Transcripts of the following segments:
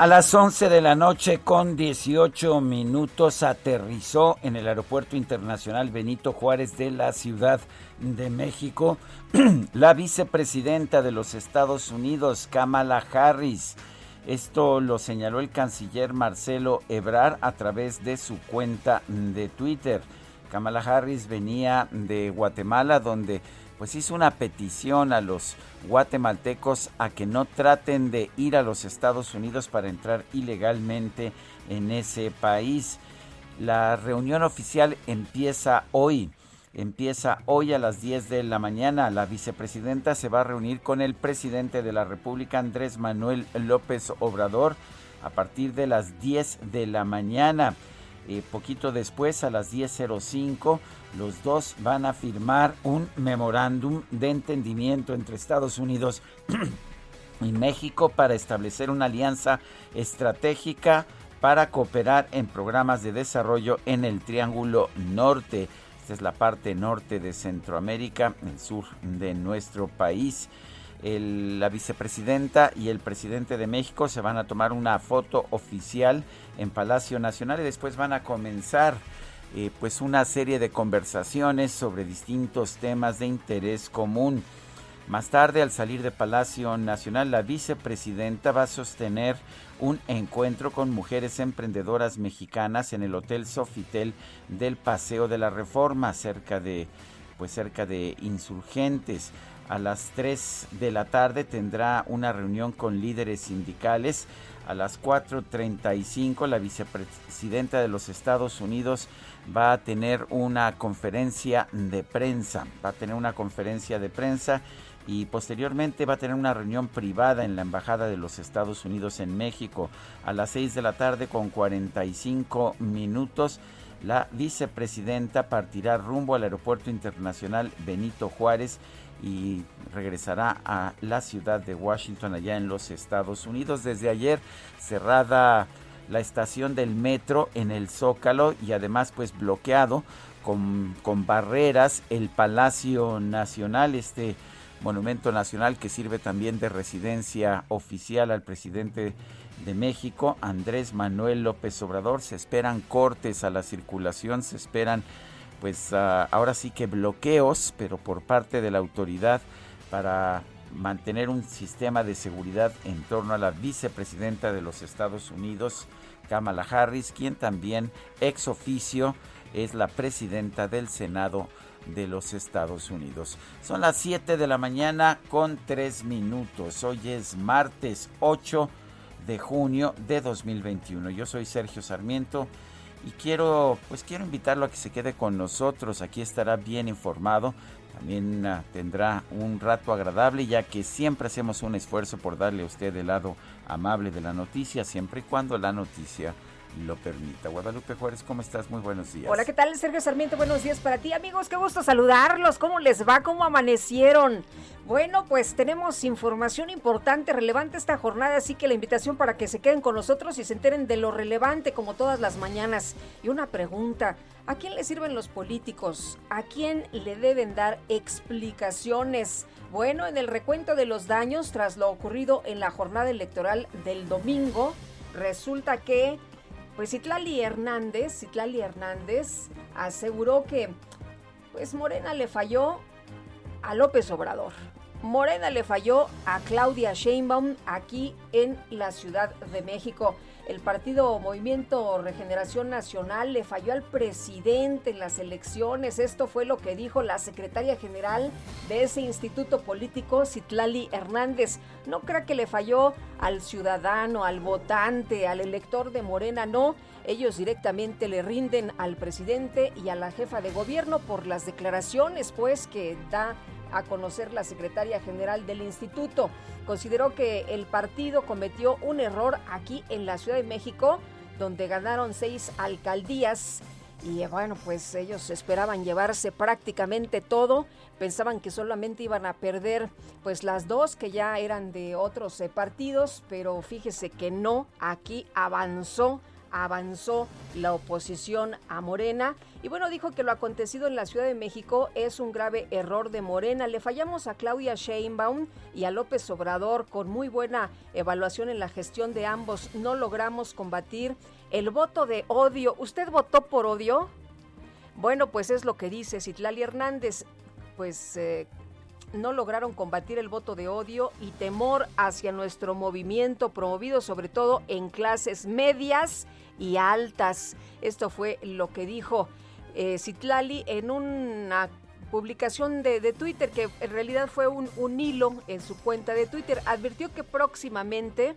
A las 11 de la noche con 18 minutos aterrizó en el Aeropuerto Internacional Benito Juárez de la Ciudad de México la vicepresidenta de los Estados Unidos, Kamala Harris. Esto lo señaló el canciller Marcelo Ebrard a través de su cuenta de Twitter. Kamala Harris venía de Guatemala donde pues hizo una petición a los guatemaltecos a que no traten de ir a los Estados Unidos para entrar ilegalmente en ese país. La reunión oficial empieza hoy. Empieza hoy a las 10 de la mañana. La vicepresidenta se va a reunir con el presidente de la República, Andrés Manuel López Obrador, a partir de las 10 de la mañana. Eh, poquito después, a las 10.05, los dos van a firmar un memorándum de entendimiento entre Estados Unidos y México para establecer una alianza estratégica para cooperar en programas de desarrollo en el Triángulo Norte. Esta es la parte norte de Centroamérica, el sur de nuestro país. la vicepresidenta y el presidente de México se van a tomar una foto oficial en Palacio Nacional y después van a comenzar eh, pues una serie de conversaciones sobre distintos temas de interés común. Más tarde, al salir de Palacio Nacional, la vicepresidenta va a sostener un encuentro con mujeres emprendedoras mexicanas en el Hotel Sofitel del Paseo de la Reforma, cerca de, pues cerca de insurgentes. A las 3 de la tarde tendrá una reunión con líderes sindicales. A las 4.35 la vicepresidenta de los Estados Unidos va a tener una conferencia de prensa, va a tener una conferencia de prensa y posteriormente va a tener una reunión privada en la Embajada de los Estados Unidos en México a las 6 de la tarde con 45 minutos. La vicepresidenta partirá rumbo al Aeropuerto Internacional Benito Juárez y regresará a la ciudad de Washington allá en los Estados Unidos. Desde ayer cerrada la estación del metro en el Zócalo y además pues bloqueado con, con barreras el Palacio Nacional, este monumento nacional que sirve también de residencia oficial al presidente de México, Andrés Manuel López Obrador. Se esperan cortes a la circulación, se esperan pues ah, ahora sí que bloqueos, pero por parte de la autoridad para mantener un sistema de seguridad en torno a la vicepresidenta de los Estados Unidos, Kamala Harris, quien también ex oficio es la presidenta del Senado de los Estados Unidos. Son las 7 de la mañana con 3 minutos. Hoy es martes 8 de junio de 2021. Yo soy Sergio Sarmiento y quiero pues quiero invitarlo a que se quede con nosotros. Aquí estará bien informado. También ah, tendrá un rato agradable ya que siempre hacemos un esfuerzo por darle a usted el lado amable de la noticia, siempre y cuando la noticia lo permita. Guadalupe Juárez, ¿cómo estás? Muy buenos días. Hola, ¿qué tal? Sergio Sarmiento, buenos días para ti, amigos. Qué gusto saludarlos. ¿Cómo les va? ¿Cómo amanecieron? Bueno, pues tenemos información importante, relevante esta jornada, así que la invitación para que se queden con nosotros y se enteren de lo relevante como todas las mañanas. Y una pregunta, ¿a quién le sirven los políticos? ¿A quién le deben dar explicaciones? Bueno, en el recuento de los daños tras lo ocurrido en la jornada electoral del domingo, resulta que pues Citlali Hernández, Citlali Hernández aseguró que Pues Morena le falló a López Obrador. Morena le falló a Claudia Sheinbaum aquí en la Ciudad de México. El partido Movimiento Regeneración Nacional le falló al presidente en las elecciones. Esto fue lo que dijo la secretaria general de ese instituto político, Citlali Hernández. No crea que le falló al ciudadano, al votante, al elector de Morena, no. Ellos directamente le rinden al presidente y a la jefa de gobierno por las declaraciones, pues, que da a conocer la secretaria general del instituto. Consideró que el partido cometió un error aquí en la Ciudad de México, donde ganaron seis alcaldías. Y bueno, pues ellos esperaban llevarse prácticamente todo, pensaban que solamente iban a perder pues las dos que ya eran de otros eh, partidos, pero fíjese que no, aquí avanzó avanzó la oposición a Morena. Y bueno, dijo que lo acontecido en la Ciudad de México es un grave error de Morena. Le fallamos a Claudia Sheinbaum y a López Obrador con muy buena evaluación en la gestión de ambos. No logramos combatir el voto de odio. ¿Usted votó por odio? Bueno, pues es lo que dice Citlali Hernández. Pues eh, no lograron combatir el voto de odio y temor hacia nuestro movimiento, promovido sobre todo en clases medias y altas. Esto fue lo que dijo eh, Citlali en una publicación de, Twitter, que en realidad fue un, un hilo en su cuenta de Twitter. Advirtió que próximamente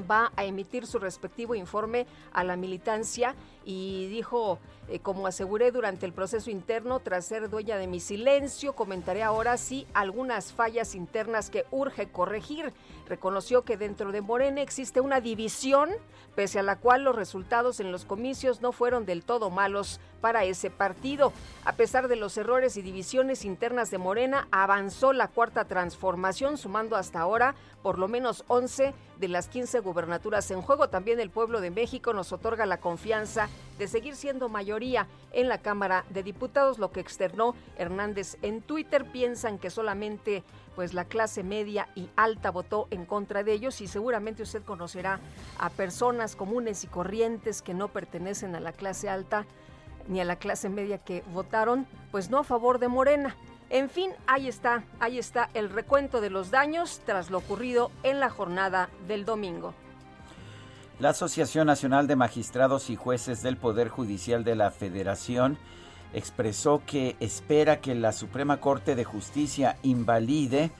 va a emitir su respectivo informe a la militancia y dijo, eh, como aseguré durante el proceso interno, tras ser dueña de mi silencio, comentaré ahora sí algunas fallas internas que urge corregir. Reconoció que dentro de Morena existe una división, pese a la cual los resultados en los comicios no fueron del todo malos para ese partido. A pesar de los errores y divisiones internas de Morena, avanzó la cuarta transformación, sumando hasta ahora por lo menos 11 de las 15 gubernaturas en juego. También el pueblo de México nos otorga la confianza de seguir siendo mayoría en la Cámara de Diputados, lo que externó Hernández en Twitter. Piensan que solamente pues la clase media y alta votó en contra de ellos y seguramente usted conocerá a personas comunes y corrientes que no pertenecen a la clase alta ni a la clase media que votaron pues no a favor de Morena. En fin, ahí está, ahí está el recuento de los daños tras lo ocurrido en la jornada del domingo. La Asociación Nacional de Magistrados y Jueces del Poder Judicial de la Federación expresó que espera que la Suprema Corte de Justicia invalide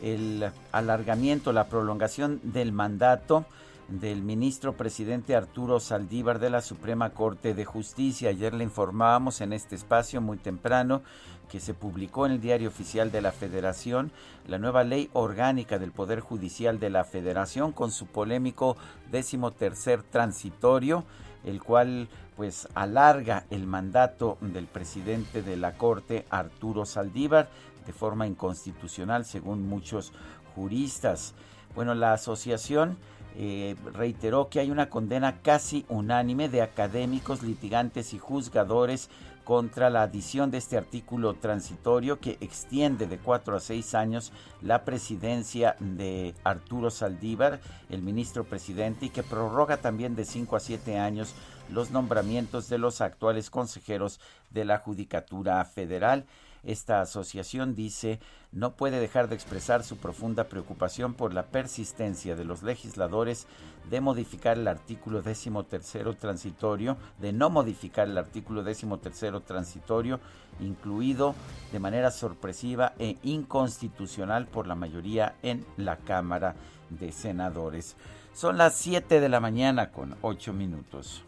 el alargamiento, la prolongación del mandato del ministro presidente Arturo Saldívar de la Suprema Corte de Justicia. Ayer le informábamos en este espacio muy temprano que se publicó en el Diario Oficial de la Federación la nueva ley orgánica del Poder Judicial de la Federación con su polémico décimo tercer transitorio, el cual pues alarga el mandato del presidente de la Corte Arturo Saldívar de forma inconstitucional según muchos juristas. Bueno, la asociación eh, reiteró que hay una condena casi unánime de académicos, litigantes y juzgadores contra la adición de este artículo transitorio que extiende de cuatro a seis años la presidencia de Arturo Saldívar, el ministro presidente, y que prorroga también de cinco a siete años los nombramientos de los actuales consejeros de la Judicatura Federal. Esta asociación dice no puede dejar de expresar su profunda preocupación por la persistencia de los legisladores de modificar el artículo décimo tercero transitorio, de no modificar el artículo décimo tercero transitorio, incluido de manera sorpresiva e inconstitucional por la mayoría en la Cámara de Senadores. Son las 7 de la mañana con 8 minutos.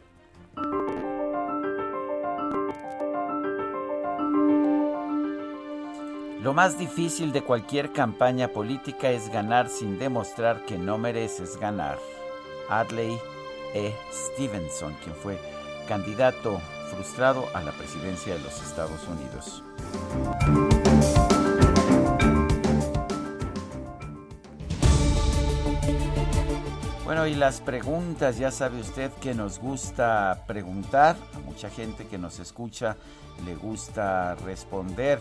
Lo más difícil de cualquier campaña política es ganar sin demostrar que no mereces ganar. Adley E. Stevenson, quien fue candidato frustrado a la presidencia de los Estados Unidos. Bueno, y las preguntas, ya sabe usted que nos gusta preguntar, a mucha gente que nos escucha le gusta responder.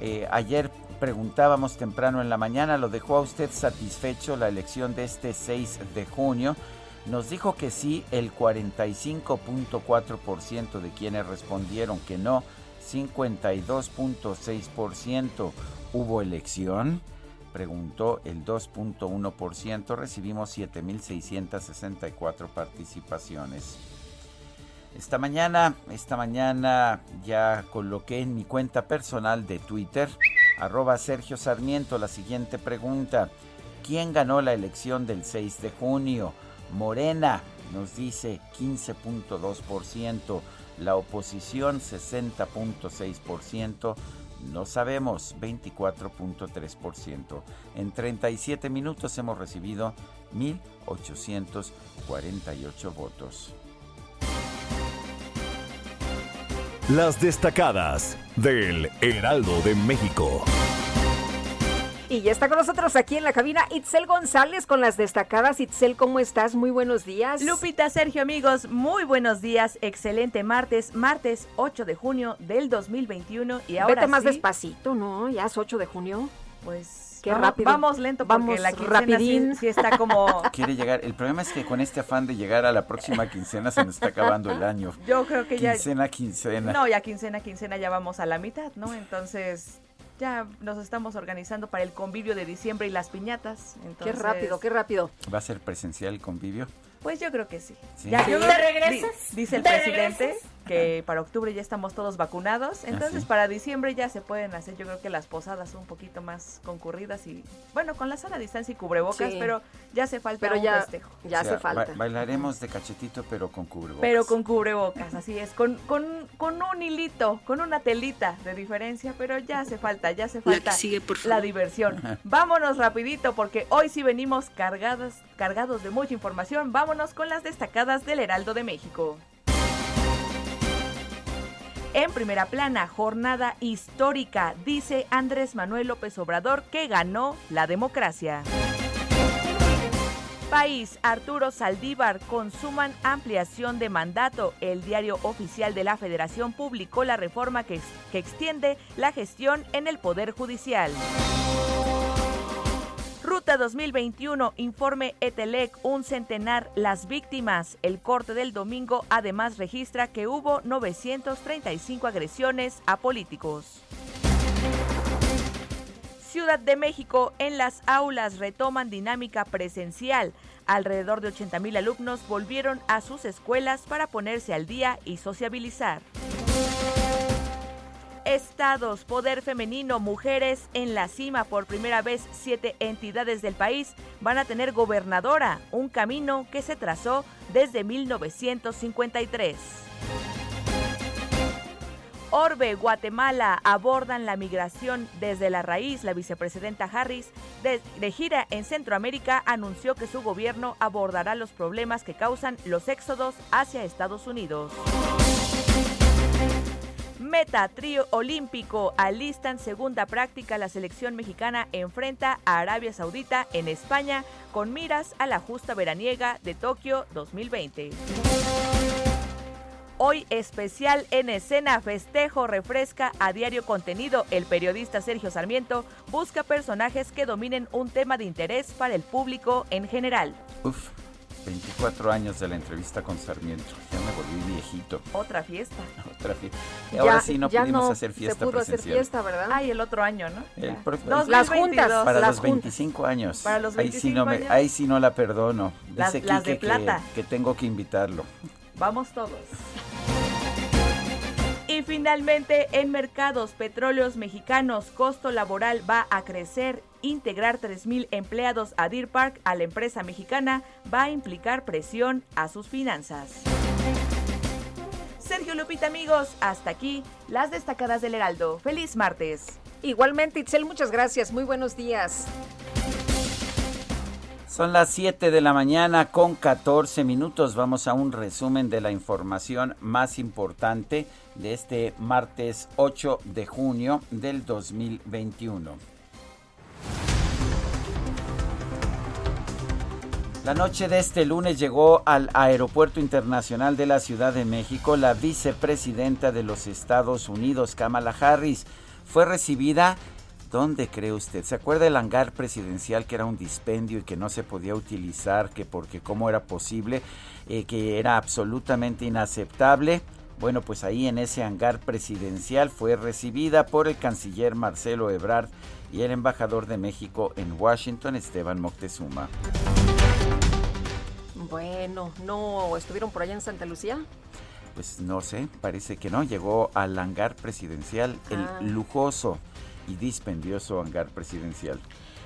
Eh, ayer preguntábamos temprano en la mañana, ¿lo dejó a usted satisfecho la elección de este 6 de junio? Nos dijo que sí el 45.4% de quienes respondieron que no, 52.6%. ¿Hubo elección? Preguntó el 2.1%. Recibimos 7.664 participaciones. Esta mañana, esta mañana ya coloqué en mi cuenta personal de Twitter, arroba Sergio Sarmiento, la siguiente pregunta. ¿Quién ganó la elección del 6 de junio? Morena nos dice 15.2%, la oposición 60.6%, no sabemos 24.3%. En 37 minutos hemos recibido 1.848 votos. Las destacadas del Heraldo de México. Y ya está con nosotros aquí en la cabina Itzel González con las destacadas. Itzel, ¿cómo estás? Muy buenos días. Lupita, Sergio, amigos, muy buenos días. Excelente martes, martes 8 de junio del 2021. Y ahora Vete más despacito, ¿no? Ya es 8 de junio. Pues Qué vamos, rápido. Vamos lento porque Vamos la quincena rapidín. sí, sí está como... Quiere llegar. El problema es que con este afán de llegar a la próxima quincena se nos está acabando el año. Yo creo que ya... Quincena, quincena. No, ya quincena, quincena ya vamos a la mitad, ¿no? Entonces ya nos estamos organizando para el convivio de diciembre y las piñatas. Qué rápido, qué rápido. ¿Va a ser presencial el convivio? Pues yo creo que sí. Sí. Ya, ¿Sí? yo ¿Te regresas? di- dice el ¿Te presidente regresas? Que para octubre ya estamos todos vacunados, entonces sí? para diciembre ya se pueden hacer yo creo que las posadas un poquito más concurridas y bueno, con la sana distancia y cubrebocas, Sí. pero ya hace falta Pero un ya, festejo. ya O sea, hace falta. ba- bailaremos de cachetito, pero con cubrebocas. Pero con cubrebocas, así es, con, con, con un hilito, con una telita de diferencia, pero ya hace falta, ya hace falta la diversión. Vámonos rapidito porque hoy sí venimos cargados, cargados de mucha información. Vámonos con las destacadas del Heraldo de México. En primera plana, jornada histórica, dice Andrés Manuel López Obrador que ganó la democracia. País, Arturo Saldívar, consuman ampliación de mandato. El diario oficial de la Federación publicó la reforma que, que extiende la gestión en el Poder Judicial. Ruta 2021, informe Etelec, un centenar las víctimas. El corte del domingo además registra que hubo 935 agresiones a políticos. Ciudad de México, en las aulas retoman dinámica presencial. Alrededor de 80 mil alumnos volvieron a sus escuelas para ponerse al día y sociabilizar. Estados, poder femenino, mujeres en la cima. Por primera vez, siete entidades del país van a tener gobernadora, un camino que se trazó desde 1953. Orbe, Guatemala, abordan la migración desde la raíz. La vicepresidenta Harris, de, de, gira en Centroamérica, anunció que su gobierno abordará los problemas que causan los éxodos hacia Estados Unidos. Meta, trío olímpico, alistan segunda práctica. La selección mexicana enfrenta a Arabia Saudita en España con miras a la justa veraniega de Tokio 2020. Hoy especial en escena, festejo, refresca a diario contenido. El periodista Sergio Sarmiento busca personajes que dominen un tema de interés para el público en general. Uf, 24 años de la entrevista con Sarmiento. Ya me volví viejito. Otra fiesta. Otra fiesta. Y ahora sí no ya pudimos no hacer fiesta se pudo hacer presencial. fiesta, ¿verdad? Ay, el otro año, ¿no? El pro- Las juntas, 2022. Para las los juntas. 25 años. Para los ahí, sí no 25 me- años. ahí sí no la perdono. Las- Dice las de plata. Que, que tengo que invitarlo. Vamos todos. Y finalmente, en mercados petróleos mexicanos, costo laboral va a crecer. Integrar 3.000 empleados a Deer Park a la empresa mexicana va a implicar presión a sus finanzas. Sergio Lupita, amigos, hasta aquí las destacadas del Heraldo. Feliz martes. Igualmente, Itzel, muchas gracias. Muy buenos días. Son las 7 de la mañana con 14 minutos. Vamos a un resumen de la información más importante de este martes 8 de junio del 2021. La noche de este lunes llegó al Aeropuerto Internacional de la Ciudad de México la vicepresidenta de los Estados Unidos, Kamala Harris. Fue recibida ¿Dónde cree usted? ¿Se acuerda el hangar presidencial que era un dispendio y que no se podía utilizar, que porque cómo era posible, eh, que era absolutamente inaceptable? Bueno, pues ahí en ese hangar presidencial fue recibida por el canciller Marcelo Ebrard y el embajador de México en Washington, Esteban Moctezuma. Bueno, ¿no estuvieron por allá en Santa Lucía? Pues no sé, parece que no. Llegó al hangar presidencial, el ah. lujoso y dispendioso hangar presidencial.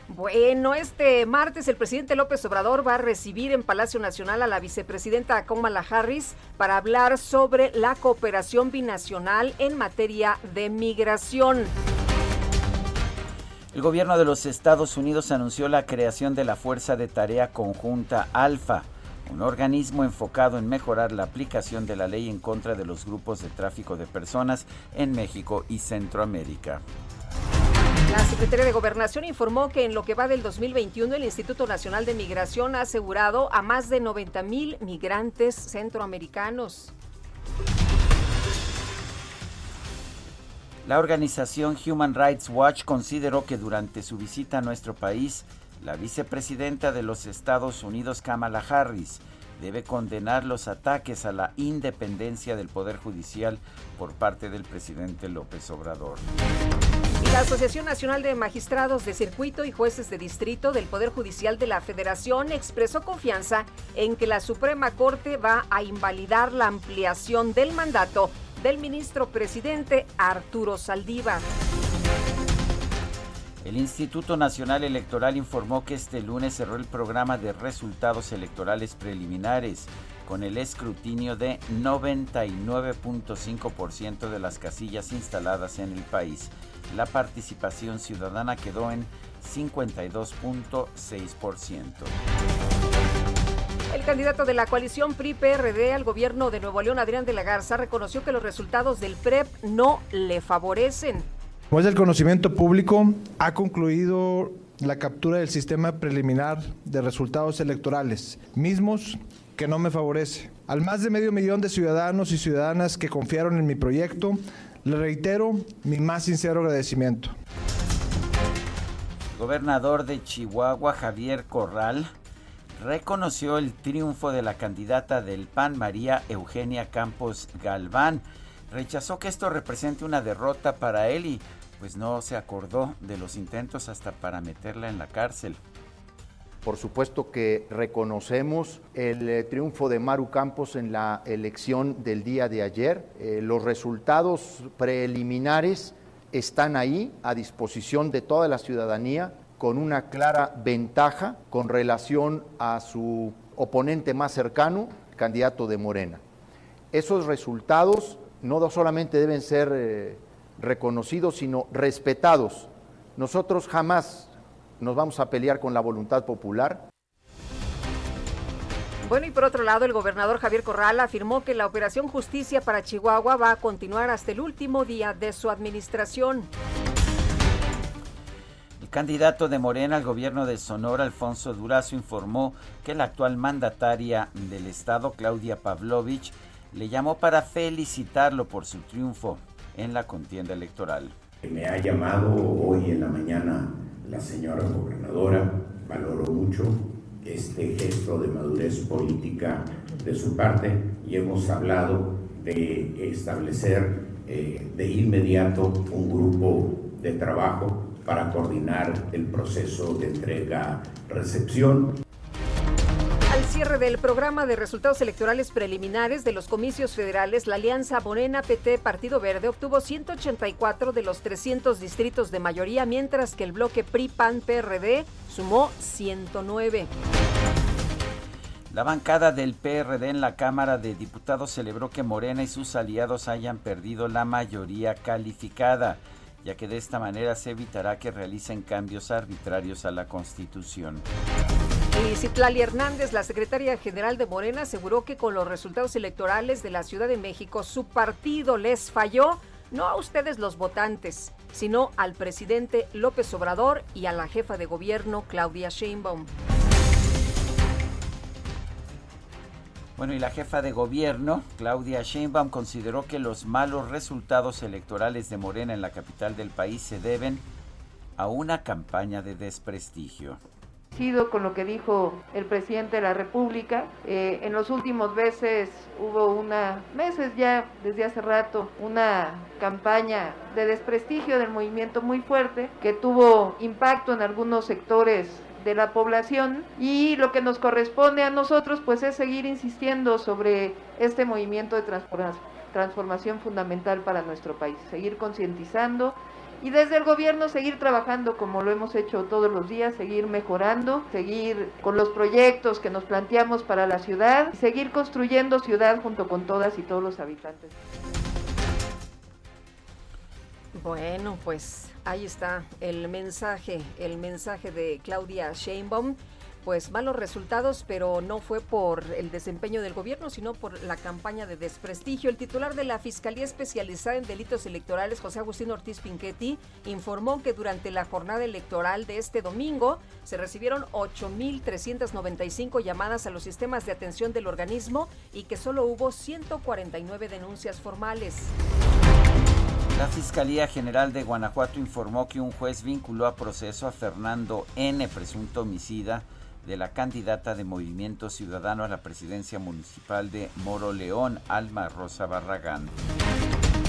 Bueno, este martes el presidente López Obrador va a recibir en Palacio Nacional a la vicepresidenta Kamala Harris para hablar sobre la cooperación binacional en materia de migración. El gobierno de los Estados Unidos anunció la creación de la Fuerza de Tarea Conjunta Alfa, un organismo enfocado en mejorar la aplicación de la ley en contra de los grupos de tráfico de personas en México y Centroamérica. La Secretaría de Gobernación informó que en lo que va del 2021 el Instituto Nacional de Migración ha asegurado a más de 90 mil migrantes centroamericanos. La organización Human Rights Watch consideró que durante su visita a nuestro país, la vicepresidenta de los Estados Unidos, Kamala Harris, debe condenar los ataques a la independencia del Poder Judicial por parte del presidente López Obrador. La Asociación Nacional de Magistrados de Circuito y Jueces de Distrito del Poder Judicial de la Federación expresó confianza en que la Suprema Corte va a invalidar la ampliación del mandato del ministro presidente Arturo Saldívar. El Instituto Nacional Electoral informó que este lunes cerró el programa de resultados electorales preliminares con el escrutinio de 99.5% de las casillas instaladas en el país la participación ciudadana quedó en 52.6%. El candidato de la coalición PRI-PRD al gobierno de Nuevo León, Adrián de la Garza, reconoció que los resultados del PREP no le favorecen. Pues del conocimiento público, ha concluido la captura del sistema preliminar de resultados electorales, mismos que no me favorece. Al más de medio millón de ciudadanos y ciudadanas que confiaron en mi proyecto, le reitero mi más sincero agradecimiento. Gobernador de Chihuahua, Javier Corral, reconoció el triunfo de la candidata del PAN, María Eugenia Campos Galván. Rechazó que esto represente una derrota para él y pues no se acordó de los intentos hasta para meterla en la cárcel. Por supuesto que reconocemos el eh, triunfo de Maru Campos en la elección del día de ayer. Eh, los resultados preliminares están ahí a disposición de toda la ciudadanía con una clara ventaja con relación a su oponente más cercano, candidato de Morena. Esos resultados no solamente deben ser eh, reconocidos, sino respetados. Nosotros jamás nos vamos a pelear con la voluntad popular. Bueno, y por otro lado, el gobernador Javier Corral afirmó que la operación Justicia para Chihuahua va a continuar hasta el último día de su administración. El candidato de Morena al gobierno de Sonora, Alfonso Durazo, informó que la actual mandataria del estado, Claudia Pavlovich, le llamó para felicitarlo por su triunfo en la contienda electoral. Me ha llamado hoy en la mañana la señora gobernadora valoró mucho este gesto de madurez política de su parte y hemos hablado de establecer eh, de inmediato un grupo de trabajo para coordinar el proceso de entrega-recepción cierre del programa de resultados electorales preliminares de los comicios federales, la Alianza Morena PT Partido Verde obtuvo 184 de los 300 distritos de mayoría, mientras que el bloque PRI PAN PRD sumó 109. La bancada del PRD en la Cámara de Diputados celebró que Morena y sus aliados hayan perdido la mayoría calificada, ya que de esta manera se evitará que realicen cambios arbitrarios a la Constitución. Y Citlali Hernández, la secretaria general de Morena, aseguró que con los resultados electorales de la Ciudad de México su partido les falló, no a ustedes los votantes, sino al presidente López Obrador y a la jefa de gobierno Claudia Sheinbaum. Bueno, y la jefa de gobierno, Claudia Sheinbaum, consideró que los malos resultados electorales de Morena en la capital del país se deben a una campaña de desprestigio con lo que dijo el presidente de la República. Eh, en los últimos meses hubo una, meses ya desde hace rato, una campaña de desprestigio del movimiento muy fuerte que tuvo impacto en algunos sectores de la población y lo que nos corresponde a nosotros pues es seguir insistiendo sobre este movimiento de transformación fundamental para nuestro país, seguir concientizando y desde el gobierno seguir trabajando como lo hemos hecho todos los días, seguir mejorando, seguir con los proyectos que nos planteamos para la ciudad, seguir construyendo ciudad junto con todas y todos los habitantes. Bueno, pues ahí está el mensaje, el mensaje de Claudia Sheinbaum pues malos resultados, pero no fue por el desempeño del gobierno, sino por la campaña de desprestigio. El titular de la Fiscalía Especializada en Delitos Electorales, José Agustín Ortiz Pinchetti, informó que durante la jornada electoral de este domingo se recibieron 8.395 llamadas a los sistemas de atención del organismo y que solo hubo 149 denuncias formales. La Fiscalía General de Guanajuato informó que un juez vinculó a proceso a Fernando N., presunto homicida, de la candidata de Movimiento Ciudadano a la presidencia municipal de Moro León, Alma Rosa Barragán.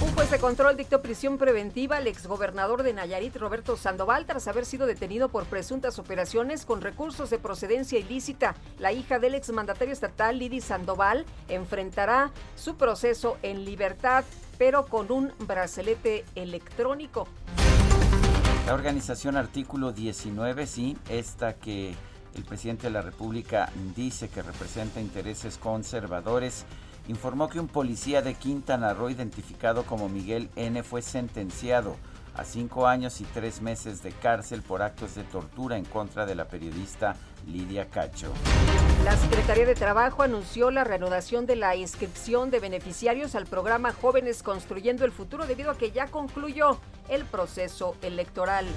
Un juez de control dictó prisión preventiva al exgobernador de Nayarit, Roberto Sandoval, tras haber sido detenido por presuntas operaciones con recursos de procedencia ilícita. La hija del exmandatario estatal, Lidy Sandoval, enfrentará su proceso en libertad, pero con un bracelete electrónico. La organización Artículo 19, sí, esta que el presidente de la República dice que representa intereses conservadores. Informó que un policía de Quintana Roo, identificado como Miguel N., fue sentenciado a cinco años y tres meses de cárcel por actos de tortura en contra de la periodista Lidia Cacho. La Secretaría de Trabajo anunció la reanudación de la inscripción de beneficiarios al programa Jóvenes Construyendo el Futuro debido a que ya concluyó el proceso electoral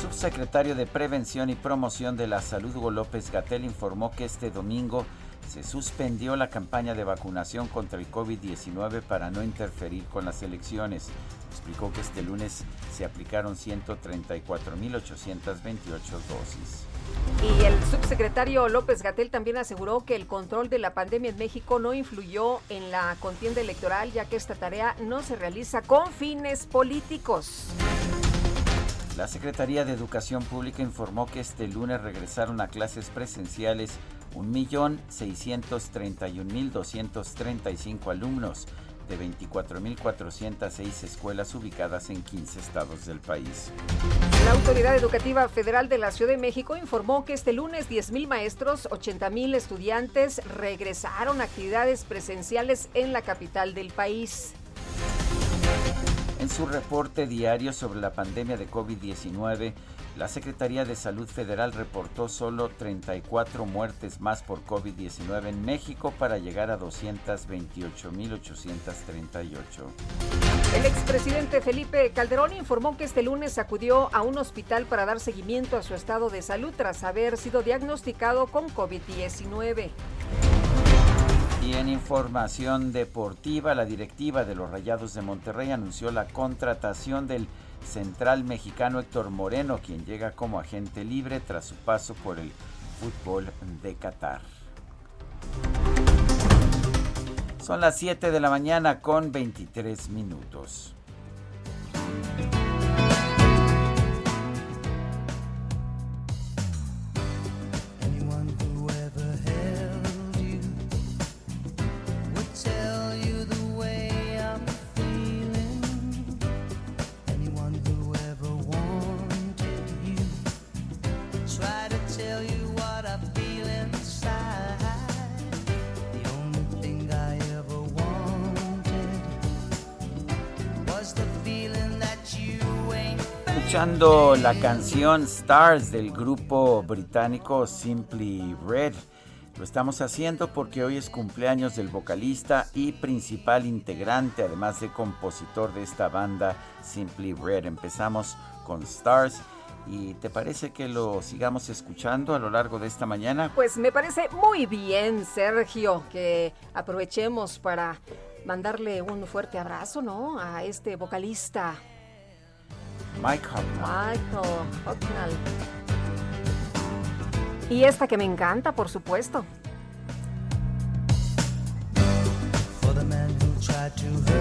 subsecretario de Prevención y Promoción de la Salud, Hugo López Gatel, informó que este domingo se suspendió la campaña de vacunación contra el COVID-19 para no interferir con las elecciones. Explicó que este lunes se aplicaron 134.828 dosis. Y el subsecretario López Gatel también aseguró que el control de la pandemia en México no influyó en la contienda electoral, ya que esta tarea no se realiza con fines políticos. La Secretaría de Educación Pública informó que este lunes regresaron a clases presenciales 1.631.235 alumnos de 24.406 escuelas ubicadas en 15 estados del país. La Autoridad Educativa Federal de la Ciudad de México informó que este lunes 10.000 maestros, 80.000 estudiantes regresaron a actividades presenciales en la capital del país. Su reporte diario sobre la pandemia de COVID-19, la Secretaría de Salud Federal reportó solo 34 muertes más por COVID-19 en México para llegar a 228.838. El expresidente Felipe Calderón informó que este lunes acudió a un hospital para dar seguimiento a su estado de salud tras haber sido diagnosticado con COVID-19. Y en información deportiva, la directiva de los Rayados de Monterrey anunció la contratación del central mexicano Héctor Moreno, quien llega como agente libre tras su paso por el fútbol de Qatar. Son las 7 de la mañana con 23 minutos. La canción Stars del grupo británico Simply Red. Lo estamos haciendo porque hoy es cumpleaños del vocalista y principal integrante, además de compositor de esta banda Simply Red. Empezamos con Stars. ¿Y te parece que lo sigamos escuchando a lo largo de esta mañana? Pues me parece muy bien, Sergio, que aprovechemos para mandarle un fuerte abrazo, ¿no? A este vocalista Mike Hucknall. Michael Hucknall. Y esta que me encanta, por supuesto.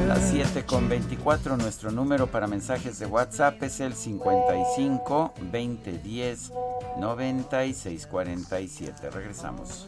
Las 7 con 24, nuestro número para mensajes de WhatsApp es el 55 2010 9647. Regresamos.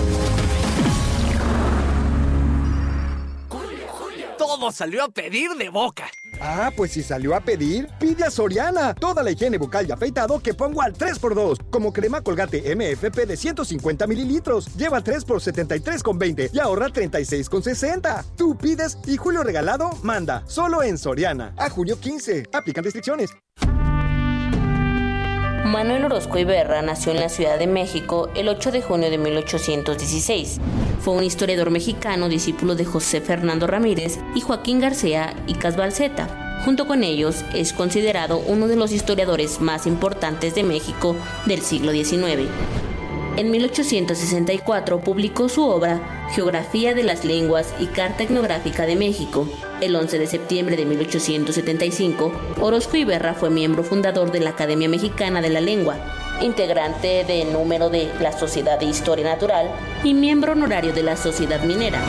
Salió a pedir de boca. Ah, pues si salió a pedir, pide a Soriana. Toda la higiene bucal y afeitado que pongo al 3x2. Como crema colgate MFP de 150 mililitros. Lleva 3 por 73,20 y ahorra 36,60. Tú pides y Julio Regalado manda. Solo en Soriana. A junio 15. Aplican restricciones. Manuel Orozco Iberra nació en la Ciudad de México el 8 de junio de 1816. Fue un historiador mexicano, discípulo de José Fernando Ramírez y Joaquín García y Casbalceta. Junto con ellos, es considerado uno de los historiadores más importantes de México del siglo XIX. En 1864 publicó su obra Geografía de las Lenguas y Carta Etnográfica de México. El 11 de septiembre de 1875, Orozco Iberra fue miembro fundador de la Academia Mexicana de la Lengua, integrante de número de la Sociedad de Historia Natural y miembro honorario de la Sociedad Minera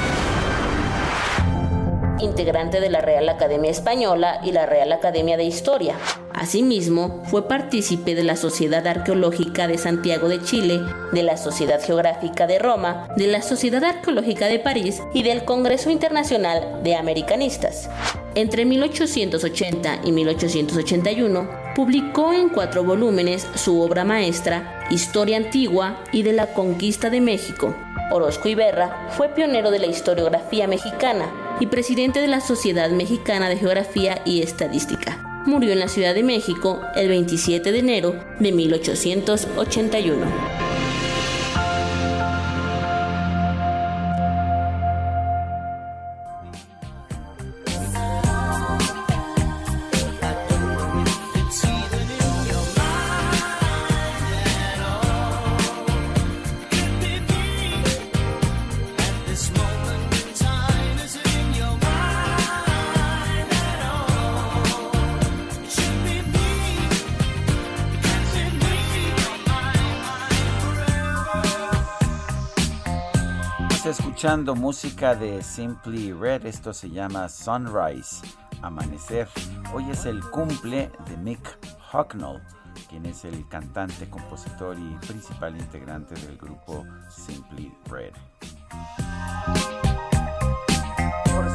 integrante de la Real Academia Española y la Real Academia de Historia. Asimismo, fue partícipe de la Sociedad Arqueológica de Santiago de Chile, de la Sociedad Geográfica de Roma, de la Sociedad Arqueológica de París y del Congreso Internacional de Americanistas. Entre 1880 y 1881, publicó en cuatro volúmenes su obra maestra, Historia Antigua y de la Conquista de México. Orozco Iberra fue pionero de la historiografía mexicana y presidente de la Sociedad Mexicana de Geografía y Estadística. Murió en la Ciudad de México el 27 de enero de 1881. Escuchando música de Simply Red, esto se llama Sunrise, Amanecer. Hoy es el cumple de Mick Hucknall, quien es el cantante, compositor y principal integrante del grupo Simply Red.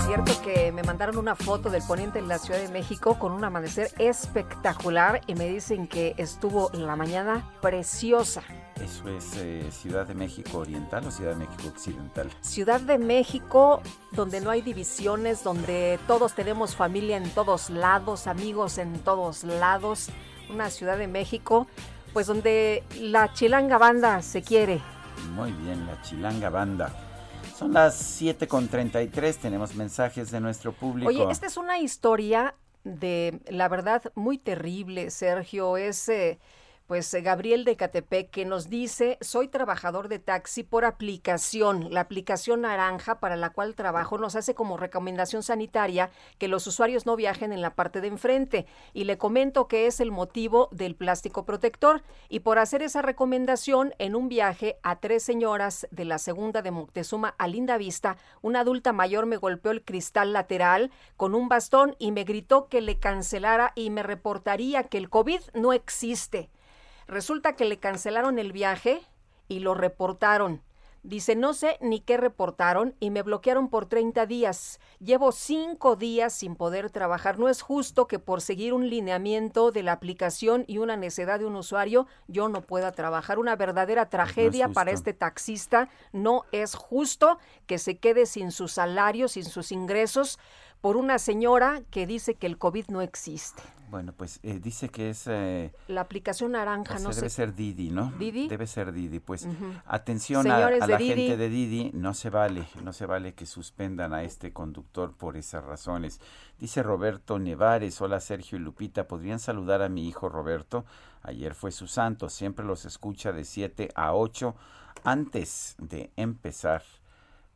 Cierto que me mandaron una foto del poniente en la Ciudad de México con un amanecer espectacular y me dicen que estuvo la mañana preciosa. ¿Eso es eh, Ciudad de México Oriental o Ciudad de México Occidental? Ciudad de México, donde no hay divisiones, donde todos tenemos familia en todos lados, amigos en todos lados. Una Ciudad de México, pues donde la chilanga banda se quiere. Muy bien, la chilanga banda. Son las 7.33, tenemos mensajes de nuestro público. Oye, esta es una historia de, la verdad, muy terrible, Sergio. Es... Eh, pues eh, Gabriel de Catepec que nos dice, soy trabajador de taxi por aplicación. La aplicación naranja para la cual trabajo nos hace como recomendación sanitaria que los usuarios no viajen en la parte de enfrente. Y le comento que es el motivo del plástico protector. Y por hacer esa recomendación, en un viaje a tres señoras de la segunda de Moctezuma a Linda Vista, una adulta mayor me golpeó el cristal lateral con un bastón y me gritó que le cancelara y me reportaría que el COVID no existe. Resulta que le cancelaron el viaje y lo reportaron. Dice, no sé ni qué reportaron y me bloquearon por 30 días. Llevo cinco días sin poder trabajar. No es justo que por seguir un lineamiento de la aplicación y una necedad de un usuario yo no pueda trabajar. Una verdadera tragedia para este taxista. No es justo que se quede sin su salario, sin sus ingresos por una señora que dice que el COVID no existe. Bueno, pues eh, dice que es... Eh, la aplicación naranja, no sé. Debe ser Didi, ¿no? ¿Didi? Debe ser Didi. Pues atención a, la gente de Didi, no se vale, no se vale que suspendan a este conductor por esas razones. Dice Roberto Nevares, hola Sergio y Lupita, ¿podrían saludar a mi hijo Roberto? Ayer fue su santo, siempre los escucha de 7 a 8 antes de empezar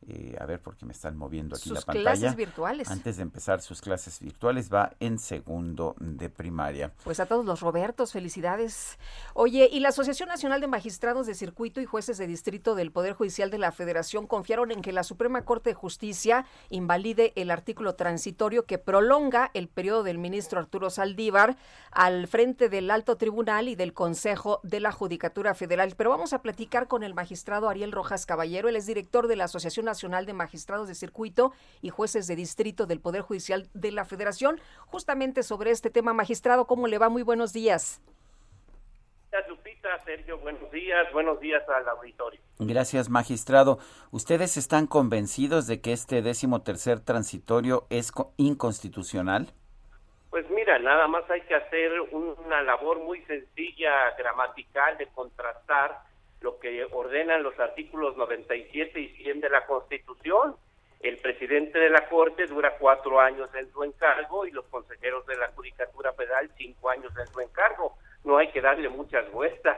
eh, a ver, porque me están moviendo aquí la pantalla. clases virtuales. Antes de empezar sus clases virtuales, va en segundo de primaria. Pues a todos los Robertos, felicidades. Oye, y la Asociación Nacional de Magistrados de Circuito y Jueces de Distrito del Poder Judicial de la Federación confiaron en que la Suprema Corte de Justicia invalide el artículo transitorio que prolonga el periodo del ministro Arturo Saldívar al frente del Alto Tribunal y del Consejo de la Judicatura Federal. Pero vamos a platicar con el magistrado Ariel Rojas Caballero, él es director de la Asociación Nacional de Magistrados de Circuito y Jueces de Distrito del Poder Judicial de la Federación, justamente sobre este tema. Magistrado, ¿cómo le va? Muy buenos días. Gracias, Lupita, Sergio, buenos días, buenos días al auditorio. Gracias, magistrado. ¿Ustedes están convencidos de que este décimo tercer transitorio es inconstitucional? Pues mira, nada más hay que hacer una labor muy sencilla, gramatical, de contrastar lo que ordenan los artículos 97 y 100 de la Constitución. El presidente de la Corte dura cuatro años en su encargo y los consejeros de la Judicatura Federal cinco años en su encargo. No hay que darle muchas vueltas.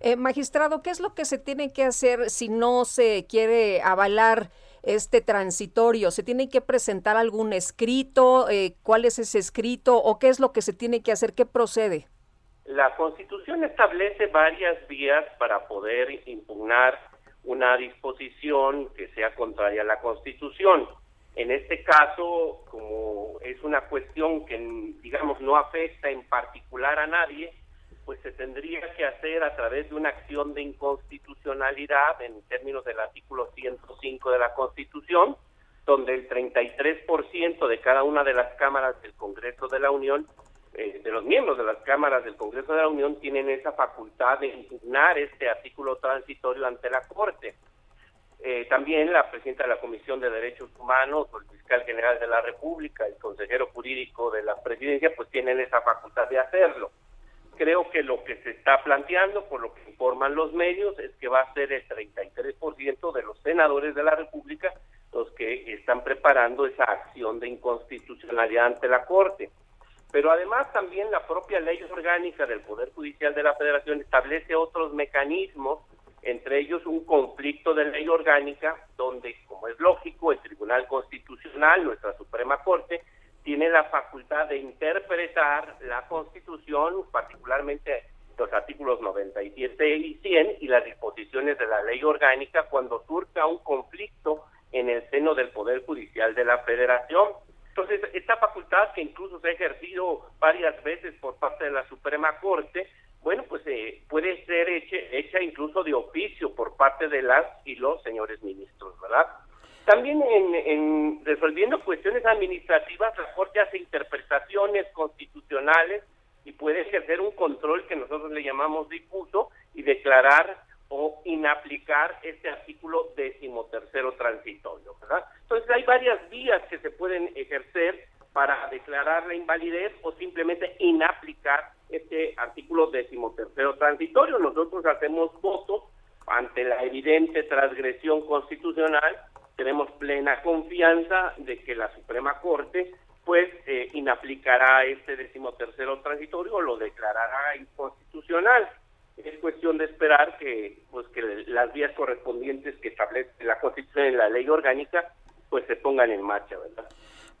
Eh, magistrado, ¿qué es lo que se tiene que hacer si no se quiere avalar este transitorio? ¿Se tiene que presentar algún escrito? Eh, ¿Cuál es ese escrito? ¿O qué es lo que se tiene que hacer? ¿Qué procede? La Constitución establece varias vías para poder impugnar una disposición que sea contraria a la Constitución. En este caso, como es una cuestión que, digamos, no afecta en particular a nadie, pues se tendría que hacer a través de una acción de inconstitucionalidad en términos del artículo 105 de la Constitución, donde el 33% de cada una de las cámaras del Congreso de la Unión eh, de los miembros de las cámaras del Congreso de la Unión tienen esa facultad de impugnar este artículo transitorio ante la Corte. Eh, también la presidenta de la Comisión de Derechos Humanos, o el fiscal general de la República, el consejero jurídico de la presidencia, pues tienen esa facultad de hacerlo. Creo que lo que se está planteando, por lo que informan los medios, es que va a ser el 33% de los senadores de la República los que están preparando esa acción de inconstitucionalidad ante la Corte. Pero además también la propia ley orgánica del Poder Judicial de la Federación establece otros mecanismos, entre ellos un conflicto de ley orgánica, donde, como es lógico, el Tribunal Constitucional, nuestra Suprema Corte, tiene la facultad de interpretar la Constitución, particularmente los artículos 97 y 100 y las disposiciones de la ley orgánica cuando surja un conflicto en el seno del Poder Judicial de la Federación. Entonces, esta facultad que incluso se ha ejercido varias veces por parte de la Suprema Corte, bueno, pues eh, puede ser hecha, hecha incluso de oficio por parte de las y los señores ministros, ¿verdad? También en, en resolviendo cuestiones administrativas, la Corte hace interpretaciones constitucionales y puede ejercer un control que nosotros le llamamos difuso y declarar o inaplicar este artículo decimotercero transitorio, ¿verdad? Entonces hay varias vías que se pueden ejercer para declarar la invalidez o simplemente inaplicar este artículo decimotercero transitorio. Nosotros hacemos votos ante la evidente transgresión constitucional, de que la Suprema Corte pues eh, inaplicará este decimotercero transitorio o lo declarará inconstitucional es cuestión de esperar que pues que las vías correspondientes que establece la Constitución y la ley orgánica pues se pongan en marcha, ¿verdad?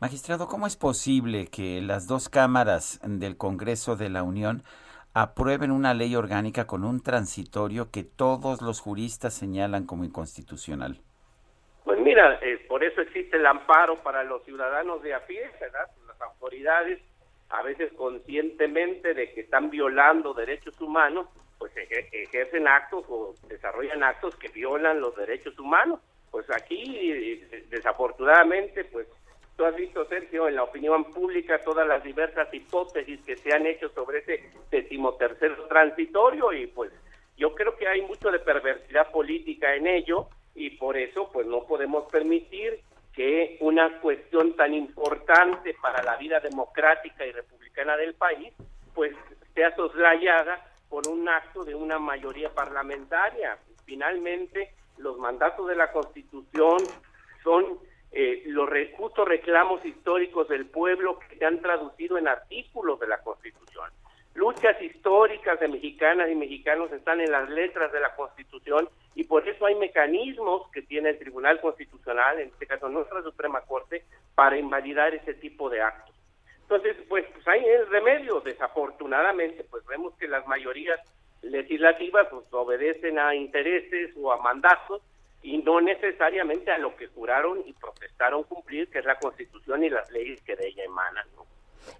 Magistrado, ¿cómo es posible que las dos cámaras del Congreso de la Unión aprueben una ley orgánica con un transitorio que todos los juristas señalan como inconstitucional? Pues mira, eh, por eso existe el amparo para los ciudadanos de a pie, ¿verdad? Las autoridades, a veces conscientemente de que están violando derechos humanos, pues ejercen actos o desarrollan actos que violan los derechos humanos. Pues aquí, desafortunadamente, pues tú has visto, Sergio, en la opinión pública todas las diversas hipótesis que se han hecho sobre ese decimotercero transitorio y pues yo creo que hay mucho de perversidad política en ello y por eso pues no podemos permitir que una cuestión tan importante para la vida democrática y republicana del país pues sea soslayada por un acto de una mayoría parlamentaria. Finalmente, los mandatos de la Constitución son eh, los justos reclamos históricos del pueblo que se han traducido en artículos de la Constitución. Luchas históricas de mexicanas y mexicanos están en las letras de la Constitución y por eso hay mecanismos que tiene el Tribunal Constitucional, en este caso nuestra Suprema Corte, para invalidar ese tipo de actos. Entonces, pues, pues hay el remedio. Desafortunadamente, pues vemos que las mayorías legislativas pues, obedecen a intereses o a mandatos y no necesariamente a lo que juraron y protestaron cumplir, que es la Constitución y las leyes que de ella emanan.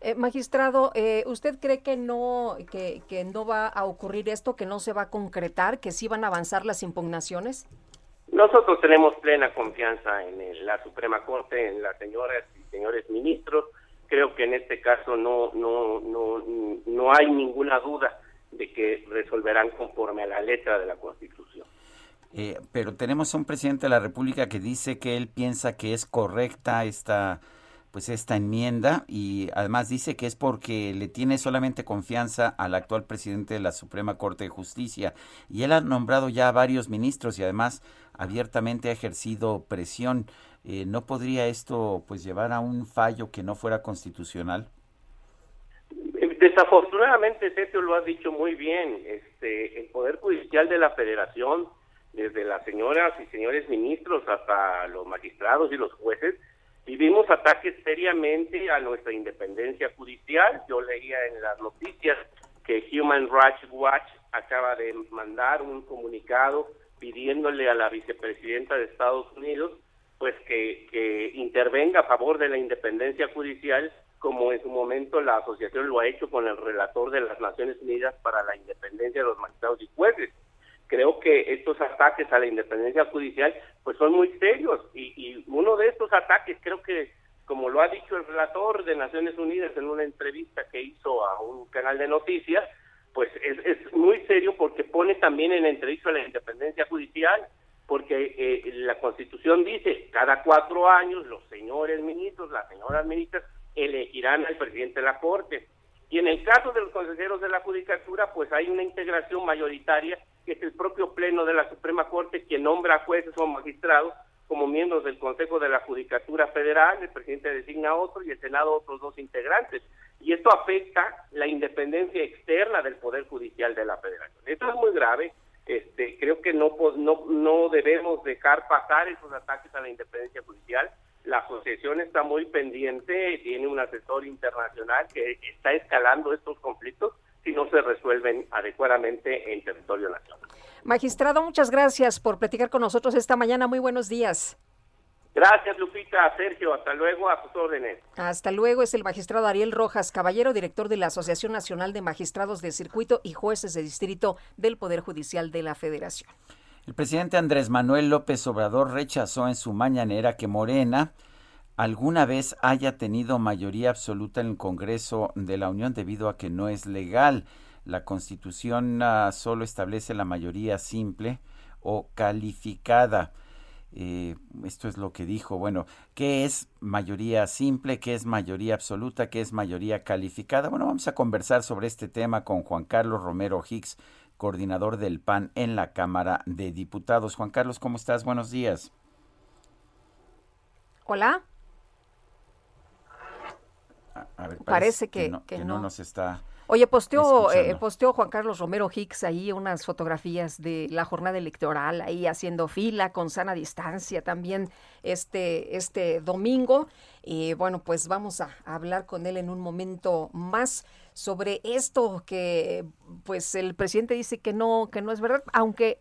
Eh, magistrado, eh, ¿usted cree que no que, que no va a ocurrir esto, que no se va a concretar, que sí van a avanzar las impugnaciones? Nosotros tenemos plena confianza en la Suprema Corte, en las señoras y señores ministros, creo que en este caso no, no, no, no hay ninguna duda de que resolverán conforme a la letra de la Constitución. Eh, pero tenemos a un presidente de la República que dice que él piensa que es correcta esta pues esta enmienda y además dice que es porque le tiene solamente confianza al actual presidente de la Suprema Corte de Justicia y él ha nombrado ya a varios ministros y además abiertamente ha ejercido presión. Eh, ¿no podría esto pues llevar a un fallo que no fuera constitucional? Desafortunadamente, Sergio lo ha dicho muy bien, este, el Poder Judicial de la Federación, desde las señoras y señores ministros hasta los magistrados y los jueces, vivimos ataques seriamente a nuestra independencia judicial. Yo leía en las noticias que Human Rights Watch acaba de mandar un comunicado pidiéndole a la vicepresidenta de Estados Unidos pues que, que intervenga a favor de la independencia judicial como en su momento la asociación lo ha hecho con el relator de las Naciones Unidas para la independencia de los magistrados y jueces. Creo que estos ataques a la independencia judicial pues son muy serios y, y uno de estos ataques creo que como lo ha dicho el relator de Naciones Unidas en una entrevista que hizo a un canal de noticias, pues es, es muy serio porque pone también en entrevista la independencia judicial porque eh, la Constitución dice, cada cuatro años los señores ministros, las señoras ministras, elegirán al presidente de la Corte. Y en el caso de los consejeros de la Judicatura, pues hay una integración mayoritaria, que es el propio Pleno de la Suprema Corte quien nombra a jueces o magistrados como miembros del Consejo de la Judicatura Federal, el presidente designa otro y el Senado otros dos integrantes. Y esto afecta la independencia externa del Poder Judicial de la Federación. Esto es muy grave este, creo que no, no, no debemos dejar pasar esos ataques a la independencia judicial. La asociación está muy pendiente, tiene un asesor internacional que está escalando estos conflictos si no se resuelven adecuadamente en territorio nacional. Magistrado, muchas gracias por platicar con nosotros esta mañana. Muy buenos días. Gracias, Lupita. Sergio, hasta luego, a sus órdenes. Hasta luego, es el magistrado Ariel Rojas Caballero, director de la Asociación Nacional de Magistrados de Circuito y Jueces de Distrito del Poder Judicial de la Federación. El presidente Andrés Manuel López Obrador rechazó en su mañanera que Morena alguna vez haya tenido mayoría absoluta en el Congreso de la Unión debido a que no es legal. La Constitución uh, solo establece la mayoría simple o calificada. Eh, esto es lo que dijo. Bueno, ¿qué es mayoría simple? ¿Qué es mayoría absoluta? ¿Qué es mayoría calificada? Bueno, vamos a conversar sobre este tema con Juan Carlos Romero Hicks, coordinador del PAN en la Cámara de Diputados. Juan Carlos, ¿cómo estás? Buenos días. Hola. parece, que, no, nos está Oye, posteó, eh, posteó Juan Carlos Romero Hicks ahí unas fotografías de la jornada electoral, ahí haciendo fila con sana distancia también este, este domingo. Y bueno, pues vamos a hablar con él en un momento más sobre esto que pues el presidente dice que no, que no es verdad, aunque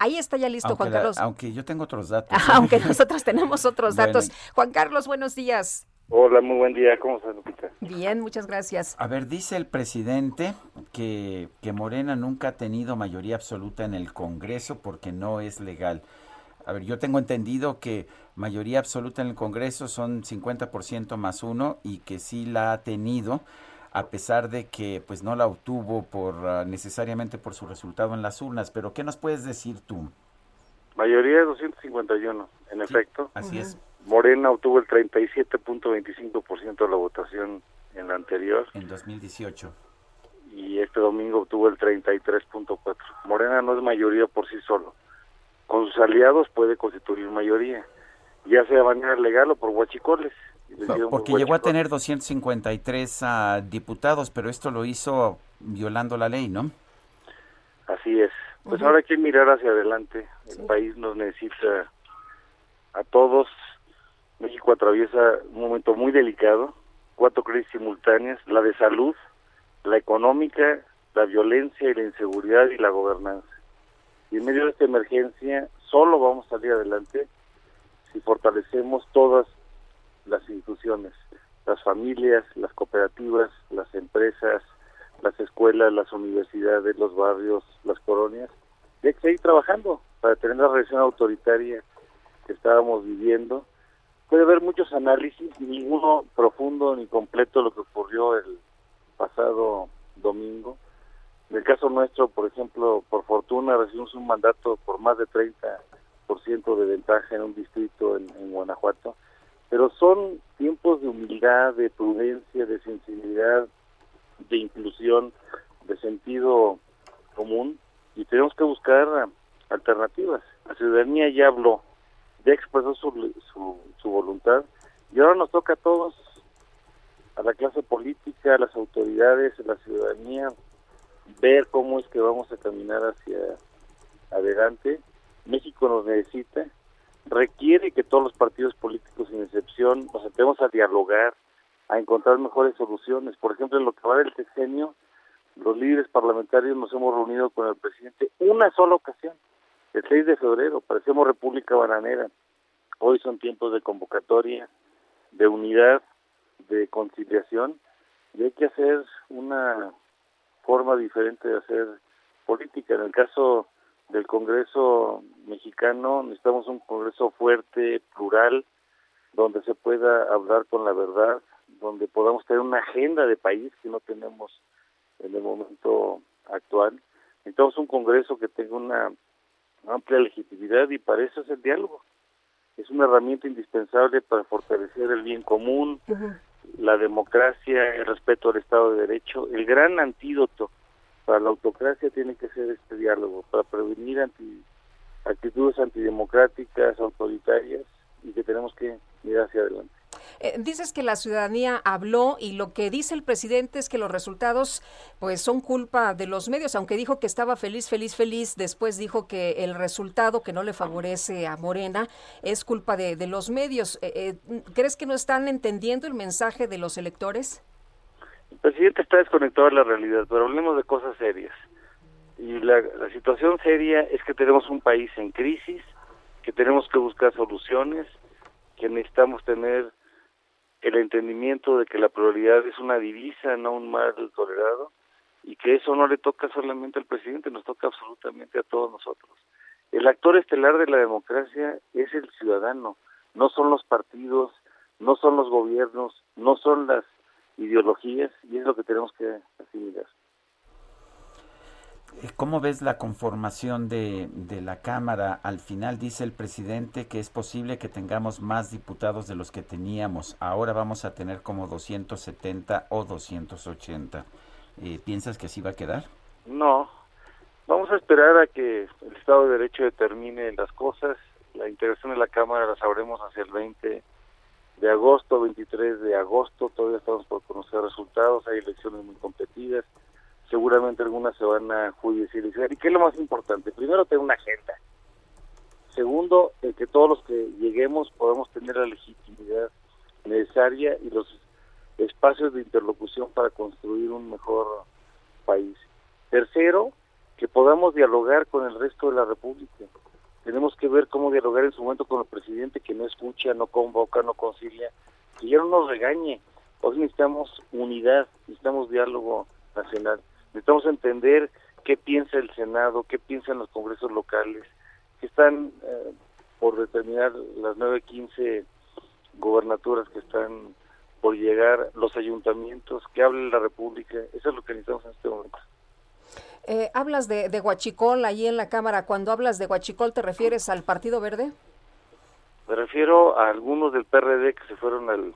Ahí está ya listo, Juan Carlos. Aunque yo tengo otros datos. aunque nosotros tenemos otros datos. Juan Carlos, buenos días. Hola, muy buen día. ¿Cómo estás, Lupita? Bien, muchas gracias. A ver, dice el presidente que, que Morena nunca ha tenido mayoría absoluta en el Congreso porque no es legal. A ver, yo tengo entendido que mayoría absoluta en el Congreso son 50% más uno y que sí la ha tenido a pesar de que pues no la obtuvo por ah, necesariamente por su resultado en las urnas. Pero ¿qué nos puedes decir tú? Mayoría de 251, en efecto. Así es. Morena obtuvo el 37.25% de la votación en la anterior. En 2018. Y este domingo obtuvo el 33.4%. Morena no es mayoría por sí solo. Con sus aliados puede constituir mayoría, ya sea de manera legal o por huachicoles. Porque llegó a tener 253 uh, diputados, pero esto lo hizo violando la ley, ¿no? Así es. Pues ahora hay que mirar hacia adelante. El país nos necesita a todos México atraviesa un momento muy delicado, cuatro crisis simultáneas, la de salud, la económica, la violencia y la inseguridad y la gobernanza. Y en medio de esta emergencia solo vamos a salir adelante si fortalecemos todas las instituciones, las familias, las cooperativas, las empresas, las escuelas, las universidades, los barrios, las colonias. Y hay que seguir trabajando para tener la relación autoritaria que estábamos viviendo puede haber muchos análisis, ninguno profundo ni completo lo que ocurrió el pasado domingo. En el caso nuestro, por ejemplo, por fortuna recibimos un mandato por más de 30% de ventaja en un distrito en Guanajuato, pero son tiempos de humildad, de prudencia, de sensibilidad, de inclusión, de sentido común y tenemos que buscar alternativas. La ciudadanía ya habló, ya expresó su, su, voluntad y ahora nos toca a todos, a la clase política, a las autoridades, a la ciudadanía, ver cómo es que vamos a caminar hacia adelante. México nos necesita, requiere que todos los partidos políticos, sin excepción, nos sentemos a dialogar, a encontrar mejores soluciones. Por ejemplo, en lo que va del sexenio, los líderes parlamentarios nos hemos reunido con el presidente una sola ocasión el 6 de febrero, parecemos República Bananera. Hoy son tiempos de convocatoria, de unidad, de conciliación, y hay que hacer una forma diferente de hacer política. En el caso del Congreso mexicano, necesitamos un Congreso fuerte, plural, donde se pueda hablar con la verdad, donde podamos tener una agenda de país que no tenemos en el momento actual. Necesitamos un Congreso que tenga una amplia legitimidad y para eso es el diálogo. Es una herramienta indispensable para fortalecer el bien común, la democracia, el respeto al Estado de Derecho. El gran antídoto para la autocracia tiene que ser este diálogo, para prevenir anti, actitudes antidemocráticas, autoritarias y que tenemos que ir hacia adelante. Eh, dices que la ciudadanía habló y lo que dice el presidente es que los resultados pues son culpa de los medios, aunque dijo que estaba feliz, feliz, feliz, después dijo que el resultado que no le favorece a Morena es culpa de, los medios. Eh, eh, ¿Crees que no están entendiendo el mensaje de los electores? El presidente está desconectado de la realidad, pero hablemos de cosas serias. Y la situación seria es que tenemos un país en crisis, que tenemos que buscar soluciones, que necesitamos tener el entendimiento de que la pluralidad es una divisa, no un mal tolerado, y que eso no le toca solamente al presidente, nos toca absolutamente a todos nosotros. El actor estelar de la democracia es el ciudadano, no son los partidos, no son los gobiernos, no son las ideologías, y es lo que tenemos que asimilar. ¿Cómo ves la conformación de, de, la Cámara? Al final dice el presidente que es posible que tengamos más diputados de los que teníamos. Ahora vamos a tener como 270 o 280. Eh, ¿Piensas que así va a quedar? No. Vamos a esperar a que el Estado de Derecho determine las cosas. La integración de la Cámara la sabremos hacia el 20 de agosto, 23 de agosto. Todavía estamos por conocer resultados. Hay elecciones muy competidas seguramente algunas se van a judicializar. ¿Y qué es lo más importante? Primero, tener una agenda. Segundo, que todos los que lleguemos podamos tener la legitimidad necesaria y los espacios de interlocución para construir un mejor país. Tercero, que podamos dialogar con el resto de la República. Tenemos que ver cómo dialogar en su momento con el presidente que no escucha, no convoca, no concilia, que ya no nos regañe. Hoy necesitamos unidad, necesitamos diálogo nacional, necesitamos entender qué piensa el Senado, qué piensan los congresos locales, que están eh, por determinar las 915 gobernaturas que están por llegar, los ayuntamientos, que hable la República, eso es lo que necesitamos en este momento. Eh, hablas de, de Huachicol ahí en la Cámara. Cuando hablas de Huachicol, ¿te refieres al Partido Verde? Me refiero a algunos del PRD que se fueron al,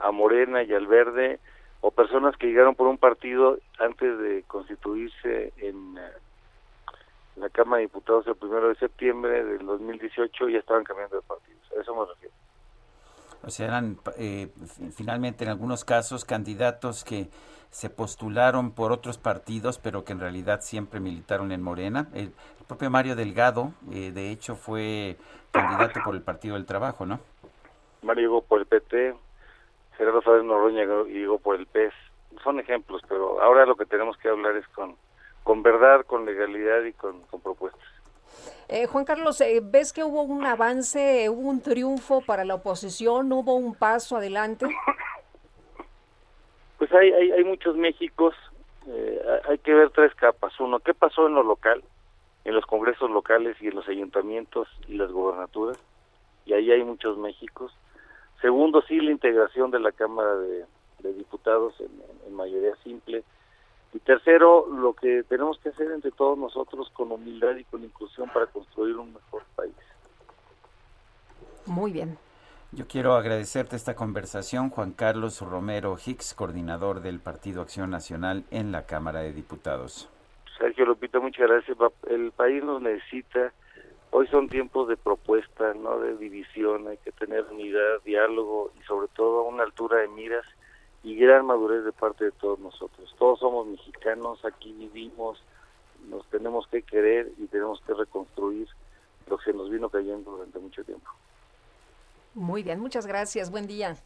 a, Morena y al Verde, o personas que llegaron por un partido antes de constituirse en la Cámara de Diputados el primero de septiembre del 2018 y ya estaban cambiando de partido. A eso me refiero. O sea, eran eh, finalmente en algunos casos candidatos que se postularon por otros partidos, pero que en realidad siempre militaron en Morena. El, propio Mario Delgado, eh, de hecho, fue candidato por el Partido del Trabajo, ¿no? Mario llegó por el PT, Gerardo Fábrez Noroña llegó por el PES. Son ejemplos, pero ahora lo que tenemos que hablar es con, con verdad, con legalidad y con propuestas. Eh, Juan Carlos, eh, ¿ves que hubo un avance, hubo un triunfo para la oposición, hubo un paso adelante? Pues hay, hay, hay muchos Méxicos, eh, hay que ver tres capas. Uno, ¿qué pasó en lo local, en los congresos locales y en los ayuntamientos y las gobernaturas? Y ahí hay muchos Méxicos. Segundo, sí, la integración de la Cámara de, Diputados en mayoría simple y tercero, lo que tenemos que hacer entre todos nosotros con humildad y con inclusión para construir un mejor país. Muy bien. Yo quiero agradecerte esta conversación, Juan Carlos Romero Hicks, coordinador del Partido Acción Nacional en la Cámara de Diputados. Sergio Lupita, muchas gracias. El país nos necesita. Hoy son tiempos de propuesta, no de división. Hay que tener unidad, diálogo y sobre todo una altura de miras y gran madurez de parte de todos nosotros. Todos somos mexicanos, aquí vivimos, nos tenemos que querer y tenemos que reconstruir lo que nos vino cayendo durante mucho tiempo. Muy bien, muchas gracias, buen día.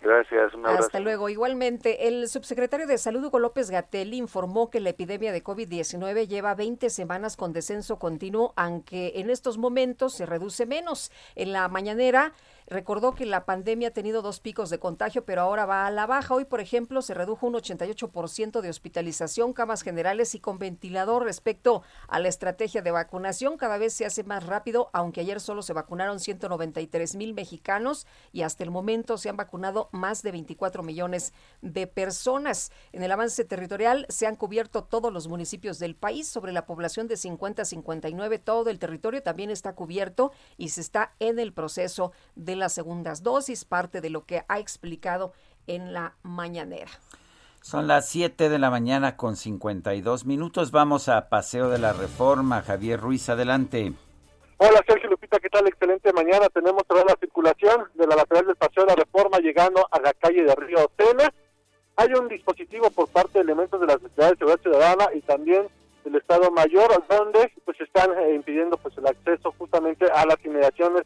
Gracias, un. Hasta luego. Igualmente, el subsecretario de Salud, Hugo López Gatel, informó que la epidemia de COVID-19 lleva 20 semanas con descenso continuo, aunque en estos momentos se reduce menos. En la mañanera, Recordó que la pandemia ha tenido dos picos de contagio, pero ahora va a la baja. Hoy, por ejemplo, se redujo un 88% de hospitalización, camas generales y con ventilador respecto a la estrategia de vacunación. Cada vez se hace más rápido, aunque ayer solo se vacunaron 193 mil mexicanos y hasta el momento se han vacunado más de 24 millones de personas. En el avance territorial se han cubierto todos los municipios del país. Sobre la población de 50 a 59, todo el territorio también está cubierto y se está en el proceso de las segundas dosis, parte de lo que ha explicado en la mañanera. Son las 7 de la mañana con 52 minutos. Vamos a Paseo de la Reforma. Javier Ruiz, adelante. Hola Sergio ¿qué tal? Excelente mañana. Tenemos toda la circulación de la lateral del Paseo de la Reforma llegando a la calle de Río Tena. Hay un dispositivo por parte de elementos de la Secretaría de Seguridad Ciudadana y también del Estado Mayor, donde pues están eh, impidiendo pues el acceso justamente a las inmediaciones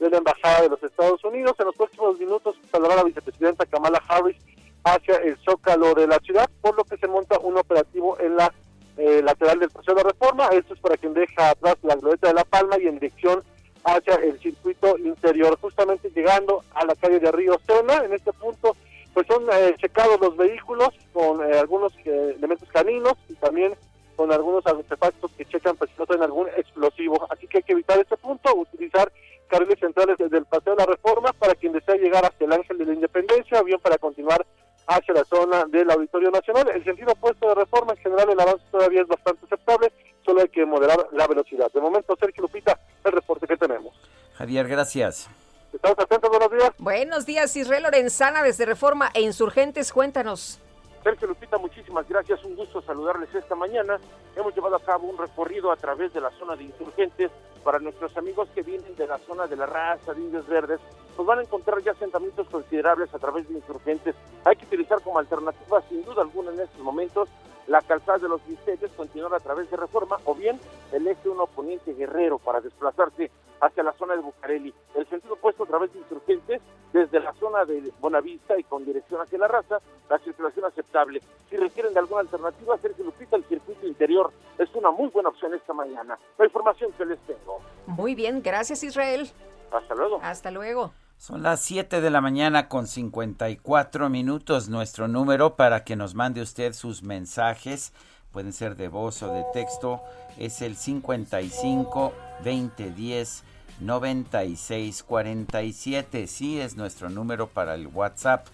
de la Embajada de los Estados Unidos. En los próximos minutos saldrá la vicepresidenta Kamala Harris hacia el zócalo de la ciudad, por lo que se monta un operativo en la eh, lateral del Paseo de Reforma. Esto es para quien deja atrás la glorieta de La Palma y en dirección hacia el circuito interior, justamente llegando a la calle de Río Sena. En este punto, pues son eh, checados los vehículos con eh, algunos elementos caninos y también con algunos artefactos que checan pues si no tienen algún explosivo. Así que hay que evitar este punto, utilizar carriles centrales desde el Paseo de la Reforma para quien desea llegar hasta el Ángel de la Independencia o bien para continuar hacia la zona del Auditorio Nacional. El sentido opuesto de reforma, en general, el avance todavía es bastante aceptable, solo hay que moderar la velocidad. De momento, Sergio Lupita, el reporte que tenemos. Javier, gracias. Estamos atentos, buenos días. Buenos días, Israel Lorenzana, desde Reforma e Insurgentes, cuéntanos. Sergio Lupita, muchísimas gracias, un gusto saludarles esta mañana. Hemos llevado a cabo un recorrido a través de la zona de insurgentes para nuestros amigos que vienen de la zona de la raza de Indios Verdes, pues van a encontrar ya asentamientos considerables a través de insurgentes. Hay que utilizar como alternativa, sin duda alguna, en estos momentos, la calzada de los misterios, continuar a través de Reforma, o bien el eje 1 poniente guerrero para desplazarse hacia la zona de Bucareli. El sentido opuesto a través de insurgentes, desde la zona de Bonavista y con dirección hacia la raza, la circulación aceptable. Si requieren de alguna alternativa, Sergio Lupita, el circuito interior es una muy buena opción esta mañana. La información que les tengo. Muy bien, gracias Israel. Hasta luego. Hasta luego. Son las 7 de la mañana con 54 minutos. Nuestro número para que nos mande usted sus mensajes, pueden ser de voz o de texto, es el 55 20 10 96 47. Sí, es nuestro número para el WhatsApp.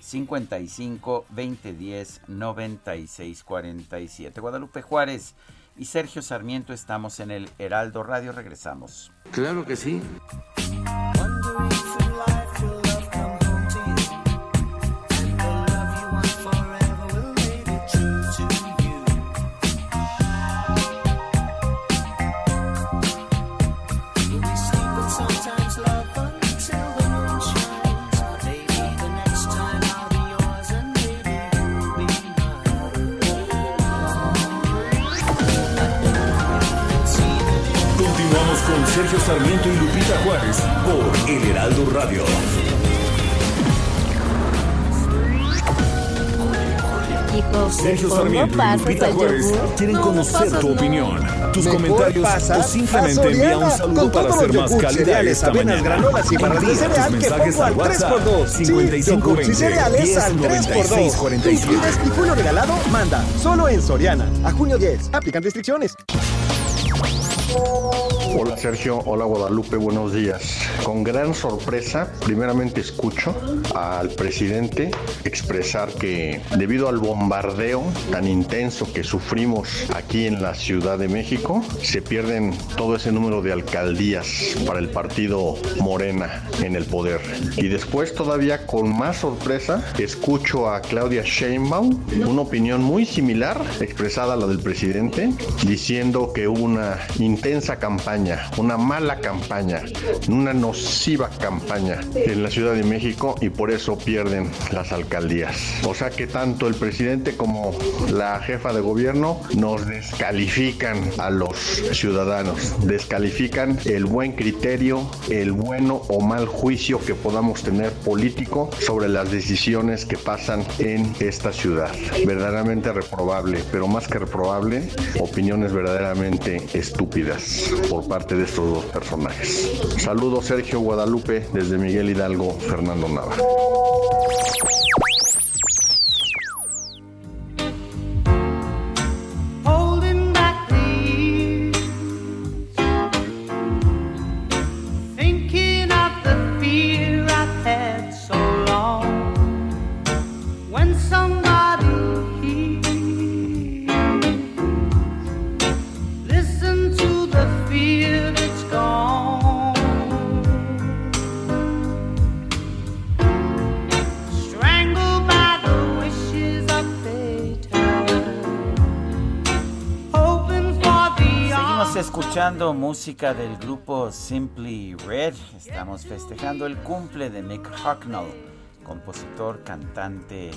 55 20 10 96 47. Guadalupe Juárez y Sergio Sarmiento estamos en el Heraldo Radio. Regresamos. Claro que sí. Con Sergio Sarmiento y Lupita Juárez por El Heraldo Radio. Sergio Sarmiento y Lupita Juárez quieren conocer tu opinión, tus comentarios o simplemente envía un saludo para ser más cálida esta mañana. granolas y barras de cereal que pongo al 3x2. 5520 y cereales al 3x2. Y julio regalado, manda. Solo en Soriana. A junio 10. Aplican restricciones. Hola Sergio, hola Guadalupe, buenos días. Con gran sorpresa, primeramente escucho al presidente expresar que debido al bombardeo tan intenso que sufrimos aquí en la Ciudad de México, se pierden todo ese número de alcaldías para el partido Morena en el poder. Y después todavía con más sorpresa, escucho a Claudia Sheinbaum, una opinión muy similar expresada a la del presidente, diciendo que hubo una intensa campaña una mala campaña, una nociva campaña en la Ciudad de México y por eso pierden las alcaldías. O sea que tanto el presidente como la jefa de gobierno nos descalifican a los ciudadanos, descalifican el buen criterio, el bueno o mal juicio que podamos tener político sobre las decisiones que pasan en esta ciudad. Verdaderamente reprobable, pero más que reprobable, opiniones verdaderamente estúpidas por parte de estos dos personajes. Saludos Sergio Guadalupe desde Miguel Hidalgo, Fernando Nava. Música del grupo Simply Red. Estamos festejando el cumple de Mick Hucknall, compositor, cantante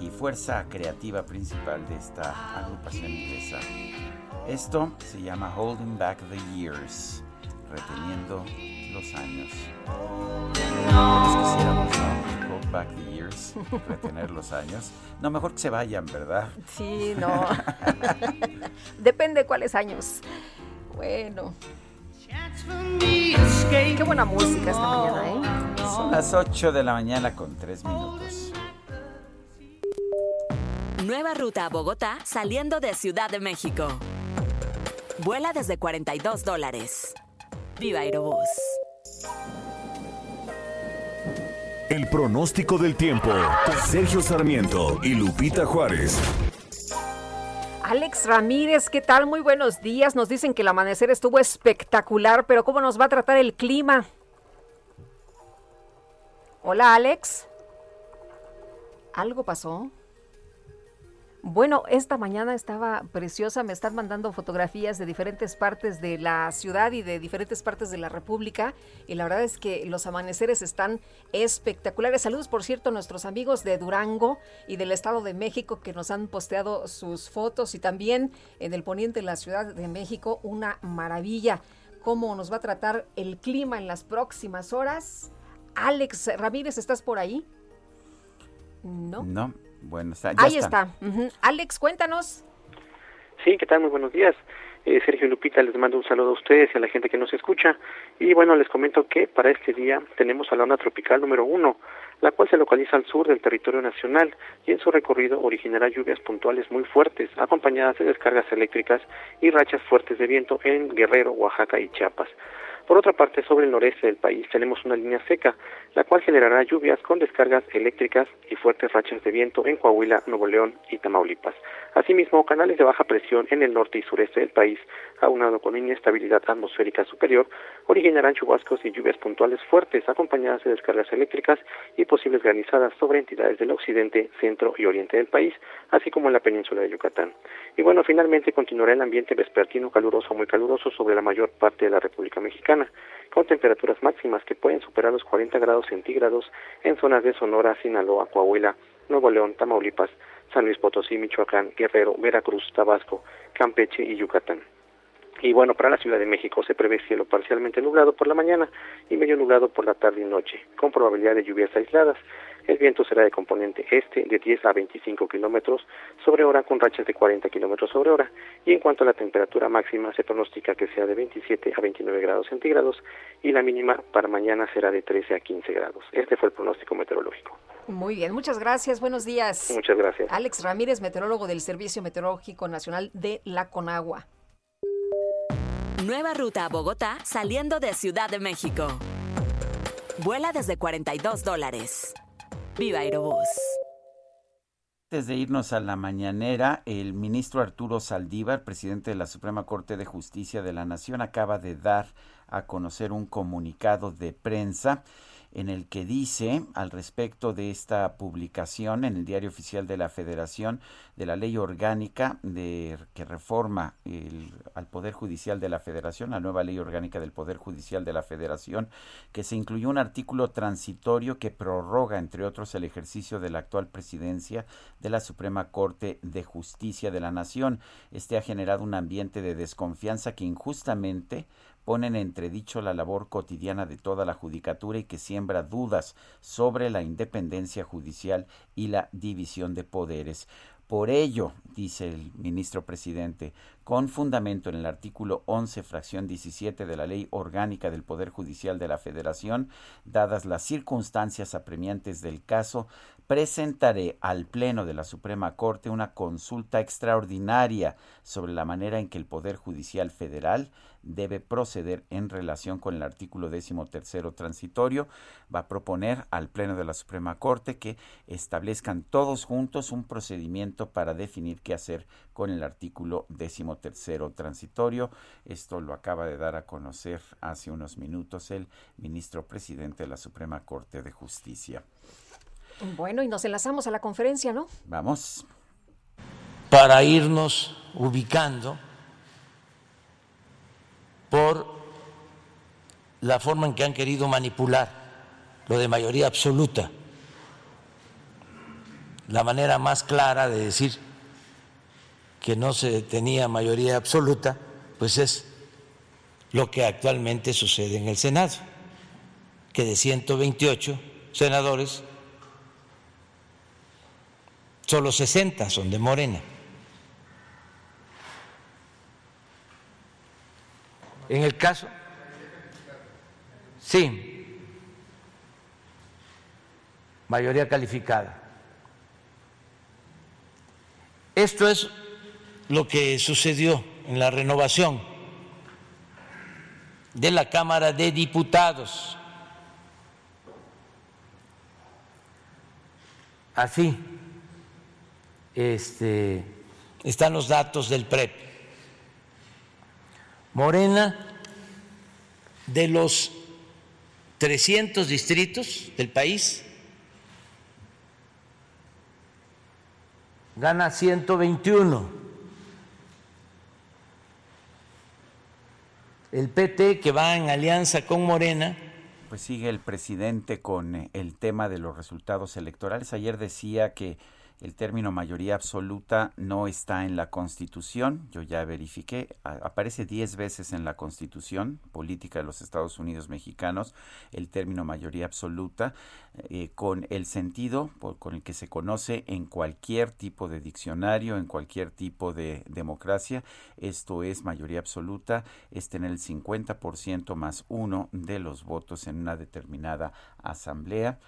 y fuerza creativa principal de esta agrupación inglesa. Esto se llama Holding Back the Years, reteniendo los años. quisiéramos, Hold back the years, retener los años. No, mejor que se vayan, ¿verdad? Sí, no. Depende cuáles años. Bueno, Qué buena música esta mañana, ¿eh? Son las 8 de la mañana con 3 minutos. Nueva ruta a Bogotá saliendo de Ciudad de México. Vuela desde 42 dólares. Viva Aerobús. El pronóstico del tiempo. Sergio Sarmiento y Lupita Juárez. Alex Ramírez, ¿qué tal? Muy buenos días. Nos dicen que el amanecer estuvo espectacular, pero ¿cómo nos va a tratar el clima? Hola, Alex. ¿Algo pasó? Bueno, esta mañana estaba preciosa, me están mandando fotografías de diferentes partes de la ciudad y de diferentes partes de la República y la verdad es que los amaneceres están espectaculares. Saludos, por cierto, a nuestros amigos de Durango y del Estado de México que nos han posteado sus fotos y también en el poniente de la Ciudad de México, una maravilla. ¿Cómo nos va a tratar el clima en las próximas horas? Alex Ramírez, ¿estás por ahí? No. No, bueno, Ahí está. Alex, cuéntanos. Sí, ¿qué tal? Muy buenos días. Eh, Sergio Lupita, les mando un saludo a ustedes y a la gente que nos escucha. Y bueno, les comento que para este día tenemos a la onda tropical número uno, la cual se localiza al sur del territorio nacional y en su recorrido originará lluvias puntuales muy fuertes, acompañadas de descargas eléctricas y rachas fuertes de viento en Guerrero, Oaxaca y Chiapas. Por otra parte, sobre el noreste del país tenemos una línea seca, la cual generará lluvias con descargas eléctricas y fuertes rachas de viento en Coahuila, Nuevo León y Tamaulipas. Asimismo, canales de baja presión en el norte y sureste del país, aunado con inestabilidad atmosférica superior, originarán chubascos y lluvias puntuales fuertes, acompañadas de descargas eléctricas y posibles granizadas sobre entidades del occidente, centro y oriente del país, así como en la península de Yucatán. Y bueno, finalmente continuará el ambiente vespertino caluroso muy caluroso sobre la mayor parte de la República Mexicana, con temperaturas máximas que pueden superar los 40 grados centígrados en zonas de Sonora, Sinaloa, Coahuila, Nuevo León, Tamaulipas, San Luis Potosí, Michoacán, Guerrero, Veracruz, Tabasco, Campeche y Yucatán. Y bueno, para la Ciudad de México se prevé cielo parcialmente nublado por la mañana y medio nublado por la tarde y noche, con probabilidad de lluvias aisladas. El viento será de componente este de 10 a 25 kilómetros sobre hora con rachas de 40 kilómetros sobre hora. Y en cuanto a la temperatura máxima, se pronostica que sea de 27 a 29 grados centígrados y la mínima para mañana será de 13 a 15 grados. Este fue el pronóstico meteorológico. Muy bien, muchas gracias. Buenos días. Muchas gracias. Alex Ramírez, meteorólogo del Servicio Meteorológico Nacional de la Conagua. Nueva ruta a Bogotá saliendo de Ciudad de México. Vuela desde 42 dólares. Viva Aerobús. Antes de irnos a la mañanera, el ministro Arturo Saldívar, presidente de la Suprema Corte de Justicia de la Nación, acaba de dar a conocer un comunicado de prensa en el que dice al respecto de esta publicación en el Diario Oficial de la Federación de la Ley Orgánica de que reforma al Poder Judicial de la Federación, la nueva Ley Orgánica del Poder Judicial de la Federación, que se incluyó un artículo transitorio que prorroga, entre otros, el ejercicio de la actual presidencia de la Suprema Corte de Justicia de la Nación. Este ha generado un ambiente de desconfianza que injustamente pone en entredicho la labor cotidiana de toda la judicatura y que siembra dudas sobre la independencia judicial y la división de poderes. Por ello, dice el ministro presidente, con fundamento en el artículo 11, fracción 17 de la Ley Orgánica del Poder Judicial de la Federación, dadas las circunstancias apremiantes del caso, presentaré al Pleno de la Suprema Corte una consulta extraordinaria sobre la manera en que el Poder Judicial Federal debe proceder en relación con el artículo décimo tercero transitorio. Va a proponer al Pleno de la Suprema Corte que establezcan todos juntos un procedimiento para definir qué hacer con el artículo décimo tercero transitorio. Esto lo acaba de dar a conocer hace unos minutos el ministro presidente de la Suprema Corte de Justicia. Bueno, y nos enlazamos a la conferencia, ¿no? Vamos. Para irnos ubicando por la forma en que han querido manipular lo de mayoría absoluta. La manera más clara de decir que no se tenía mayoría absoluta, pues es lo que actualmente sucede en el Senado, que de 128 senadores Solo 60 son de Morena. En el caso, sí, mayoría calificada. Esto es lo que sucedió en la renovación de la Cámara de Diputados. Así este, están los datos del PREP. Morena, de los 300 distritos del país, gana 121. El PT, que va en alianza con Morena, pues sigue el presidente con el tema de los resultados electorales. Ayer decía que El término mayoría absoluta no está en la Constitución, yo ya verifiqué, aparece 10 veces en la Constitución política de los Estados Unidos mexicanos el término mayoría absoluta eh, con el sentido con el que se conoce en cualquier tipo de diccionario, en cualquier tipo de democracia. Esto es mayoría absoluta, es tener el 50% más uno de los votos en una determinada asamblea.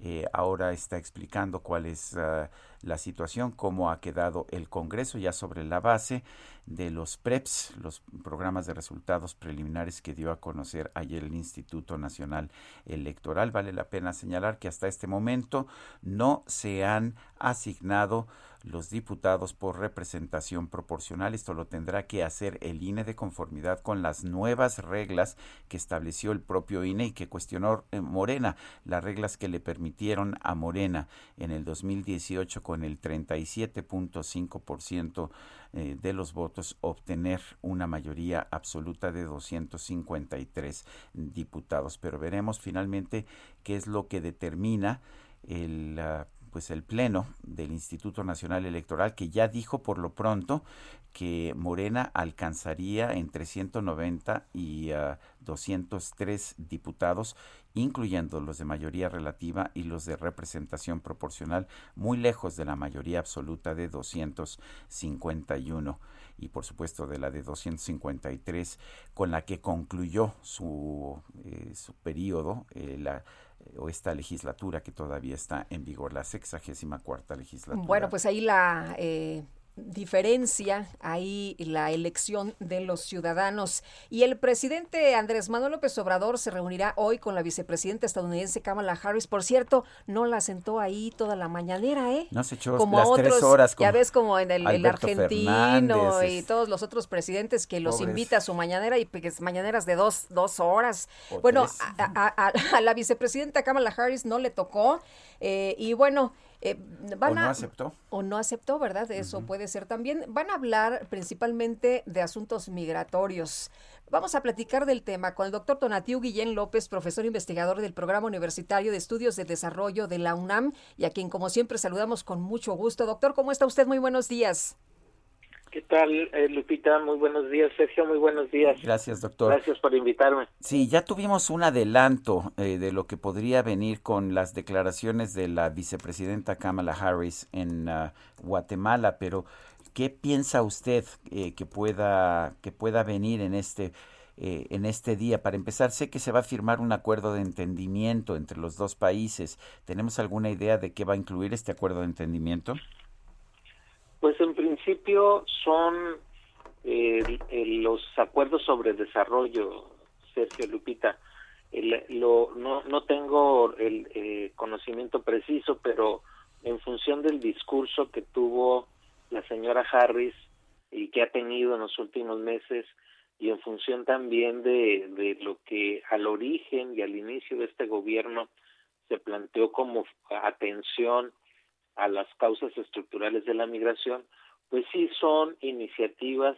Eh, ahora está explicando cuál es ah, la situación, cómo ha quedado el Congreso ya sobre la base de los PREPS, los programas de resultados preliminares que dio a conocer ayer el Instituto Nacional Electoral. Vale la pena señalar que hasta este momento no se han asignado los diputados por representación proporcional. Esto lo tendrá que hacer el INE de conformidad con las nuevas reglas que estableció el propio INE y que cuestionó eh, Morena, las reglas que le permitieron a Morena en el 2018 con el 37.5% eh, de los votos obtener una mayoría absoluta de 253 diputados. Pero veremos finalmente qué es lo que determina el ah, pues el pleno del Instituto Nacional Electoral que ya dijo por lo pronto que Morena alcanzaría entre 190 y 203 ah, diputados, incluyendo los de mayoría relativa y los de representación proporcional, muy lejos de la mayoría absoluta de 251 y por supuesto de la de 253 con la que concluyó su, eh, su periodo, eh, la o esta legislatura que todavía está en vigor, la sexagésima cuarta legislatura. Bueno, pues ahí la eh, diferencia ahí la elección de los ciudadanos. Y el presidente Andrés Manuel López Obrador se reunirá hoy con la vicepresidenta estadounidense Kamala Harris. Por cierto, no la sentó ahí toda la mañanera, ¿eh? No se echó como las tres horas. ya ves como en el, argentino y todos los otros presidentes que los invita a su mañanera y pues, mañaneras de dos, dos horas. bueno, a, la vicepresidenta Kamala Harris no le tocó. Eh, y bueno, eh, van o no aceptó. O no aceptó, ¿verdad? Eso puede ser también. Van a hablar principalmente de asuntos migratorios. Vamos a platicar del tema con el doctor Tonatiu Guillén López, profesor investigador del Programa Universitario de Estudios de Desarrollo de la UNAM, y a quien, como siempre, saludamos con mucho gusto. Doctor, ¿cómo está usted? Muy buenos días. ¿Qué tal, eh, Lupita? Muy buenos días, Sergio. Muy buenos días. Gracias, doctor. Gracias por invitarme. Sí, ya tuvimos un adelanto eh, de lo que podría venir con las declaraciones de la vicepresidenta Kamala Harris en ah, Guatemala, pero ¿qué piensa usted eh, que pueda que pueda venir en este en este día? Para empezar, sé que se va a firmar un acuerdo de entendimiento entre los dos países. ¿Tenemos alguna idea de qué va a incluir este acuerdo de entendimiento? Pues en principio son eh, los acuerdos sobre desarrollo, Sergio Lupita. lo, no, no tengo el eh, conocimiento preciso, pero en función del discurso que tuvo la señora Harris y que ha tenido en los últimos meses, y en función también de lo que al origen y al inicio de este gobierno se planteó como atención a las causas estructurales de la migración, pues sí son iniciativas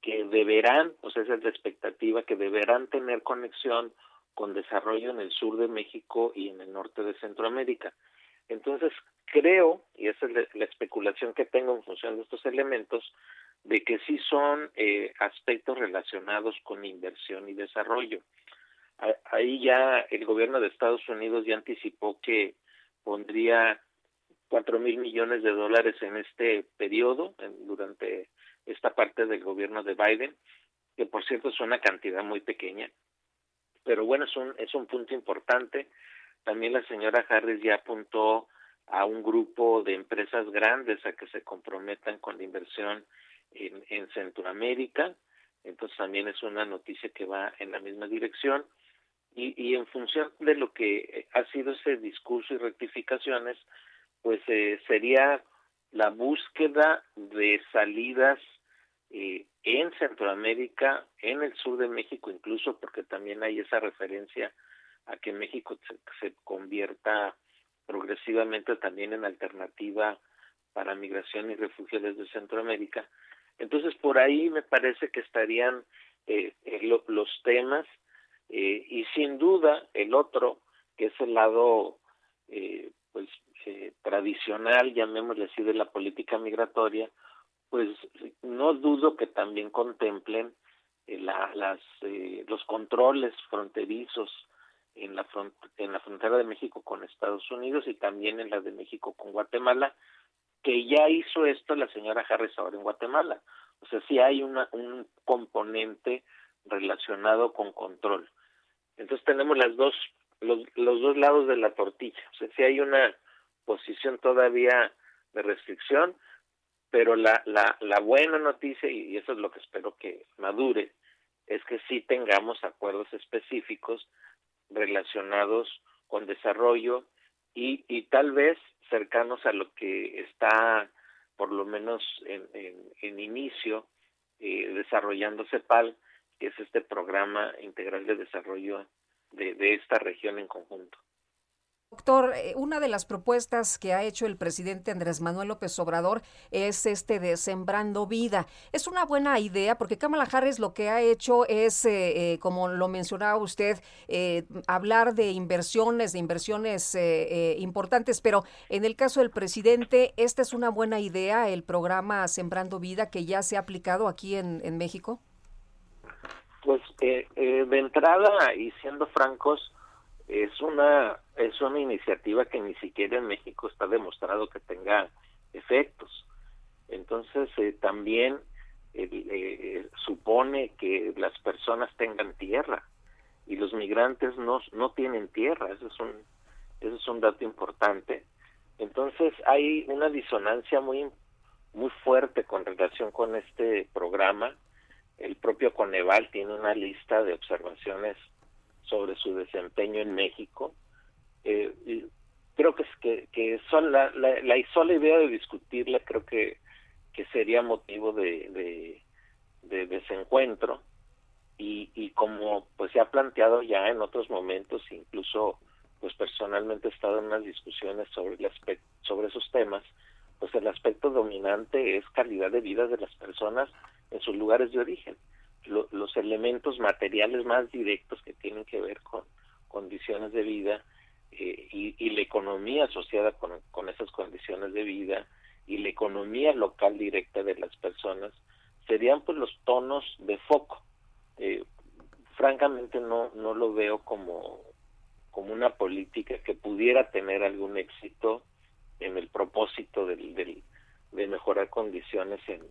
que deberán, sea, esa es la expectativa, que deberán tener conexión con desarrollo en el sur de México y en el norte de Centroamérica. Entonces, creo, y esa es la, especulación que tengo en función de estos elementos, de que sí son eh, aspectos relacionados con inversión y desarrollo. Ahí ya el gobierno de Estados Unidos ya anticipó que pondría cuatro mil millones de dólares en este periodo, durante esta parte del gobierno de Biden, que por cierto es una cantidad muy pequeña, pero bueno, es un, es un punto importante. También la señora Harris ya apuntó a un grupo de empresas grandes a que se comprometan con la inversión en, en Centroamérica, entonces también es una noticia que va en la misma dirección. Y, y en función de lo que ha sido ese discurso y rectificaciones, pues eh, sería la búsqueda de salidas eh, en Centroamérica, en el sur de México incluso, porque también hay esa referencia a que México se, convierta progresivamente también en alternativa para migración y refugio desde Centroamérica. Entonces, por ahí me parece que estarían eh, los temas y sin duda el otro, que es el lado pues eh, tradicional, llamémosle así, de la política migratoria, pues no dudo que también contemplen eh, la, las, eh, los controles fronterizos en la, en la frontera de México con Estados Unidos y también en la de México con Guatemala, que ya hizo esto la señora Harris ahora en Guatemala. O sea, sí hay una, un componente relacionado con control. Entonces tenemos las dos, los, los dos lados de la tortilla. O sea, sí hay una posición todavía de restricción, pero la, la, la buena noticia, y eso es lo que espero que madure, es que sí tengamos acuerdos específicos relacionados con desarrollo y, y tal vez cercanos a lo que está por lo menos en, en, inicio eh, desarrollando CEPAL, que es este programa integral de desarrollo de, esta región en conjunto. Doctor, eh, una de las propuestas que ha hecho el presidente Andrés Manuel López Obrador es este de Sembrando Vida. Es una buena idea porque Kamala lo que ha hecho es, eh, eh, como lo mencionaba usted, hablar de inversiones, de inversiones importantes, pero en el caso del presidente, ¿esta es una buena idea, el programa Sembrando Vida que ya se ha aplicado aquí en México? Pues de entrada, y siendo francos, es una es una iniciativa que ni siquiera en México está demostrado que tenga efectos. Entonces eh, también eh, supone que las personas tengan tierra y los migrantes no no tienen tierra eso es un eso es un dato importante. Entonces hay una disonancia muy muy fuerte con relación con este programa el propio Coneval tiene una lista de observaciones sobre su desempeño en México. Eh, creo que, que, que la, sola idea de discutirla creo que, que sería motivo de, de, desencuentro y, y como pues se ha planteado ya en otros momentos, incluso pues personalmente he estado en unas discusiones sobre, el aspecto, sobre esos temas, pues el aspecto dominante es calidad de vida de las personas en sus lugares de origen los elementos materiales más directos que tienen que ver con condiciones de vida eh, y, la economía asociada con, con esas condiciones de vida y la economía local directa de las personas serían pues los tonos de foco. Eh, francamente no, no lo veo como, como una política que pudiera tener algún éxito en el propósito del, del, de mejorar condiciones en,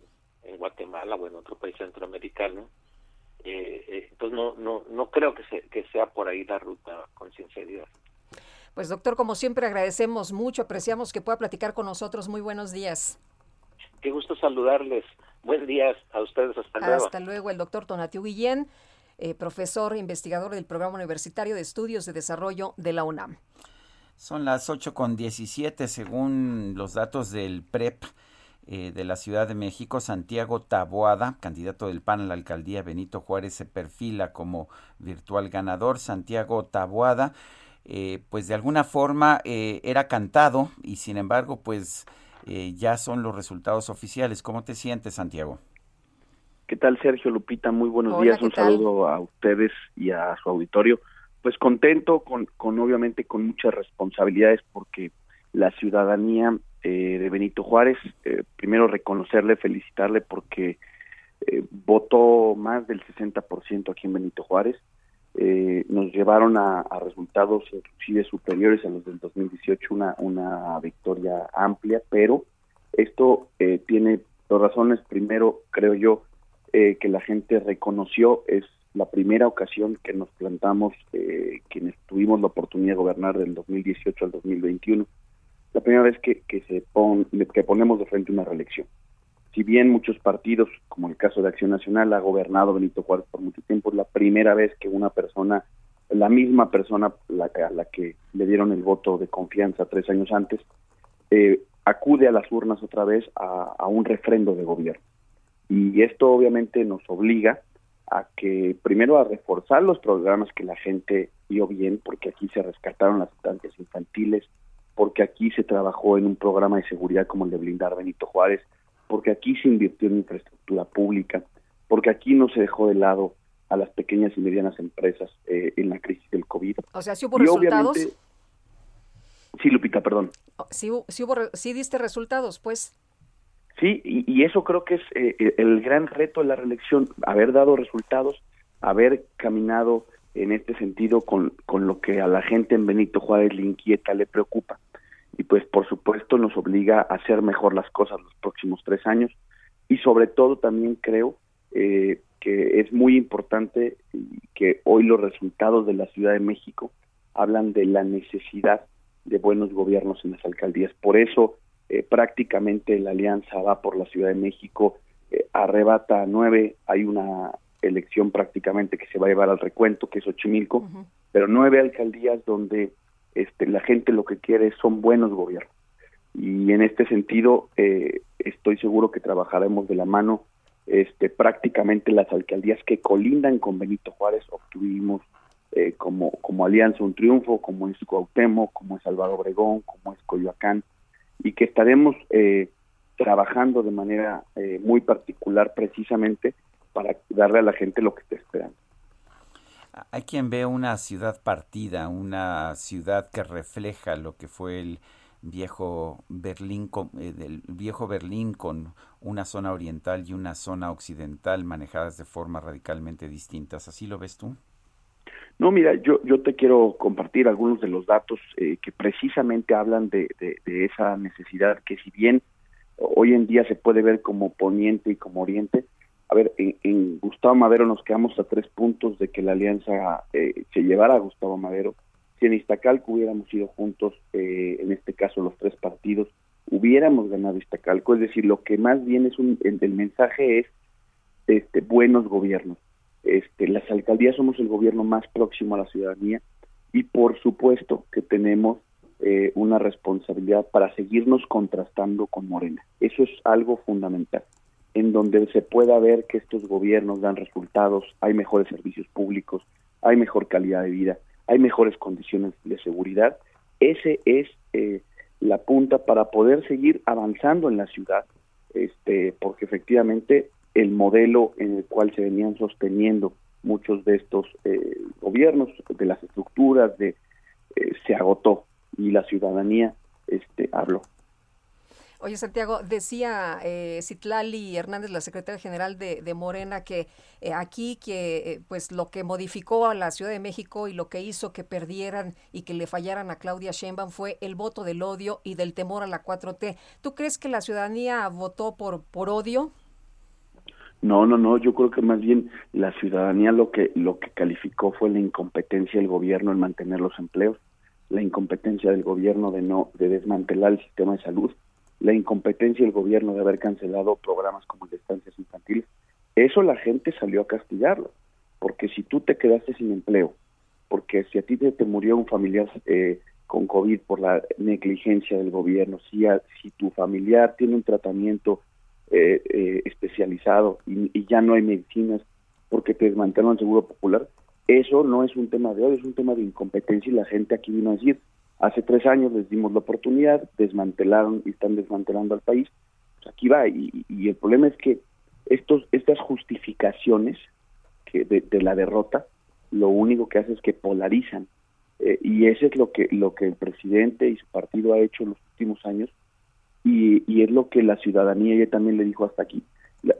en Guatemala o en otro país centroamericano eh, eh, entonces no, no, no creo que, que sea por ahí la ruta con sinceridad. Pues doctor, como siempre agradecemos mucho, apreciamos que pueda platicar con nosotros. Muy buenos días. Qué gusto saludarles. Buen día a ustedes. Hasta luego. Hasta luego. El doctor Tonatiu Guillén, eh, profesor e investigador del Programa Universitario de Estudios de Desarrollo de la UNAM. Son las 8 con 17 según los datos del PREP. Eh, de la Ciudad de México, Santiago Taboada, candidato del PAN a la alcaldía Benito Juárez, se perfila como virtual ganador. Santiago Taboada, eh, pues de alguna forma eh, era cantado y sin embargo, pues ya son los resultados oficiales. ¿Cómo te sientes, Santiago? ¿Qué tal, Sergio Lupita? Muy buenos días. Un saludo a ustedes y a su auditorio. Pues contento, con, con obviamente con muchas responsabilidades porque la ciudadanía eh, de Benito Juárez. Eh, primero reconocerle, felicitarle porque eh, votó más del 60% aquí en Benito Juárez. nos llevaron a, resultados inclusive superiores a los del 2018, una, una victoria amplia, pero esto tiene dos razones. Primero, creo yo que la gente reconoció, es la primera ocasión que nos plantamos, quienes tuvimos la oportunidad de gobernar del 2018 al 2021, la primera vez que, que se pon, que ponemos de frente una reelección. Si bien muchos partidos, como el caso de Acción Nacional, ha gobernado Benito Juárez por mucho tiempo, es la primera vez que una persona, la misma persona la, a la que le dieron el voto de confianza tres años antes, eh, acude a las urnas otra vez a, un refrendo de gobierno. Y esto obviamente nos obliga a que primero a reforzar los programas que la gente vio bien, porque aquí se rescataron las estancias infantiles, porque aquí se trabajó en un programa de seguridad como el de blindar Benito Juárez, porque aquí se invirtió en infraestructura pública, porque aquí no se dejó de lado a las pequeñas y medianas empresas eh, en la crisis del COVID. O sea, ¿sí hubo resultados? Sí, Lupita, perdón. Oh, sí, sí, hubo, sí diste resultados, pues. Sí, y, eso creo que es eh, el gran reto de la reelección, haber dado resultados, haber caminado en este sentido con, con lo que a la gente en Benito Juárez le inquieta, le preocupa. Y pues por supuesto nos obliga a hacer mejor las cosas los próximos tres años. Y sobre todo también creo eh, que es muy importante que hoy los resultados de la Ciudad de México hablan de la necesidad de buenos gobiernos en las alcaldías. Por eso eh, prácticamente la alianza va por la Ciudad de México, eh, arrebata a nueve, hay una elección prácticamente que se va a llevar al recuento, que es Ochimilco, pero nueve alcaldías donde este, la gente lo que quiere son buenos gobiernos. Y en este sentido, eh, estoy seguro que trabajaremos de la mano. Este, prácticamente las alcaldías que colindan con Benito Juárez obtuvimos eh, como, como alianza un triunfo, como es Cuauhtémoc, como es Salvador Obregón, como es Coyoacán, y que estaremos eh, trabajando de manera muy particular precisamente para darle a la gente lo que está esperando. Hay quien ve una ciudad partida, una ciudad que refleja lo que fue el viejo Berlín, con, eh, del viejo Berlín con una zona oriental y una zona occidental manejadas de formas radicalmente distintas. ¿Así lo ves tú? No, mira, yo, yo te quiero compartir algunos de los datos eh, que precisamente hablan de, de, esa necesidad que si bien hoy en día se puede ver como poniente y como oriente, a ver, en, Gustavo Madero nos quedamos a tres puntos de que la alianza eh, se llevara a Gustavo Madero. Si en Iztacalco hubiéramos ido juntos, eh, en este caso los tres partidos, hubiéramos ganado Iztacalco. Es decir, lo que más bien es un, el, mensaje es este, buenos gobiernos. Este, las alcaldías somos el gobierno más próximo a la ciudadanía y por supuesto que tenemos eh, una responsabilidad para seguirnos contrastando con Morena. Eso es algo fundamental en donde se pueda ver que estos gobiernos dan resultados, hay mejores servicios públicos, hay mejor calidad de vida, hay mejores condiciones de seguridad, ese es eh, la punta para poder seguir avanzando en la ciudad, este, porque efectivamente el modelo en el cual se venían sosteniendo muchos de estos eh, gobiernos, de las estructuras, de eh, se agotó y la ciudadanía este, habló. Oye, Santiago, decía eh, Citlali Hernández, la secretaria general de, Morena, que eh, aquí que eh, pues lo que modificó a la Ciudad de México y lo que hizo que perdieran y que le fallaran a Claudia Sheinbaum fue el voto del odio y del temor a la 4T. ¿Tú crees que la ciudadanía votó por, por odio? No, no, no, yo creo que más bien la ciudadanía lo que lo que calificó fue la incompetencia del gobierno en mantener los empleos, la incompetencia del gobierno de no de desmantelar el sistema de salud la incompetencia del gobierno de haber cancelado programas como el de estancias infantiles, eso la gente salió a castigarlo, porque si tú te quedaste sin empleo, porque si a ti te, murió un familiar eh, con COVID por la negligencia del gobierno, si, si tu familiar tiene un tratamiento eh, eh, especializado y, y, ya no hay medicinas porque te desmantelaron el seguro popular, eso no es un tema de hoy, es un tema de incompetencia y la gente aquí vino a decir, Hace tres años les dimos la oportunidad, desmantelaron y están desmantelando al país. Pues aquí va, y, el problema es que estos, estas justificaciones que de, la derrota, lo único que hace es que polarizan. Eh, y eso es lo que, lo que el presidente y su partido ha hecho en los últimos años, y, y es lo que la ciudadanía, ella también le dijo hasta aquí.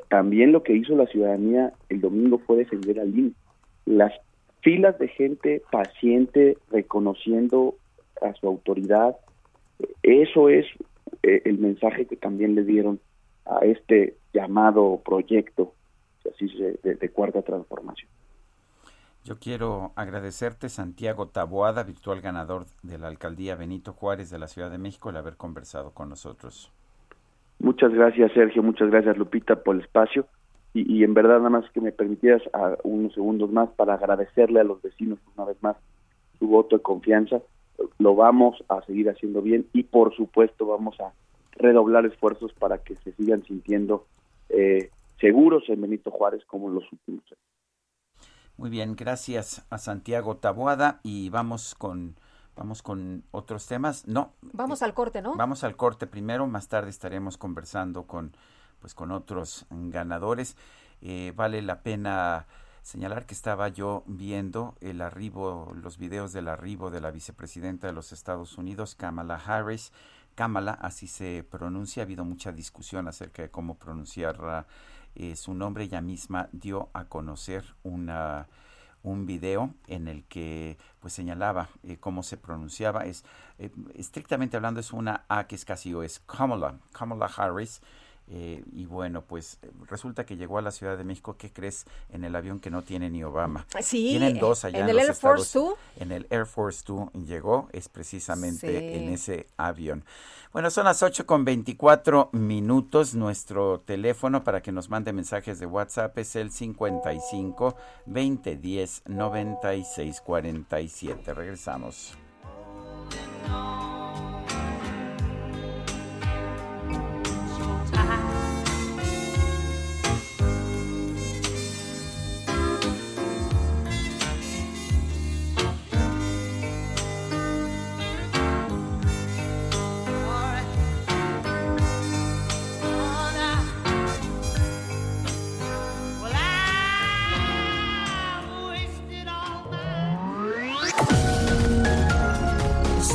también lo que hizo la ciudadanía el domingo fue defender al INE. Las filas de gente paciente reconociendo a su autoridad. Eso es eh, el mensaje que también le dieron a este llamado proyecto así de, cuarta transformación. Yo quiero agradecerte, Santiago Taboada, virtual ganador de la alcaldía Benito Juárez de la Ciudad de México, el haber conversado con nosotros. Muchas gracias, Sergio. Muchas gracias, Lupita, por el espacio. Y, y en verdad, nada más que me permitieras a unos segundos más para agradecerle a los vecinos una vez más su voto de confianza lo vamos a seguir haciendo bien y por supuesto vamos a redoblar esfuerzos para que se sigan sintiendo eh, seguros en Benito Juárez como los últimos años. Muy bien, gracias a Santiago Taboada y vamos con vamos con otros temas. No, vamos al corte, ¿no? Vamos al corte primero, más tarde estaremos conversando con pues con otros ganadores. Eh, vale la pena señalar que estaba yo viendo el arribo, los videos del arribo de la vicepresidenta de los Estados Unidos, Kamala Harris. Kamala, así se pronuncia, ha habido mucha discusión acerca de cómo pronunciar eh, su nombre. Ella misma dio a conocer una un video en el que pues señalaba eh, cómo se pronunciaba es eh, estrictamente hablando es una A que es casi o es Kamala Kamala Harris eh, y bueno, pues resulta que llegó a la Ciudad de México, ¿qué crees? En el avión que no tiene ni Obama. Sí, Tienen dos allá en, el Air Force 2. En el Air Force 2 llegó, es precisamente en ese avión. Bueno, son las 8 con 24 minutos. Nuestro teléfono para que nos mande mensajes de WhatsApp es el 55 2010 96 47. Regresamos.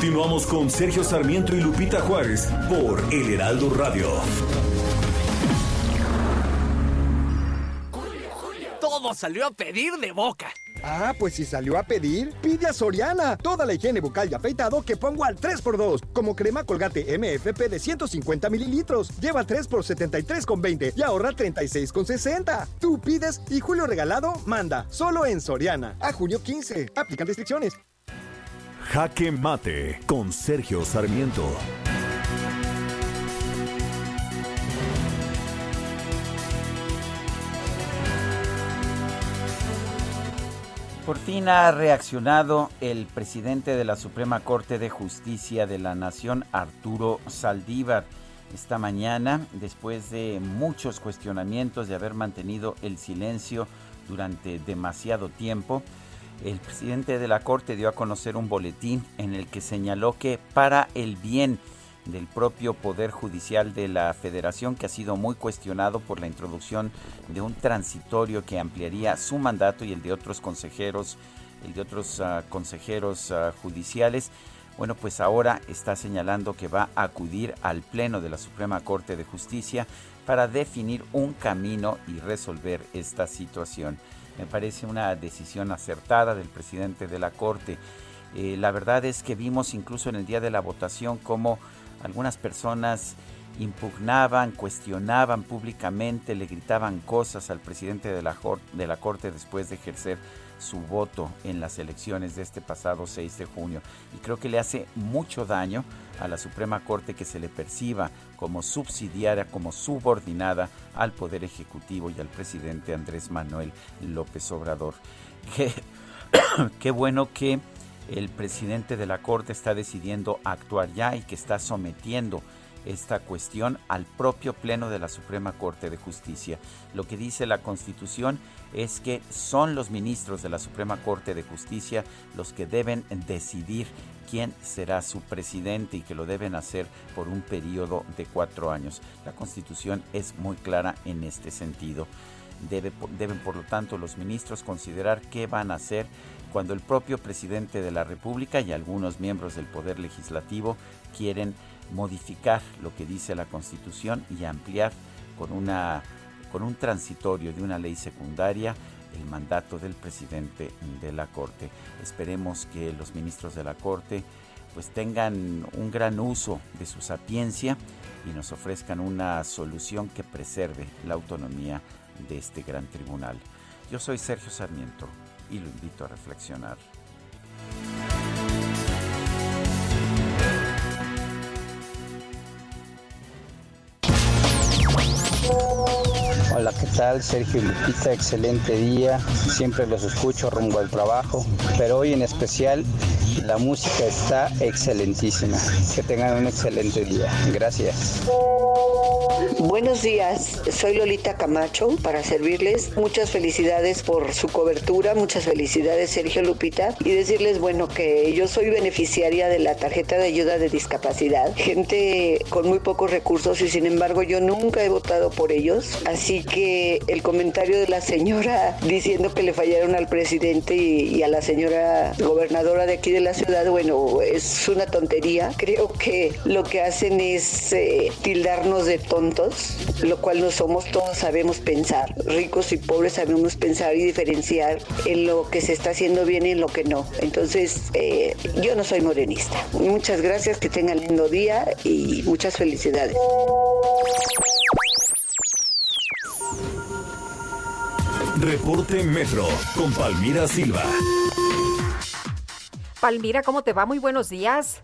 Continuamos con Sergio Sarmiento y Lupita Juárez por El Heraldo Radio. Todo salió a pedir de boca. Ah, pues si salió a pedir, pide a Soriana. Toda la higiene bucal y afeitado que pongo al 3x2. Como crema colgate MFP de 150 mililitros. Lleva 3 por 73,20 y ahorra 36,60. Tú pides y Julio Regalado manda. Solo en Soriana. A junio 15. Aplican restricciones. Jaque Mate con Sergio Sarmiento. Por fin ha reaccionado el presidente de la Suprema Corte de Justicia de la Nación, Arturo Saldívar. Esta mañana, después de muchos cuestionamientos de haber mantenido el silencio durante demasiado tiempo, el presidente de la Corte dio a conocer un boletín en el que señaló que para el bien del propio Poder Judicial de la Federación, que ha sido muy cuestionado por la introducción de un transitorio que ampliaría su mandato y el de otros consejeros, el de otros uh, consejeros uh, judiciales. Bueno, pues ahora está señalando que va a acudir al Pleno de la Suprema Corte de Justicia para definir un camino y resolver esta situación. Me parece una decisión acertada del presidente de la Corte. Eh, la verdad es que vimos incluso en el día de la votación cómo algunas personas impugnaban, cuestionaban públicamente, le gritaban cosas al presidente de la, de la Corte después de ejercer su voto en las elecciones de este pasado 6 de junio. Y creo que le hace mucho daño a la Suprema Corte que se le perciba como subsidiaria, como subordinada al Poder Ejecutivo y al presidente Andrés Manuel López Obrador. Qué, qué bueno que el presidente de la Corte está decidiendo actuar ya y que está sometiendo esta cuestión al propio Pleno de la Suprema Corte de Justicia. Lo que dice la Constitución es que son los ministros de la Suprema Corte de Justicia los que deben decidir quién será su presidente y que lo deben hacer por un periodo de cuatro años. La Constitución es muy clara en este sentido. deben, por lo tanto, los ministros considerar qué van a hacer cuando el propio presidente de la República y algunos miembros del Poder Legislativo quieren modificar lo que dice la Constitución y ampliar con, una, con un transitorio de una ley secundaria el mandato del presidente de la Corte. Esperemos que los ministros de la Corte pues tengan un gran uso de su sapiencia y nos ofrezcan una solución que preserve la autonomía de este gran tribunal. Yo soy Sergio Sarmiento y lo invito a reflexionar. Hola, ¿qué tal? Sergio Lupita, excelente día. Siempre los escucho rumbo al trabajo, pero hoy en especial la música está excelentísima. Que tengan un excelente día. Gracias. Buenos días, soy Lolita Camacho para servirles. Muchas felicidades por su cobertura, muchas felicidades Sergio Lupita y decirles, bueno, que yo soy beneficiaria de la tarjeta de ayuda de discapacidad. Gente con muy pocos recursos y sin embargo yo nunca he votado por ellos. Así que el comentario de la señora diciendo que le fallaron al presidente y, a la señora gobernadora de aquí de la ciudad, bueno, es una tontería. Creo que lo que hacen es eh, tildarnos de tontos, lo cual no somos, todos sabemos pensar. Ricos y pobres sabemos pensar y diferenciar en lo que se está haciendo bien y en lo que no. Entonces, eh, yo no soy morenista. Muchas gracias, que tengan lindo día y muchas felicidades. Reporte Metro con Palmira Silva. Palmira, ¿cómo te va? Muy buenos días.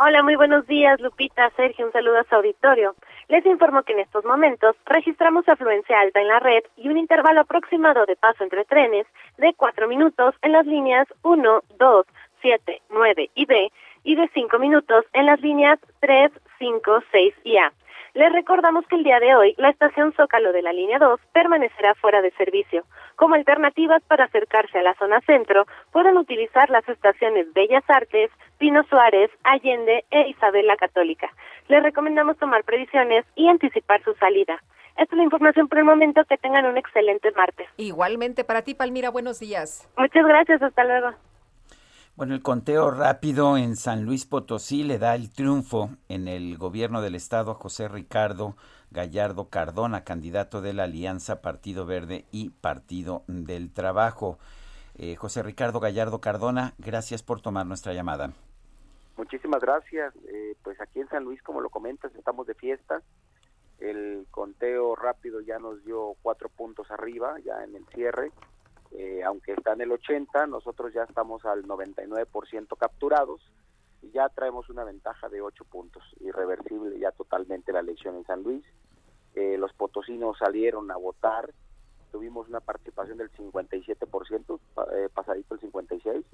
Hola, muy buenos días, Lupita, Sergio, un saludo a su auditorio. Les informo que en estos momentos registramos afluencia alta en la red y un intervalo aproximado de paso entre trenes de cuatro minutos en las líneas 1, 2, 7, 9 y B y de cinco minutos en las líneas 3, 5, 6 y A. Les recordamos que el día de hoy la estación Zócalo de la línea 2 permanecerá fuera de servicio. Como alternativas para acercarse a la zona centro, pueden utilizar las estaciones Bellas Artes, Pino Suárez, Allende e Isabel la Católica. Les recomendamos tomar previsiones y anticipar su salida. Esta es la información por el momento. Que tengan un excelente martes. Igualmente para ti, Palmira. Buenos días. Muchas gracias. Hasta luego. Bueno, el conteo rápido en San Luis Potosí le da el triunfo en el gobierno del estado a José Ricardo Gallardo Cardona, candidato de la Alianza Partido Verde y Partido del Trabajo. Eh, José Ricardo Gallardo Cardona, gracias por tomar nuestra llamada. Muchísimas gracias. Eh, pues aquí en San Luis, como lo comentas, estamos de fiesta. El conteo rápido ya nos dio cuatro puntos arriba, ya en el cierre. Eh, aunque está en el 80, nosotros ya estamos al 99% capturados y ya traemos una ventaja de 8 puntos, irreversible ya totalmente la elección en San Luis. Eh, los potosinos salieron a votar, tuvimos una participación del 57%, eh, pasadito el 56%,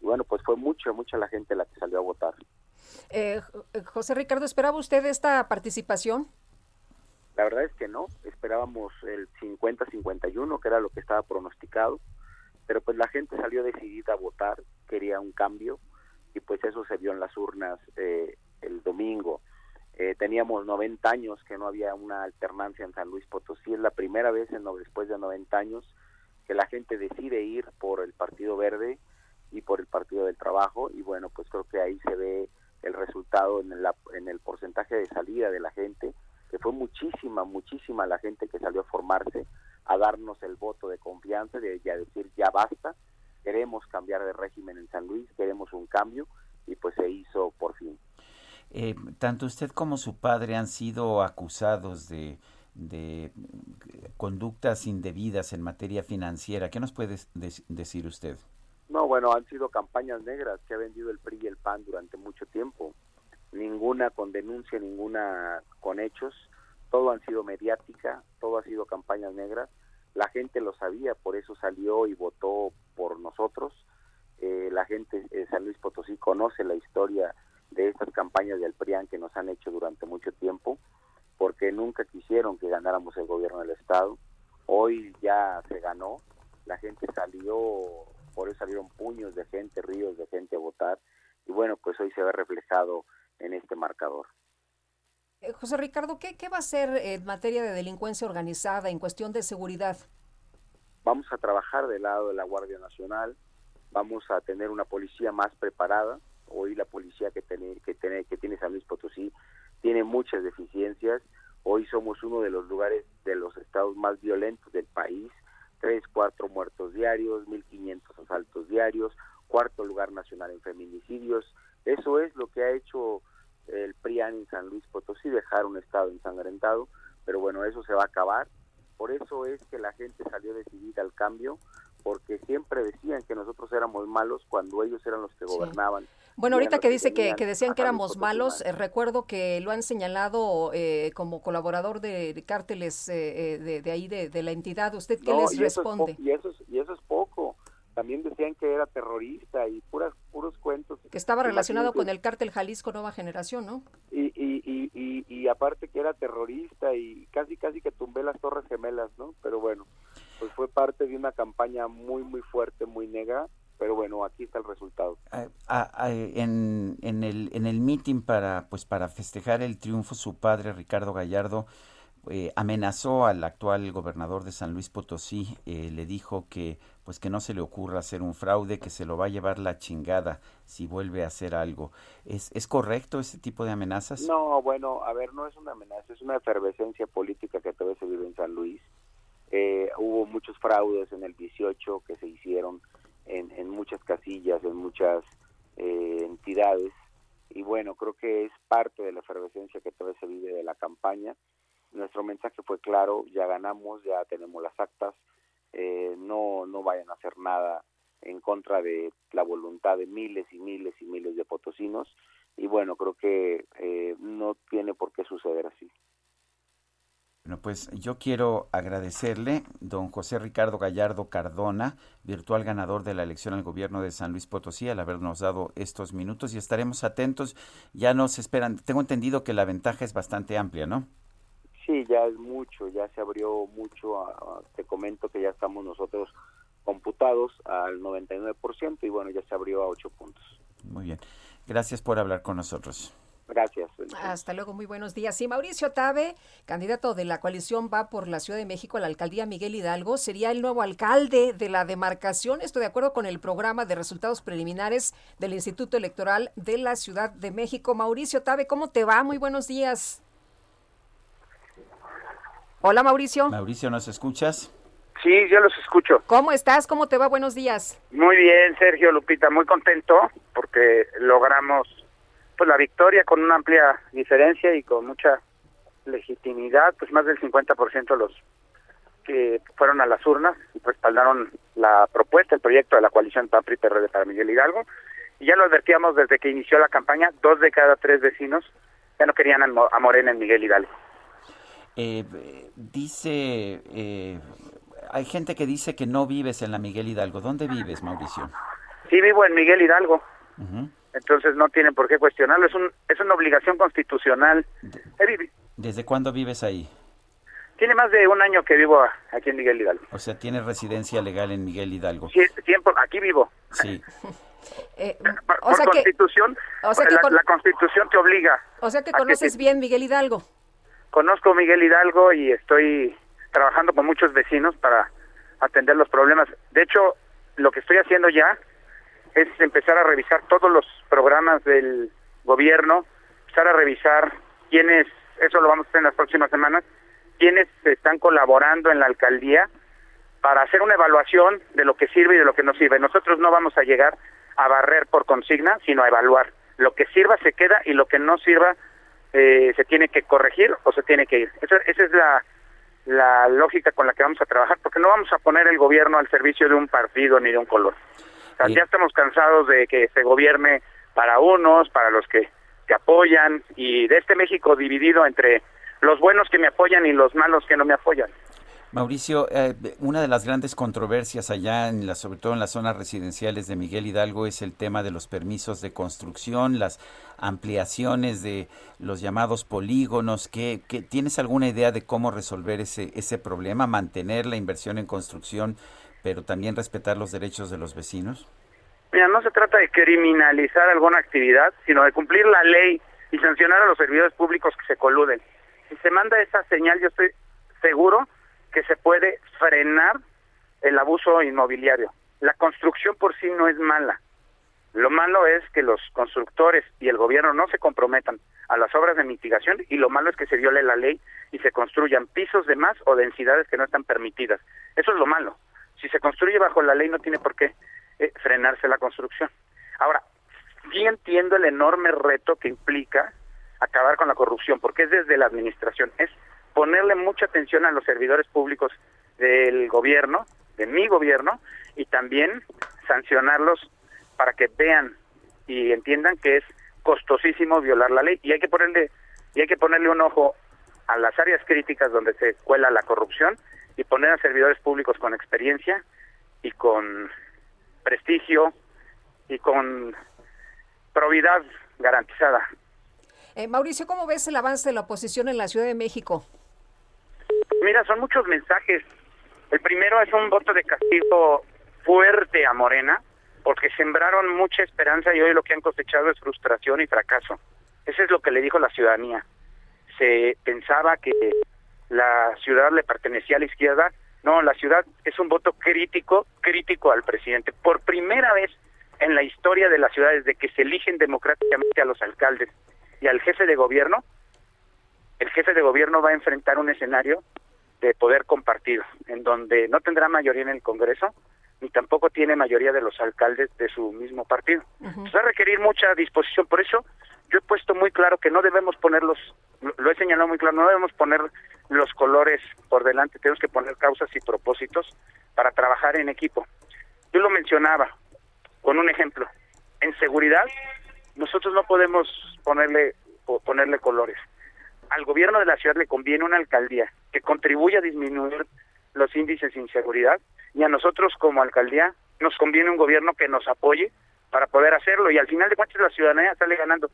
y bueno, pues fue mucha, mucha la gente la que salió a votar. José Ricardo, ¿esperaba usted esta participación? La verdad es que no, esperábamos el 50-51, que era lo que estaba pronosticado, pero pues la gente salió decidida a votar, quería un cambio y pues eso se vio en las urnas eh, el domingo. Eh, teníamos 90 años que no había una alternancia en San Luis Potosí, es la primera vez en, después de 90 años que la gente decide ir por el Partido Verde y por el Partido del Trabajo y bueno, pues creo que ahí se ve el resultado en, en el porcentaje de salida de la gente que fue muchísima, muchísima la gente que salió a formarse, a darnos el voto de confianza, de, a decir ya basta, queremos cambiar de régimen en San Luis, queremos un cambio y pues se hizo por fin. Eh, tanto usted como su padre han sido acusados de, de conductas indebidas en materia financiera. ¿Qué nos puede decir usted? No, bueno, han sido campañas negras que ha vendido el PRI y el PAN durante mucho tiempo ninguna con denuncia, ninguna con hechos, todo han sido mediática, todo ha sido campañas negras, la gente lo sabía, por eso salió y votó por nosotros, eh, la gente de San Luis Potosí conoce la historia de estas campañas del PRIAN que nos han hecho durante mucho tiempo, porque nunca quisieron que ganáramos el gobierno del Estado, hoy ya se ganó, la gente salió, por eso salieron puños de gente, ríos de gente a votar, y bueno, pues hoy se ve reflejado en este marcador. Eh, José Ricardo, ¿qué, ¿qué va a hacer en materia de delincuencia organizada en cuestión de seguridad? Vamos a trabajar del lado de la Guardia Nacional, vamos a tener una policía más preparada. Hoy la policía que tiene, que tiene, que tiene San Luis Potosí tiene muchas deficiencias. Hoy somos uno de los lugares de los estados más violentos del país. Tres, cuatro muertos diarios, 1.500 asaltos diarios, cuarto lugar nacional en feminicidios. Eso es lo que ha hecho el PRIAN en San Luis Potosí, dejar un estado ensangrentado, pero bueno, eso se va a acabar. Por eso es que la gente salió decidida al cambio, porque siempre decían que nosotros éramos malos cuando ellos eran los que gobernaban. Bueno, ahorita que dice que, decían que éramos malos, eh, recuerdo que lo han señalado eh, como colaborador de, cárteles eh, de, ahí, de, la entidad. ¿Usted qué les responde? y, eso es, y eso es. También decían que era terrorista y puras, puros cuentos. Que estaba relacionado con el cártel Jalisco Nueva Generación, ¿no? Y, y, y, y, aparte que era terrorista y casi, casi que tumbé las Torres Gemelas, ¿no? Pero bueno, pues fue parte de una campaña muy, muy fuerte, muy negra pero bueno, aquí está el resultado. en, en el, en el meeting para, pues, para festejar el triunfo, su padre, Ricardo Gallardo, eh, amenazó al actual gobernador de San Luis Potosí, eh, le dijo que pues que no se le ocurra hacer un fraude, que se lo va a llevar la chingada si vuelve a hacer algo. ¿Es, ¿Es correcto ese tipo de amenazas? No, bueno, a ver, no es una amenaza, es una efervescencia política que todavía se vive en San Luis. Eh, hubo muchos fraudes en el 18 que se hicieron en, muchas casillas, en muchas eh, entidades. Y bueno, creo que es parte de la efervescencia que todavía se vive de la campaña. Nuestro mensaje fue claro, ya ganamos, ya tenemos las actas, eh, no, no vayan a hacer nada en contra de la voluntad de miles y miles y miles de potosinos. Y bueno, creo que eh, no tiene por qué suceder así. Bueno, pues yo quiero agradecerle, don José Ricardo Gallardo Cardona, virtual ganador de la elección al gobierno de San Luis Potosí, al habernos dado estos minutos y estaremos atentos. Ya nos esperan, tengo entendido que la ventaja es bastante amplia, ¿no? Sí, ya es mucho, ya se abrió mucho. te comento que ya estamos nosotros computados al 99% y bueno, ya se abrió a 8 puntos. Muy bien. Gracias por hablar con nosotros. Gracias. Hasta luego, muy buenos días. Y Mauricio Tabe, candidato de la coalición Va por la Ciudad de México a la alcaldía Miguel Hidalgo, sería el nuevo alcalde de la demarcación. Esto de acuerdo con el programa de resultados preliminares del Instituto Electoral de la Ciudad de México. Mauricio Tabe, ¿cómo te va? Muy buenos días. Hola, Mauricio. Mauricio, ¿nos escuchas? Sí, yo los escucho. ¿Cómo estás? ¿Cómo te va? Buenos días. Muy bien, Sergio Lupita, muy contento porque logramos pues la victoria con una amplia diferencia y con mucha legitimidad, pues más del 50% de los que fueron a las urnas respaldaron la propuesta, el proyecto de la coalición PAN PRD para Miguel Hidalgo. Y ya lo advertíamos desde que inició la campaña, dos de cada tres vecinos ya no querían a Morena en Miguel Hidalgo. Eh, dice, eh, hay gente que dice que no vives en la Miguel Hidalgo. ¿Dónde vives, Mauricio? Sí, vivo en Miguel Hidalgo entonces no tienen por qué cuestionarlo, es, un, es una obligación constitucional. ¿Desde cuándo vives ahí? Tiene más de un año que vivo aquí en Miguel Hidalgo. O sea, tiene residencia legal en Miguel Hidalgo. Sí, tiempo, aquí vivo. Sí. Eh, por, constitución, la, constitución te obliga. O sea que conoces bien Miguel Hidalgo. Conozco Miguel Hidalgo y estoy trabajando con muchos vecinos para atender los problemas. De hecho, lo que estoy haciendo ya es empezar a revisar todos los programas del gobierno, empezar a revisar quiénes, eso lo vamos a hacer en las próximas semanas, quiénes están colaborando en la alcaldía para hacer una evaluación de lo que sirve y de lo que no sirve. Nosotros no vamos a llegar a barrer por consigna, sino a evaluar. Lo que sirva se queda y lo que no sirva eh, se tiene que corregir o se tiene que ir. Esa, esa es la, la lógica con la que vamos a trabajar, porque no vamos a poner el gobierno al servicio de un partido ni de un color ya estamos cansados de que se gobierne para unos, para los que, que apoyan y de este México dividido entre los buenos que me apoyan y los malos que no me apoyan. Mauricio, eh, una de las grandes controversias allá, en la, sobre todo en las zonas residenciales de Miguel Hidalgo, es el tema de los permisos de construcción, las ampliaciones de los llamados polígonos. ¿Qué, qué, ¿Tienes alguna idea de cómo resolver ese, ese problema, mantener la inversión en construcción pero también respetar los derechos de los vecinos? Mira, no se trata de criminalizar alguna actividad, sino de cumplir la ley y sancionar a los servidores públicos que se coluden. Si se manda esa señal, yo estoy seguro que se puede frenar el abuso inmobiliario. La construcción por sí no es mala. Lo malo es que los constructores y el gobierno no se comprometan a las obras de mitigación y lo malo es que se viole la ley y se construyan pisos de más o densidades que no están permitidas. Eso es lo malo si se construye bajo la ley no tiene por qué eh, frenarse la construcción. Ahora, sí entiendo el enorme reto que implica acabar con la corrupción, porque es desde la administración, es ponerle mucha atención a los servidores públicos del gobierno, de mi gobierno, y también sancionarlos para que vean y entiendan que es costosísimo violar la ley y hay que ponerle y hay que ponerle un ojo a las áreas críticas donde se cuela la corrupción y poner a servidores públicos con experiencia y con prestigio y con probidad garantizada. Eh, Mauricio, ¿cómo ves el avance de la oposición en la Ciudad de México? Mira, son muchos mensajes. El primero es un voto de castigo fuerte a Morena, porque sembraron mucha esperanza y hoy lo que han cosechado es frustración y fracaso. Eso es lo que le dijo la ciudadanía. Se pensaba que la ciudad le pertenecía a la izquierda. No, la ciudad es un voto crítico, crítico al presidente. Por primera vez en la historia de la ciudad, desde que se eligen democráticamente a los alcaldes y al jefe de gobierno, el jefe de gobierno va a enfrentar un escenario de poder compartido, en donde no tendrá mayoría en el Congreso, ni tampoco tiene mayoría de los alcaldes de su mismo partido. va a requerir mucha disposición, por eso yo he puesto muy claro que no debemos poner los, lo he señalado muy claro, no debemos poner los colores por delante, tenemos que poner causas y propósitos para trabajar en equipo. Yo lo mencionaba con un ejemplo, en seguridad nosotros no podemos ponerle ponerle colores. Al gobierno de la ciudad le conviene una alcaldía que contribuya a disminuir los índices de inseguridad y a nosotros como alcaldía nos conviene un gobierno que nos apoye para poder hacerlo y al final de cuentas la ciudadanía sale ganando.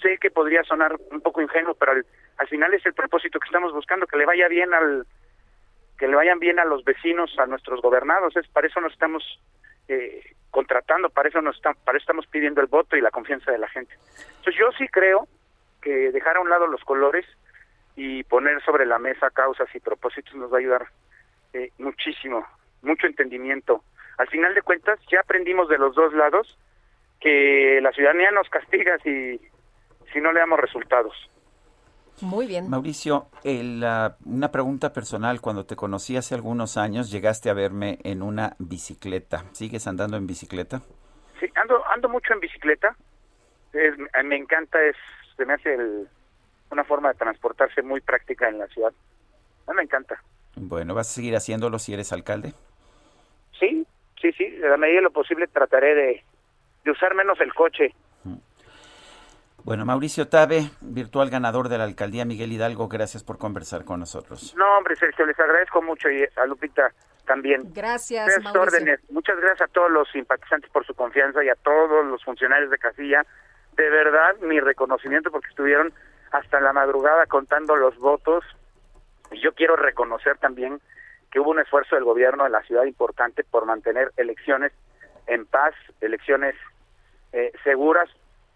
Sé que podría sonar un poco ingenuo, pero al, final es el propósito que estamos buscando, que le vaya bien al que le vayan bien a los vecinos, a nuestros gobernados, es para eso nos estamos eh, contratando, para eso nos estamos, para eso estamos pidiendo el voto y la confianza de la gente. Entonces yo sí creo que dejar a un lado los colores y poner sobre la mesa causas y propósitos nos va a ayudar eh, muchísimo, mucho entendimiento. Al final de cuentas ya aprendimos de los dos lados que la ciudadanía nos castiga si, si no le damos resultados. Muy bien. Mauricio, una pregunta personal. Cuando te conocí hace algunos años, llegaste a verme en una bicicleta. ¿Sigues andando en bicicleta? Sí, ando, ando mucho en bicicleta. me encanta, es, se me hace una forma de transportarse muy práctica en la ciudad. A me encanta. Bueno, ¿vas a seguir haciéndolo si eres alcalde? Sí, sí, sí. A la medida de lo posible trataré de, de usar menos el coche. Bueno, Mauricio Tabe, virtual ganador de la alcaldía Miguel Hidalgo, gracias por conversar con nosotros. No, hombre, Sergio, les agradezco mucho y a Lupita también. Gracias, Mauricio. Muchas gracias a todos los simpatizantes por su confianza y a todos los funcionarios de Casilla. De verdad, mi reconocimiento porque estuvieron hasta la madrugada contando los votos. Y yo quiero reconocer también que hubo un esfuerzo del gobierno de la ciudad importante por mantener elecciones en paz, elecciones eh, seguras.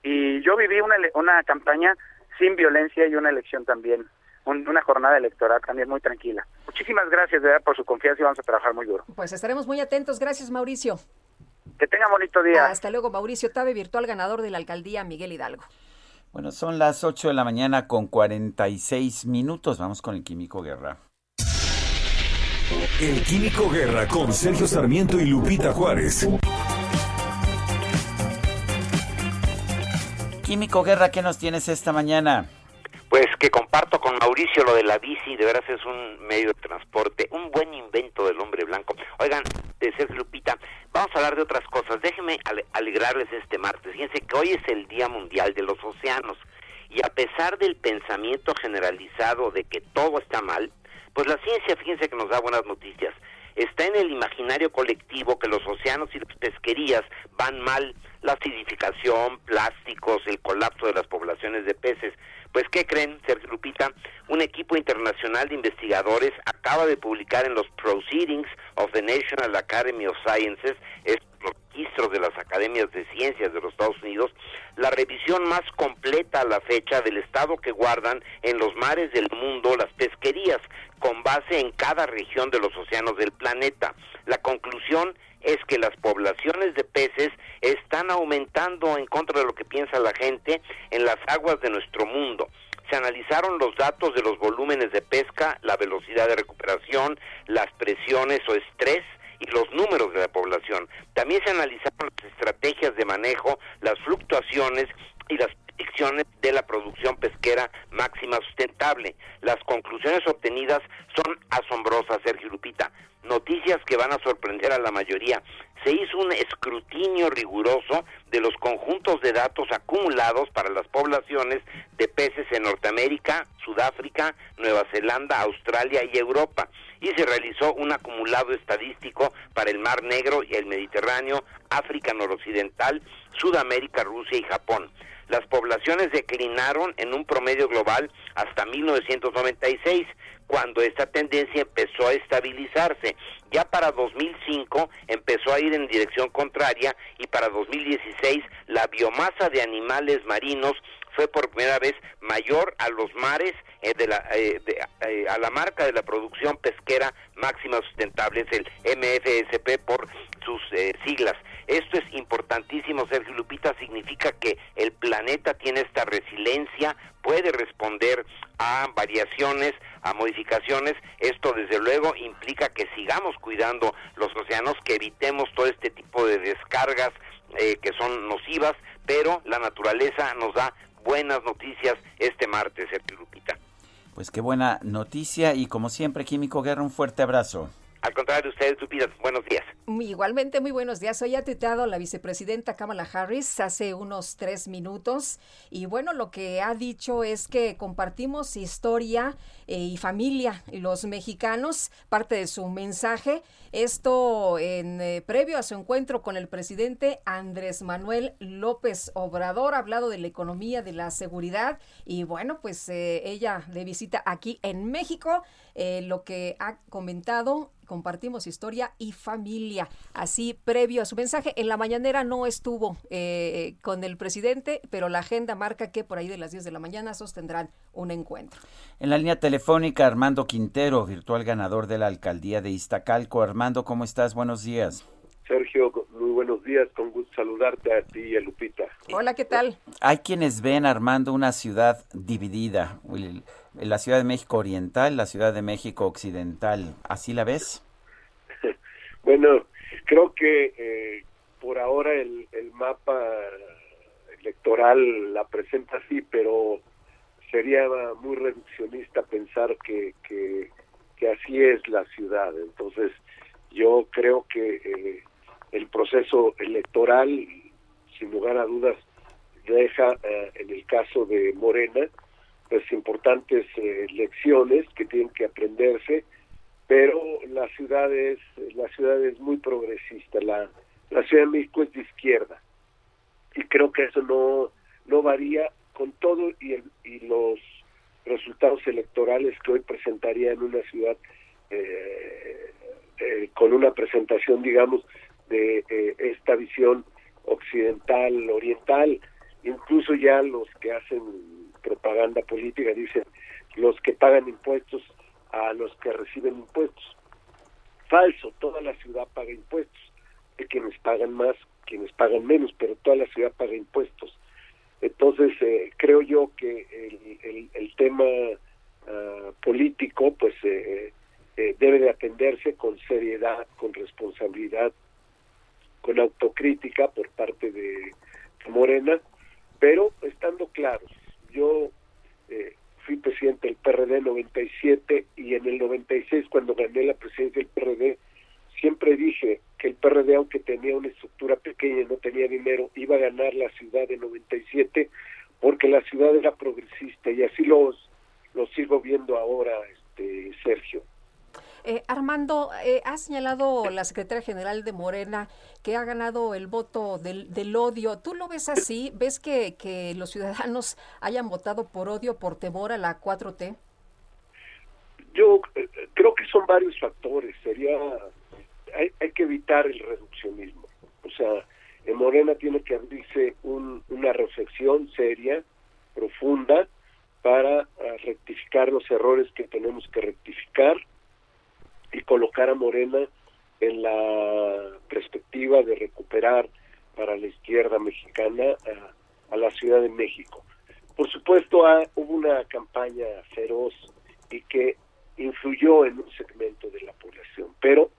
Y yo viví una, una campaña sin violencia y una elección también, una jornada electoral también muy tranquila. Muchísimas gracias de verdad por su confianza y vamos a trabajar muy duro. Pues estaremos muy atentos. Gracias, Mauricio. Que tenga bonito día. Hasta luego, Mauricio Tabe, virtual ganador de la alcaldía Miguel Hidalgo. Bueno, son las 8 de la mañana con 46 minutos. Vamos con el Químico Guerra. El Químico Guerra con Sergio Sarmiento y Lupita Juárez. Químico Guerra, ¿qué nos tienes esta mañana? Pues que comparto con Mauricio lo de la bici, de veras es un medio de transporte, un buen invento del hombre blanco. Oigan, de Sergio Lupita, vamos a hablar de otras cosas. Déjenme alegrarles este martes. Fíjense que hoy es el Día Mundial de los Océanos y a pesar del pensamiento generalizado de que todo está mal, pues la ciencia, fíjense que nos da buenas noticias. Está en el imaginario colectivo que los océanos y las pesquerías van mal, la acidificación, plásticos, el colapso de las poblaciones de peces. Pues, ¿qué creen, Sergio Lupita? Un equipo internacional de investigadores acaba de publicar en los Proceedings of the National Academy of Sciences, los registros de las academias de ciencias de los Estados Unidos, la revisión más completa a la fecha del estado que guardan en los mares del mundo las pesquerías, con base en cada región de los océanos del planeta. La conclusión es que las poblaciones de peces están aumentando en contra de lo que piensa la gente en las aguas de nuestro mundo. Se analizaron los datos de los volúmenes de pesca, la velocidad de recuperación, las presiones o estrés y los números de la población. También se analizaron las estrategias de manejo, las fluctuaciones y las de la producción pesquera máxima sustentable. Las conclusiones obtenidas son asombrosas, Sergio Lupita. Noticias que van a sorprender a la mayoría. Se hizo un escrutinio riguroso de los conjuntos de datos acumulados para las poblaciones de peces en Norteamérica, Sudáfrica, Nueva Zelanda, Australia y Europa y se realizó un acumulado estadístico para el Mar Negro y el Mediterráneo, África noroccidental, Sudamérica, Rusia y Japón. Las poblaciones declinaron en un promedio global hasta 1996, cuando esta tendencia empezó a estabilizarse. Ya para 2005 empezó a ir en dirección contraria y para 2016 la biomasa de animales marinos fue por primera vez mayor a los mares eh, de la, eh, eh, a la marca de la producción pesquera máxima sustentable, es el MFSP por sus siglas. Esto es importantísimo, Sergio Lupita, significa que el planeta tiene esta resiliencia, puede responder a variaciones, a modificaciones. Esto desde luego implica que sigamos cuidando los océanos, que evitemos todo este tipo de descargas que son nocivas, pero la naturaleza nos da buenas noticias este martes, Sergio Lupita. Pues qué buena noticia y como siempre, Químico Guerra, un fuerte abrazo. Al contrario, ustedes, Lupita, buenos días. Igualmente, muy buenos días. Hoy ha tuiteado la vicepresidenta Kamala Harris hace unos tres minutos y bueno, lo que ha dicho es que compartimos historia eh, y familia, los mexicanos, parte de su mensaje. Esto en eh, previo a su encuentro con el presidente Andrés Manuel López Obrador, ha hablado de la economía, de la seguridad y bueno, pues eh, ella de visita aquí en México, lo que ha comentado compartimos historia y familia. Así, previo a su mensaje, en la mañanera no estuvo eh, con el presidente, pero la agenda marca que por ahí de las 10 de la mañana sostendrán un encuentro. En la línea telefónica, Armando Quintero, virtual ganador de la alcaldía de Iztacalco. Armando, ¿cómo estás? Buenos días. Sergio, muy buenos días, con gusto saludarte a ti y a Lupita. Hola, ¿qué tal? Hay quienes ven, Armando, una ciudad dividida la Ciudad de México Oriental, la Ciudad de México Occidental. ¿Así la ves? bueno, creo que eh, por ahora el, mapa electoral la presenta así, pero sería muy reduccionista pensar que, que, así es la ciudad. Entonces, yo creo que eh, el proceso electoral, sin lugar a dudas, deja eh, en el caso de Morena, pues importantes eh, lecciones que tienen que aprenderse, pero la ciudad es, la ciudad es muy progresista, la, Ciudad de México es de izquierda y creo que eso no, no varía con todo y, y los resultados electorales que hoy presentaría en una ciudad eh, eh, con una presentación, digamos, de esta visión occidental, oriental, incluso ya los que hacen propaganda política, dicen los que pagan impuestos a los que reciben impuestos. Falso, toda la ciudad paga impuestos. Hay quienes pagan más, quienes pagan menos, pero toda la ciudad paga impuestos. Entonces, eh, creo yo que el, el, tema ah, político, pues, eh, eh, debe de atenderse con seriedad, con responsabilidad, con autocrítica por parte de Morena, pero estando claros yo eh, fui presidente del PRD en 97 y en el 96 cuando gané la presidencia del PRD siempre dije que el PRD aunque tenía una estructura pequeña y no tenía dinero iba a ganar la ciudad en 97 porque la ciudad era progresista y así los lo sigo viendo ahora este Sergio eh, Armando, eh, ha señalado la secretaria general de Morena que ha ganado el voto del, odio. ¿Tú lo ves así? ¿Ves que, que los ciudadanos hayan votado por odio, por temor a la 4T? Yo eh, creo que son varios factores. Sería hay, hay que evitar el reduccionismo. O sea, en Morena tiene que abrirse un, una reflexión seria, profunda, para ah, rectificar los errores que tenemos que rectificar y colocar a Morena en la perspectiva de recuperar para la izquierda mexicana a, la Ciudad de México. Por supuesto, hubo una campaña feroz y que influyó en un segmento de la población, pero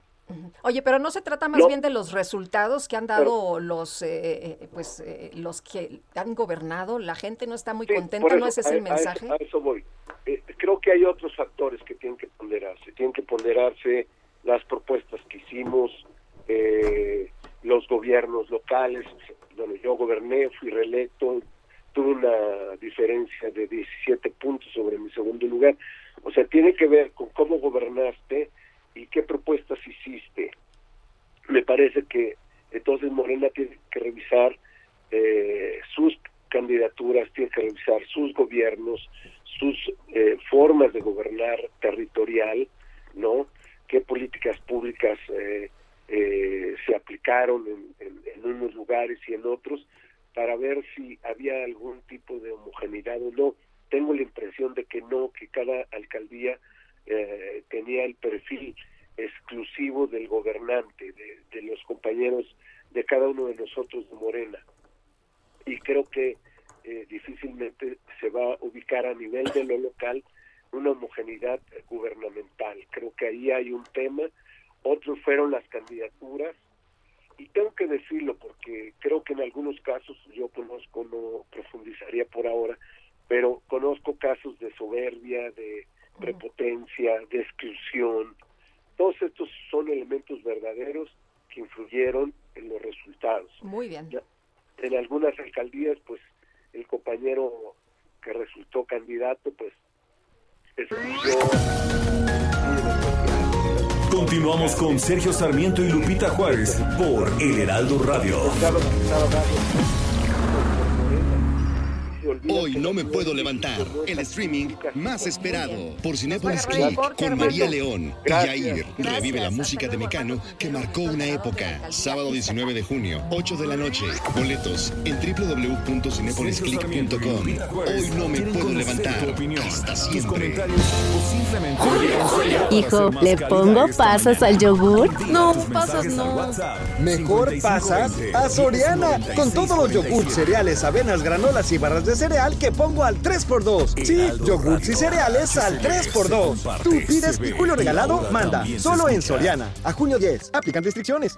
Oye, pero no se trata más bien de los resultados que han dado los eh, eh, pues eh, los que han gobernado. La gente no está muy contenta, ¿no ese es el mensaje? A, eso voy. creo que hay otros factores que tienen que ponderarse. Tienen que ponderarse las propuestas que hicimos, los gobiernos locales. Bueno, yo goberné, fui reelecto, tuve una diferencia de 17 puntos sobre mi segundo lugar. O sea, tiene que ver con cómo gobernaste y qué propuestas hiciste. Me parece que entonces Morena tiene que revisar eh, sus candidaturas, tiene que revisar sus gobiernos, sus eh, formas de gobernar territorial, ¿no? ¿Qué políticas públicas eh, se aplicaron en, en unos lugares y en otros? para ver si había algún tipo de homogeneidad o no. Tengo la impresión de que no, que cada alcaldía eh, tenía el perfil exclusivo del gobernante, de, los compañeros de cada uno de nosotros de Morena. Y creo que eh, difícilmente se va a ubicar a nivel de lo local una homogeneidad gubernamental. Creo que ahí hay un tema. Otros fueron las candidaturas y tengo que decirlo porque creo que en algunos casos yo conozco, no profundizaría por ahora, pero conozco casos de soberbia, de prepotencia, de exclusión. Todos estos son elementos verdaderos que influyeron en los resultados. Muy bien. En algunas alcaldías, pues el compañero que resultó candidato, pues Continuamos con Sergio Sarmiento y Lupita Juárez por El Heraldo Radio. Hoy no me puedo levantar. El streaming más esperado por Cinepolis Click con María León y Yair. Revive la música de Mecano que marcó una época. Sábado 19 de junio, 8 de la noche. Boletos en www.cinepolisclick.com. Hoy no me puedo levantar. Hasta siempre. Hijo, ¿le pongo pasas al yogur? No, pasas no. Mejor pasas a Soriana. Con todos los yogur, cereales, avenas, granolas y barras de cereal que pongo al 3x2. Sí, yogurts y cereales al 3x2. Tú pides y Julio Regalado manda. Solo en Soriana. A junio 10. Aplican restricciones.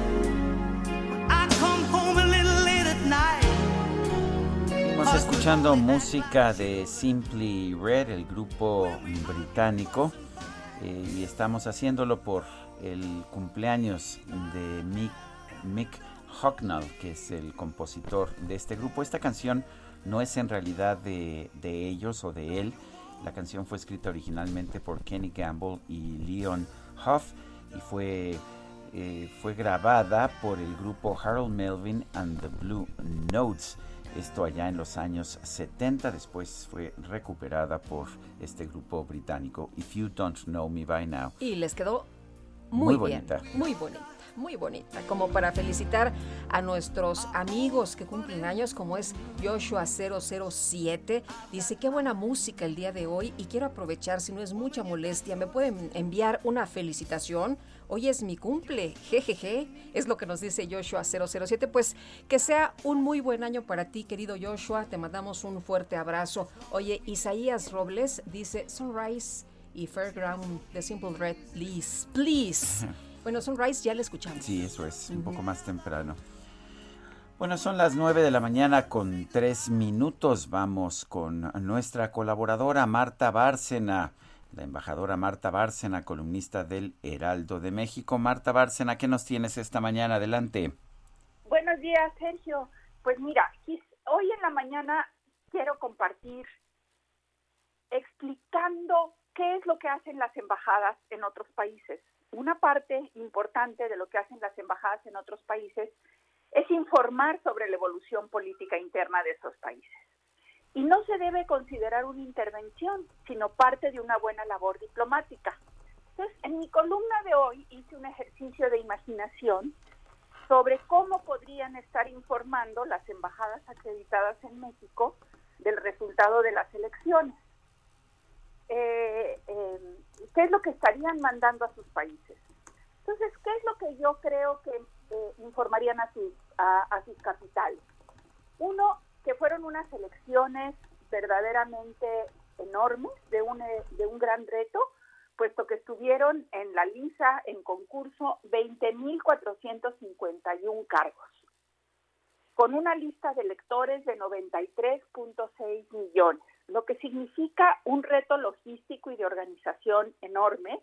Estamos escuchando música de Simply Red, el grupo británico, eh, y estamos haciéndolo por el cumpleaños de Mick, Mick Hucknall, que es el compositor de este grupo. Esta canción no es en realidad de, de ellos o de él. La canción fue escrita originalmente por Kenny Gamble y Leon Huff y fue eh, fue grabada por el grupo Harold Melvin and the Blue Notes. Esto allá en los años 70, después fue recuperada por este grupo británico If You Don't Know Me By Now. Y les quedó muy, Muy bien, bonita. muy bonita, muy bonita, como para felicitar a nuestros amigos que cumplen años, como es Joshua 007. Dice, qué buena música el día de hoy y quiero aprovechar, si no es mucha molestia, me pueden enviar una felicitación. Hoy es mi cumple, jejeje, es lo que nos dice Joshua 007. Pues que sea un muy buen año para ti, querido Joshua. Te mandamos un fuerte abrazo. Oye, Isaías Robles dice Sunrise y Fairground de Simple Red, please, please. Bueno, Sunrise ya le escuchamos. Sí, eso es, un poco más temprano. Bueno, son las 9 de la mañana con 3 minutos. Vamos con nuestra colaboradora Marta Bárcena, la embajadora Marta Bárcena, columnista del Heraldo de México. Marta Bárcena, ¿qué nos tienes esta mañana? Adelante. Buenos días, Sergio. Pues mira, hoy en la mañana quiero compartir explicando qué es lo que hacen las embajadas en otros países. Una parte importante de lo que hacen las embajadas en otros países es informar sobre la evolución política interna de esos países. Y no se debe considerar una intervención, sino parte de una buena labor diplomática. Entonces, en mi columna de hoy hice un ejercicio de imaginación sobre cómo podrían estar informando las embajadas acreditadas en México del resultado de las elecciones. Eh, eh, ¿Qué es lo que estarían mandando a sus países? Entonces, ¿qué es lo que yo creo que eh, informarían a sus, a, sus capitales? Uno, que fueron unas elecciones verdaderamente enormes, de un, de un gran reto, puesto que estuvieron en la lisa, en concurso, 20.451 cargos, con una lista de electores de 93.6 millones, lo que significa un reto logístico y de organización enorme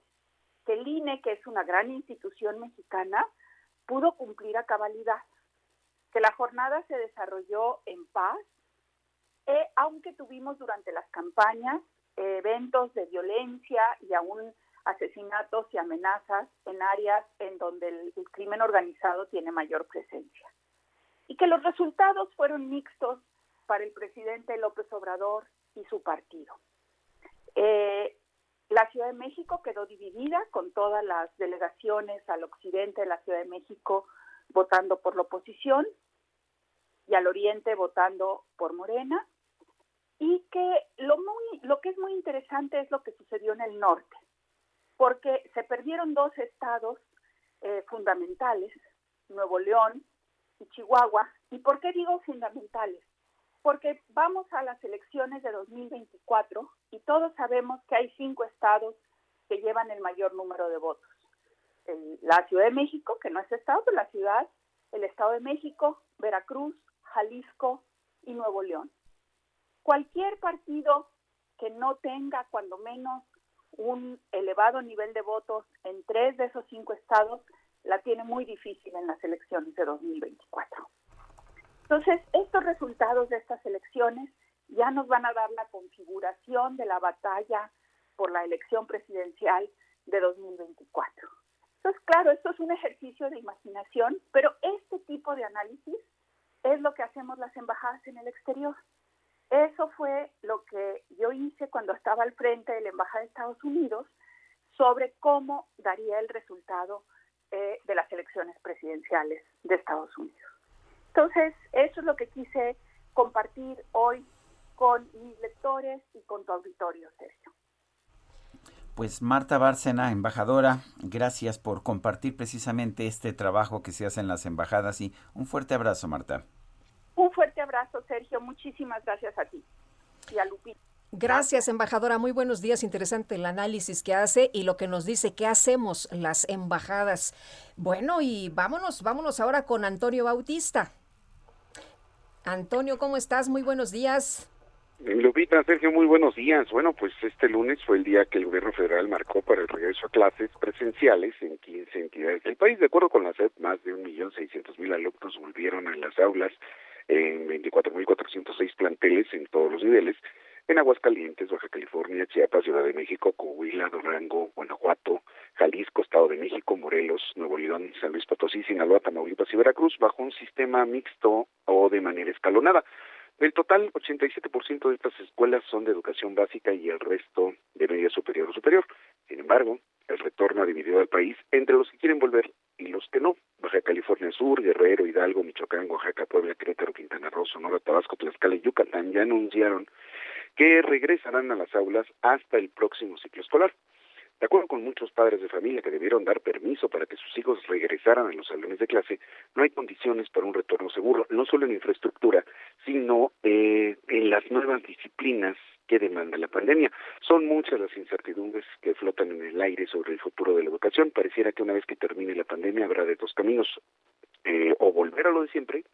que el INE, que es una gran institución mexicana, pudo cumplir a cabalidad, que la jornada se desarrolló en paz, eh, aunque tuvimos durante las campañas eventos de violencia y aún asesinatos y amenazas en áreas en donde el, crimen organizado tiene mayor presencia. Y que los resultados fueron mixtos para el presidente López Obrador y su partido. Eh, la Ciudad de México quedó dividida con todas las delegaciones al occidente de la Ciudad de México votando por la oposición y al oriente votando por Morena y que lo, muy, lo que es muy interesante es lo que sucedió en el norte, porque se perdieron dos estados eh, fundamentales, Nuevo León y Chihuahua. ¿Y por qué digo fundamentales? Porque vamos a las elecciones de 2024 y todos sabemos que hay cinco estados que llevan el mayor número de votos. La Ciudad de México, que no es estado, pero la ciudad, el Estado de México, Veracruz, Jalisco y Nuevo León cualquier partido que no tenga cuando menos un elevado nivel de votos en tres de esos cinco estados la tiene muy difícil en las elecciones de 2024. Entonces, estos resultados de estas elecciones ya nos van a dar la configuración de la batalla por la elección presidencial de 2024. Entonces, claro, esto es un ejercicio de imaginación, pero este tipo de análisis es lo que hacemos las embajadas en el exterior. Eso fue lo que yo hice cuando estaba al frente de la Embajada de Estados Unidos sobre cómo daría el resultado eh, de las elecciones presidenciales de Estados Unidos. Entonces, eso es lo que quise compartir hoy con mis lectores y con tu auditorio, Sergio. Pues Marta Bárcena, embajadora, gracias por compartir precisamente este trabajo que se hace en las embajadas y un fuerte abrazo, Marta. Un fuerte abrazo, Sergio. Muchísimas gracias a ti y a Lupita. Gracias, embajadora. Muy buenos días. Interesante el análisis que hace y lo que nos dice qué hacemos las embajadas. Bueno, y vámonos, vámonos ahora con Antonio Bautista. Antonio, ¿cómo estás? Muy buenos días. Lupita, Sergio, muy buenos días. Bueno, pues este lunes fue el día que el gobierno federal marcó para el regreso a clases presenciales en 15 entidades del país. De acuerdo con la SEP, más de 1.600.000 alumnos volvieron a las aulas en 24.406 planteles en todos los niveles, en Aguascalientes, Baja California, Chiapas, Ciudad de México, Coahuila, Durango, Guanajuato, Jalisco, Estado de México, Morelos, Nuevo León, San Luis Potosí, Sinaloa, Tamaulipas y Veracruz, bajo un sistema mixto o de manera escalonada. Del total, 87% de estas escuelas son de educación básica y el resto de media superior o superior. Sin embargo, el retorno ha dividido al país entre los que quieren volver y los que no. Baja California Sur, Guerrero, Hidalgo, Michoacán, Oaxaca, Puebla, Querétaro, Quintana Roo, Sonora, Tabasco, Tlaxcala y Yucatán ya anunciaron que regresarán a las aulas hasta el próximo ciclo escolar. De acuerdo con muchos padres de familia que debieron dar permiso para que sus hijos regresaran a los salones de clase, no hay condiciones para un retorno seguro, no solo en infraestructura, sino eh, en las nuevas disciplinas que demanda la pandemia. Son muchas las incertidumbres que flotan en el aire sobre el futuro de la educación. Pareciera que una vez que termine la pandemia habrá de dos caminos, eh, o volver a lo de siempre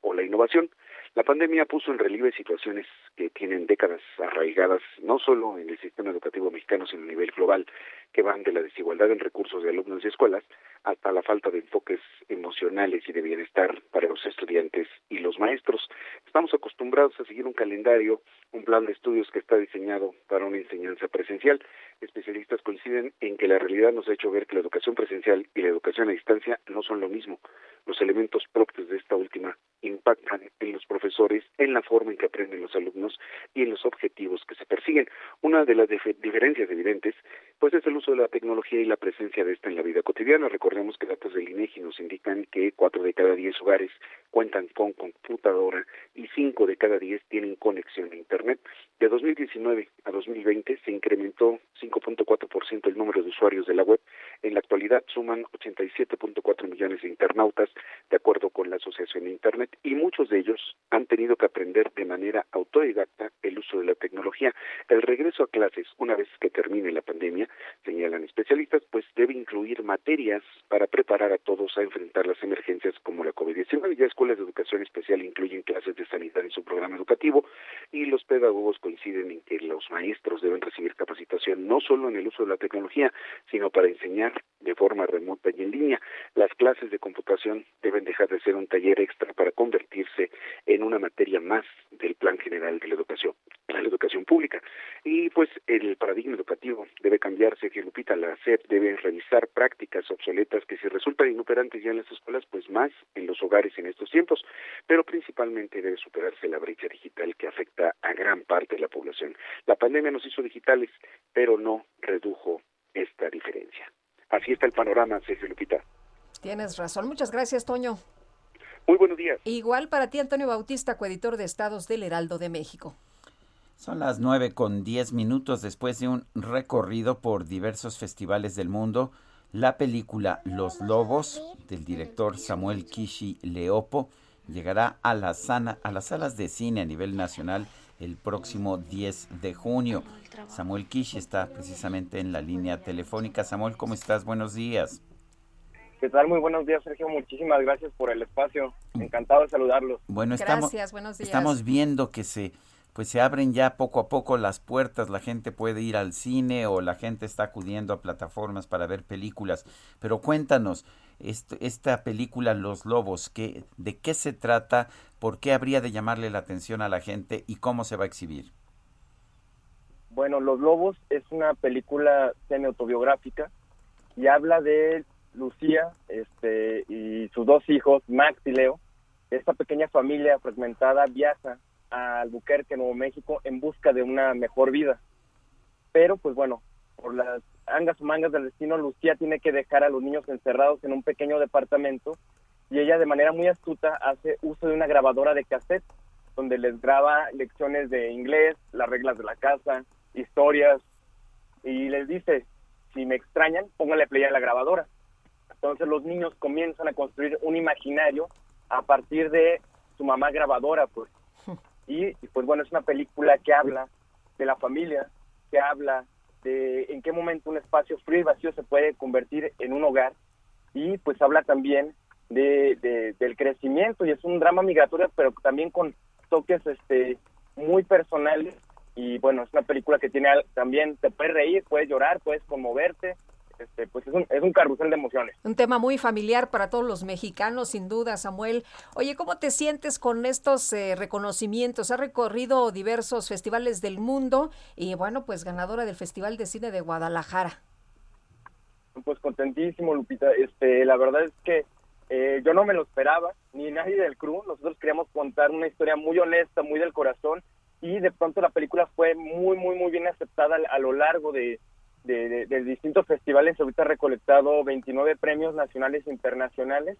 o la innovación. La pandemia puso en relieve situaciones que tienen décadas arraigadas no solo en el sistema educativo mexicano, sino a nivel global, que van de la desigualdad en recursos de alumnos y escuelas hasta la falta de enfoques emocionales y de bienestar para los estudiantes y los maestros. Estamos acostumbrados a seguir un calendario un plan de estudios que está diseñado para una enseñanza presencial. Especialistas coinciden en que la realidad nos ha hecho ver que la educación presencial y la educación a distancia no son lo mismo. Los elementos propios de esta última impactan en los profesores, en la forma en que aprenden los alumnos y en los objetivos que se persiguen. Una de las diferencias evidentes, pues es el uso de la tecnología y la presencia de esta en la vida cotidiana. Recordemos que datos del INEGI nos indican que cuatro de cada diez hogares cuentan con computadora y cinco de cada diez tienen conexión a Internet. De 2019 a 2020 se incrementó 5.4% el número de usuarios de la web. En la actualidad suman 87.4 millones de internautas, de acuerdo con la Asociación de Internet, y muchos de ellos han tenido que aprender de manera autodidacta el uso de la tecnología. El regreso a clases, una vez que termine la pandemia, señalan especialistas, pues debe incluir materias para preparar a todos a enfrentar las emergencias como la COVID-19. Ya escuelas de educación especial incluyen clases de sanidad en su programa educativo y los pedagogos coinciden en que los maestros deben recibir capacitación no solo en el uso de la tecnología, sino para enseñar de forma remota y en línea. Las clases de computación deben dejar de ser un taller extra para convertirse en una materia más del plan general de la educación, la educación pública. Y pues el paradigma educativo debe cambiarse, que Lupita, la SEP debe revisar prácticas obsoletas que si resultan inoperantes ya en las escuelas, pues más en los hogares en estos tiempos, pero principalmente debe superarse la brecha digital que afecta a gran parte de la población. La pandemia nos hizo digitales, pero no redujo esta diferencia. Así está el panorama, Sergio Lupita. Tienes razón. Muchas gracias, Toño. Muy buenos días. Igual para ti, Antonio Bautista, coeditor de Estados del Heraldo de México. Son las nueve con diez minutos después de un recorrido por diversos festivales del mundo. La película Los Lobos del director Samuel Kishi Leopo llegará a, la sana, a las salas de cine a nivel nacional el próximo 10 de junio. Samuel Kishi está precisamente en la línea telefónica. Samuel, ¿cómo estás? Buenos días. ¿Qué tal? Muy buenos días, Sergio. Muchísimas gracias por el espacio. Encantado de saludarlos. Bueno, estamos, buenos días. estamos viendo que se pues se abren ya poco a poco las puertas, la gente puede ir al cine o la gente está acudiendo a plataformas para ver películas. Pero cuéntanos, esta película Los Lobos, ¿qué, ¿de qué se trata? ¿Por qué habría de llamarle la atención a la gente y cómo se va a exhibir? Bueno, Los Lobos es una película semi-autobiográfica y habla de Lucía este, y sus dos hijos, Max y Leo. Esta pequeña familia fragmentada viaja a Albuquerque, Nuevo México, en busca de una mejor vida. Pero, pues bueno, por las angas o mangas del destino, Lucía tiene que dejar a los niños encerrados en un pequeño departamento y ella de manera muy astuta hace uso de una grabadora de cassette donde les graba lecciones de inglés, las reglas de la casa, historias y les dice, si me extrañan, pónganle play a la grabadora. Entonces los niños comienzan a construir un imaginario a partir de su mamá grabadora, pues. Y, pues bueno, es una película que habla de la familia, que habla de en qué momento un espacio frío y vacío se puede convertir en un hogar. Y pues habla también de, del crecimiento y es un drama migratorio pero también con toques este muy personales. Y bueno es una película que tiene también te puedes reír puedes llorar puedes conmoverte este, pues es un, es un carrusel de emociones. Un tema muy familiar para todos los mexicanos, sin duda, Samuel. Oye, ¿cómo te sientes con estos eh, reconocimientos? Ha recorrido diversos festivales del mundo y bueno, pues ganadora del Festival de Cine de Guadalajara. Pues contentísimo, Lupita. Este, la verdad es que eh, yo no me lo esperaba, ni nadie del crew. Nosotros queríamos contar una historia muy honesta, muy del corazón, y de pronto la película fue muy, muy, muy bien aceptada a lo largo de, de, distintos festivales. Ahorita ha recolectado 29 premios nacionales e internacionales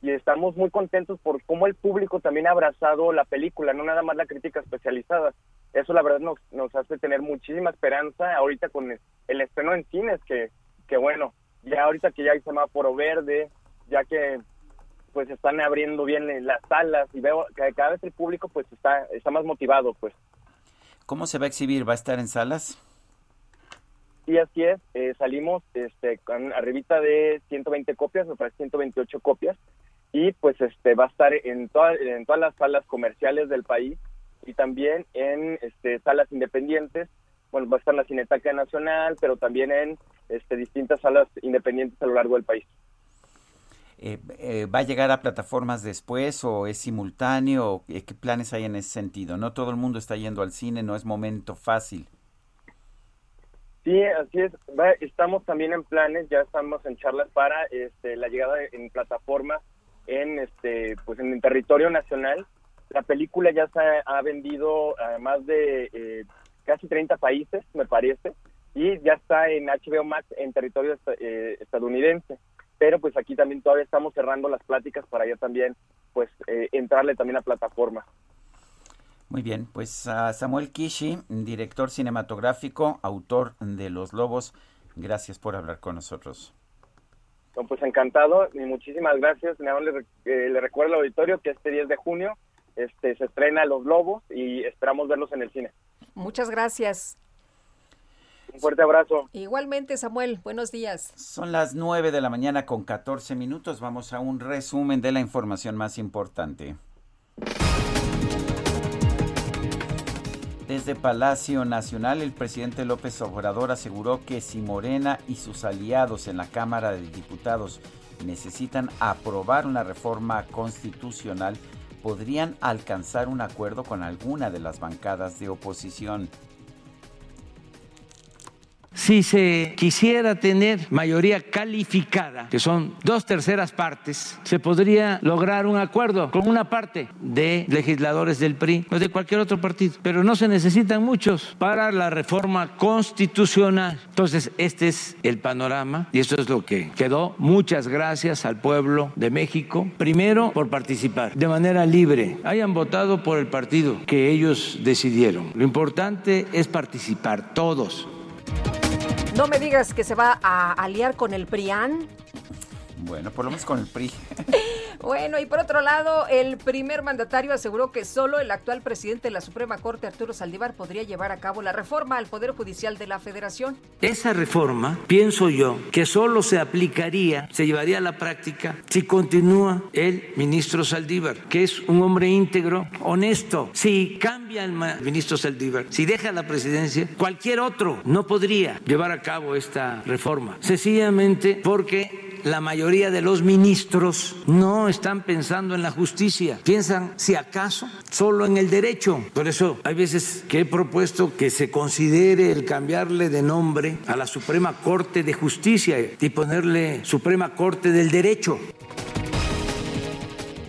y estamos muy contentos por cómo el público también ha abrazado la película, no nada más la crítica especializada. Eso la verdad nos, nos hace tener muchísima esperanza ahorita con el, estreno en cines, que, que bueno, ya ahorita que ya hay semáforo verde, ya que pues están abriendo bien las salas y veo que cada vez el público pues está, está más motivado pues. ¿Cómo se va a exhibir? ¿Va a estar en salas? Sí, así es. Eh, salimos este, con arribita de 120 copias, me parece 128 copias, y pues este va a estar en, en todas las salas comerciales del país y también en este, salas independientes. Bueno, va a estar en la Cineteca Nacional, pero también en este, distintas salas independientes a lo largo del país. ¿Va a llegar a plataformas después o es simultáneo? ¿Qué planes hay en ese sentido? No todo el mundo está yendo al cine, no es momento fácil. Sí, así es. estamos también en planes, ya estamos en charlas para este, la llegada en plataforma en este, pues en el territorio nacional. La película ya se ha, vendido a más de eh, casi 30 países, me parece, y ya está en HBO Max en territorio eh, estadounidense. Pero pues aquí también todavía estamos cerrando las pláticas para ya también pues eh, entrarle también a plataforma. Muy bien, pues a Samuel Kishi, director cinematográfico, autor de Los Lobos, gracias por hablar con nosotros. pues encantado y muchísimas gracias. Le, eh, le recuerdo al auditorio que este 10 de junio este, se estrena Los Lobos y esperamos verlos en el cine. Muchas gracias. Un fuerte abrazo. Igualmente, Samuel, buenos días. Son las 9 de la mañana con 14 minutos. Vamos a un resumen de la información más importante. Desde Palacio Nacional, el presidente López Obrador aseguró que si Morena y sus aliados en la Cámara de Diputados necesitan aprobar una reforma constitucional, podrían alcanzar un acuerdo con alguna de las bancadas de oposición. Si se quisiera tener mayoría calificada, que son dos terceras partes, se podría lograr un acuerdo con una parte de legisladores del PRI o de cualquier otro partido, pero no se necesitan muchos para la reforma constitucional. Entonces, este es el panorama y esto es lo que quedó. Muchas gracias al pueblo de México, primero por participar de manera libre, hayan votado por el partido que ellos decidieron. Lo importante es participar todos no me digas que se va a aliar con el PRIAN. Bueno, por lo menos con el PRI. Bueno, y por otro lado, el primer mandatario aseguró que solo el actual presidente de la Suprema Corte, Arturo Saldívar, podría llevar a cabo la reforma al Poder Judicial de la Federación. Esa reforma, pienso yo, que solo se aplicaría, se llevaría a la práctica si continúa el ministro Saldívar, que es un hombre íntegro, honesto. Si cambia el ministro Saldívar, si deja la presidencia, cualquier otro no podría llevar a cabo esta reforma. Sencillamente porque la mayoría de los ministros no están pensando en la justicia, piensan si acaso solo en el derecho. Por eso hay veces que he propuesto que se considere el cambiarle de nombre a la Suprema Corte de Justicia y ponerle Suprema Corte del Derecho.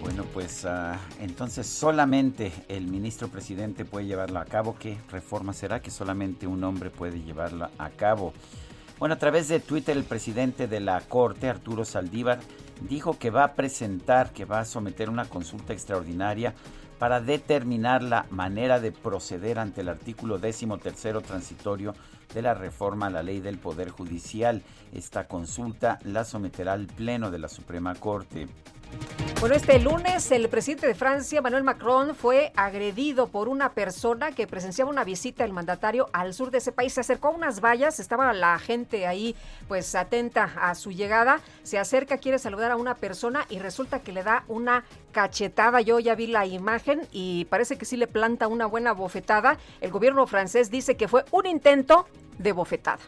Bueno, pues uh, entonces solamente el ministro presidente puede llevarlo a cabo. ¿Qué reforma será que solamente un hombre puede llevarla a cabo? Bueno, a través de Twitter el presidente de la Corte, Arturo Saldívar, dijo que va a presentar, que va a someter una consulta extraordinaria para determinar la manera de proceder ante el artículo décimo tercero transitorio de la reforma a la ley del Poder Judicial. Esta consulta la someterá al Pleno de la Suprema Corte. Bueno, este lunes el presidente de Francia, Emmanuel Macron, fue agredido por una persona que presenciaba una visita del mandatario al sur de ese país. Se acercó a unas vallas, estaba la gente ahí pues atenta a su llegada. Se acerca, quiere saludar a una persona y resulta que le da una cachetada. Yo ya vi la imagen y parece que sí le planta una buena bofetada. El gobierno francés dice que fue un intento de bofetada.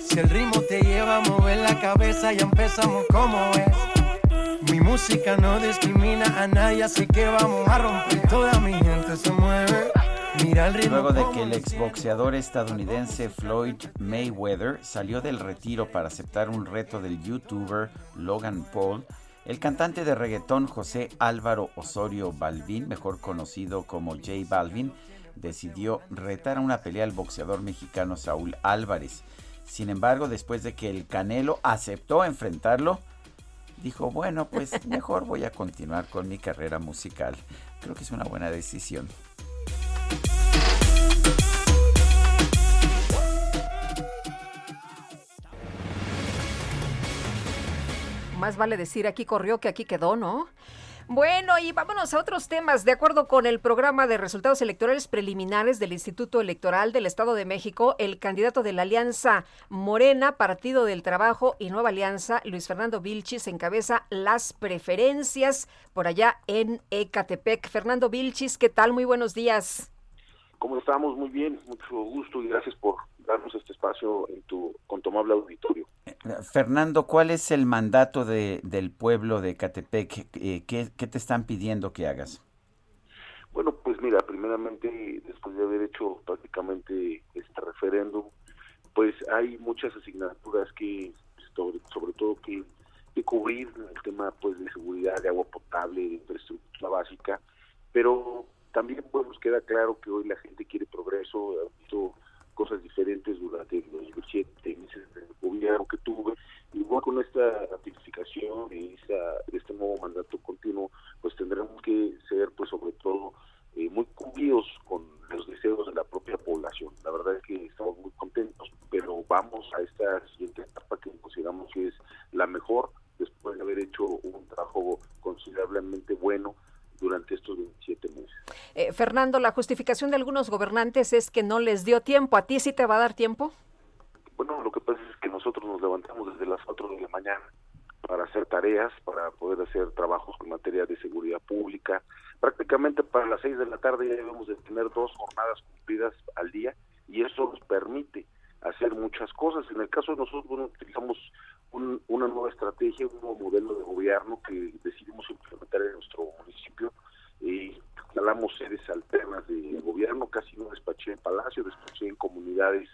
Si el ritmo te lleva a mover la cabeza, ya empezamos como es. Mi música no discrimina a nadie, así que vamos a romper. Toda mi gente se mueve. Mira el ritmo Luego de que el exboxeador estadounidense Floyd Mayweather salió del retiro para aceptar un reto del youtuber Logan Paul, el cantante de reggaetón José Álvaro Osorio Balvin, mejor conocido como J Balvin, decidió retar a una pelea al boxeador mexicano Saúl Álvarez. Sin embargo, después de que el Canelo aceptó enfrentarlo, dijo, bueno, pues mejor voy a continuar con mi carrera musical. Creo que es una buena decisión. Más vale decir aquí corrió que aquí quedó, ¿no? Bueno, y vámonos a otros temas. De acuerdo con el programa de resultados electorales preliminares del Instituto Electoral del Estado de México, el candidato de la Alianza Morena, Partido del Trabajo y Nueva Alianza, Luis Fernando Vilchis, encabeza las preferencias por allá en Ecatepec. Fernando Vilchis, ¿qué tal? Muy buenos días. ¿Cómo estamos? Muy bien, mucho gusto y gracias por darnos este espacio en tu, con tu amable auditorio. Fernando, ¿cuál es el mandato de, del pueblo de Catepec? ¿Qué, ¿Qué te están pidiendo que hagas? Bueno, pues mira, primeramente, después de haber hecho prácticamente este referéndum, pues hay muchas asignaturas que, sobre, sobre todo que, que cubrir, el tema pues de seguridad, de agua potable, de infraestructura básica, pero también pues nos queda claro que hoy la gente quiere progreso, visto cosas diferentes durante los siete meses de gobierno que tuve, bueno, con esta ratificación y esta, este nuevo mandato continuo, pues tendremos que ser pues sobre todo eh, muy cumplidos con los deseos de la propia población. La verdad es que estamos muy contentos, pero vamos a esta siguiente etapa que consideramos que es la mejor después de haber hecho un trabajo considerablemente bueno durante estos 27 meses. Eh, Fernando, la justificación de algunos gobernantes es que no les dio tiempo. ¿A ti sí te va a dar tiempo? Bueno, lo que pasa es que nosotros nos levantamos desde las 4 de la mañana para hacer tareas, para poder hacer trabajos con materia de seguridad pública. Prácticamente para las 6 de la tarde ya debemos de tener dos jornadas cumplidas al día y eso nos permite hacer muchas cosas. En el caso de nosotros, bueno, utilizamos una nueva estrategia, un nuevo modelo de gobierno que decidimos implementar en nuestro municipio. Eh, instalamos sedes alternas de gobierno, casi no despaché en Palacio, despaché en comunidades,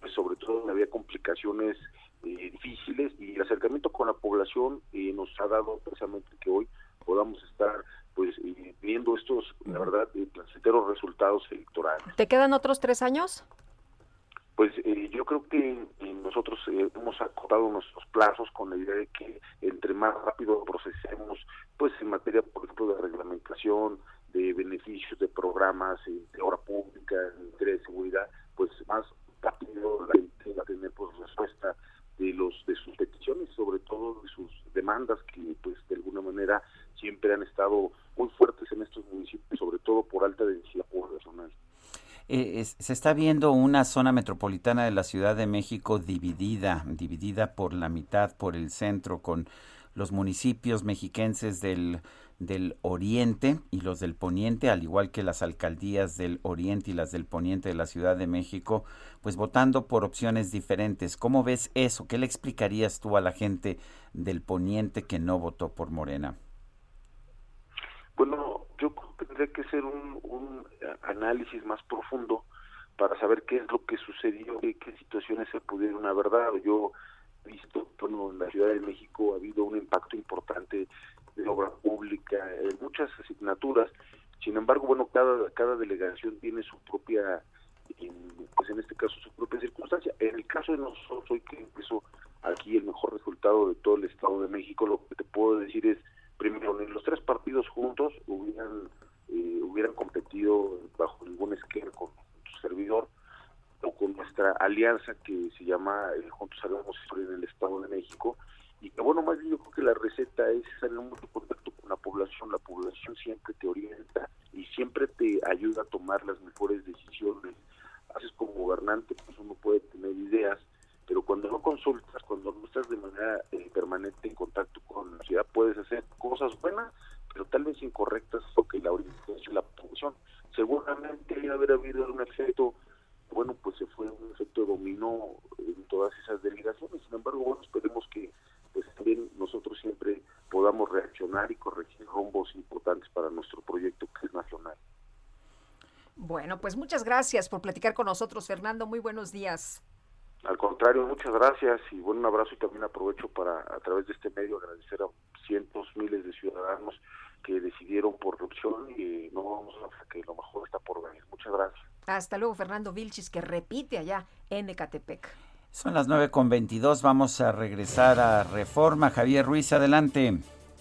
pues sobre todo donde había complicaciones eh, difíciles y el acercamiento con la población eh, nos ha dado precisamente que hoy podamos estar pues eh, viendo estos, la verdad, eh, placenteros resultados electorales. ¿Te quedan otros tres años? Pues eh, yo creo que nosotros hemos acotado nuestros plazos con la idea de que entre más rápido procesemos, pues en materia, por ejemplo, de reglamentación, de beneficios, de programas, de obra pública, de seguridad, pues más rápido la gente va a tener pues respuesta de los de sus peticiones, sobre todo de sus demandas que pues de alguna manera siempre han estado muy fuertes en estos municipios, sobre todo por alta densidad poblacional. Eh, se está viendo una zona metropolitana de la Ciudad de México dividida, dividida por la mitad, por el centro, con los municipios mexiquenses del del oriente y los del poniente, al igual que las alcaldías del oriente y las del poniente de la Ciudad de México, pues votando por opciones diferentes. ¿Cómo ves eso? ¿Qué le explicarías tú a la gente del poniente que no votó por Morena? Bueno, yo tendría que hacer un, un análisis más profundo para saber qué es lo que sucedió, qué, qué situaciones se pudieron haber dado. Yo he visto, bueno, en la Ciudad de México ha habido un impacto importante de obra pública, en muchas asignaturas. Sin embargo, bueno, cada, cada delegación tiene su propia, pues en este caso, su propia circunstancia. En el caso de nosotros, hoy que empezó aquí el mejor resultado de todo el Estado de México, lo que te puedo decir es, primero, los tres partidos juntos hubieran, eh, hubieran competido bajo ningún esquema con su servidor o con nuestra alianza que se llama eh, Juntos Salvamos Historia en el Estado de México, y que bueno, más bien yo creo que la receta es estar en mucho contacto con la población, la población siempre te orienta y siempre te ayuda a tomar las mejores decisiones. Haces como gobernante, pues uno puede tener ideas, pero cuando no consultas, cuando no estás de manera eh, permanente en contacto con la ciudad, puedes hacer cosas buenas, pero tal vez incorrectas porque la orientación la población. Seguramente haber habido un efecto bueno, pues se fue un efecto dominó en todas esas delegaciones. Sin embargo, bueno, esperemos que pues también nosotros siempre podamos reaccionar y corregir rumbos importantes para nuestro proyecto que es nacional. Bueno, pues muchas gracias por platicar con nosotros, Fernando. Muy buenos días. Al contrario, muchas gracias y bueno, un abrazo y también aprovecho para a través de este medio agradecer a cientos, miles de ciudadanos que decidieron por opción y no vamos a que lo mejor está por venir. Muchas gracias. Hasta luego, Fernando Vilchis, que repite allá en Ecatepec. Son las 9 con 22, vamos a regresar a Reforma. Javier Ruiz, adelante.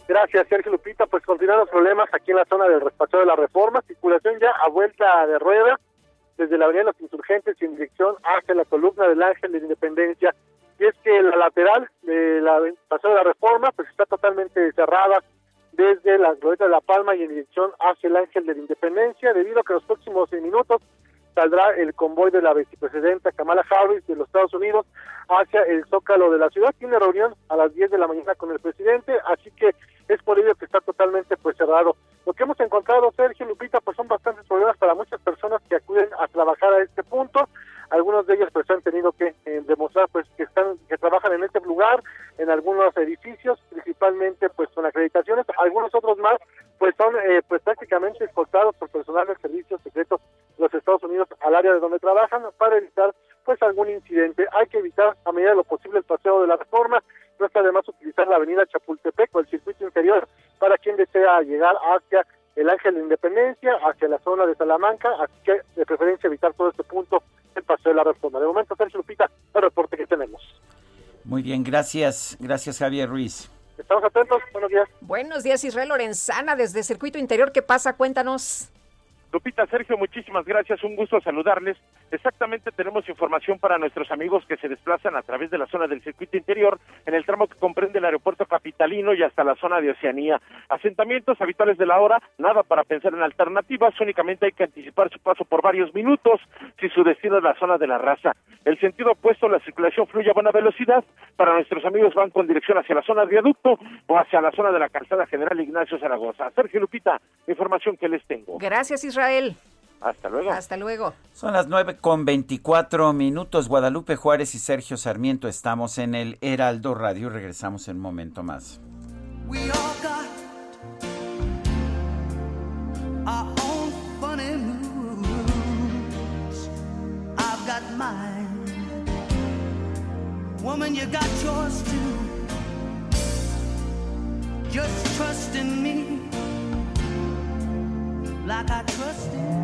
Gracias, Sergio Lupita. Pues continúan los problemas aquí en la zona del despacho de la Reforma. Circulación ya a vuelta de rueda desde la Avenida de los Insurgentes en dirección hacia la columna del Ángel de la Independencia. Y es que la lateral de la paseo de la Reforma pues está totalmente cerrada desde la Glorieta de la Palma y en dirección hacia el Ángel de la Independencia, debido a que los próximos minutos saldrá el convoy de la vicepresidenta Kamala Harris de los Estados Unidos hacia el Zócalo de la ciudad. Tiene reunión a las 10 de la mañana con el presidente, así que es por ello que está totalmente pues cerrado. Lo que hemos encontrado, Sergio Lupita, pues son bastantes problemas para muchas personas que acuden a trabajar a este punto. Algunos de ellos pues han tenido que eh, demostrar pues que están que trabajan en este lugar, en algunos edificios, principalmente pues con acreditaciones, algunos otros más pues son eh, pues prácticamente escoltados por personal de servicios secretos de los Estados Unidos al área de donde trabajan para evitar pues algún incidente. Hay que evitar a medida de lo posible el paseo de la reforma, no está además utilizar la avenida Chapultepec o el circuito interior para quien desea llegar hacia el Ángel de Independencia, hacia la zona de Salamanca, así que de preferencia evitar todo este punto el paseo de la reforma. De momento, Sergio Lupita, el reporte que tenemos. Muy bien, gracias, gracias Javier Ruiz. Estamos atentos, buenos días. Buenos días Israel Lorenzana desde Circuito Interior, ¿qué pasa? Cuéntanos. Lupita, Sergio, muchísimas gracias, un gusto saludarles. Exactamente tenemos información para nuestros amigos que se desplazan a través de la zona del circuito interior en el tramo que comprende el aeropuerto capitalino y hasta la zona de Oceanía. Asentamientos habituales de la hora, nada para pensar en alternativas, únicamente hay que anticipar su paso por varios minutos si su destino es la zona de la raza. El sentido opuesto, la circulación fluye a buena velocidad. Para nuestros amigos van con dirección hacia la zona de viaducto o hacia la zona de la calzada general Ignacio Zaragoza. Sergio Lupita, información que les tengo. Gracias, Israel. Hasta luego. Hasta luego. Son las nueve con veinticuatro minutos. Guadalupe Juárez y Sergio Sarmiento estamos en el Heraldo Radio. Regresamos en un momento más. We all got our own funny moods. I've got mine. Woman, you got yours too. Just trust in me. Like I trust in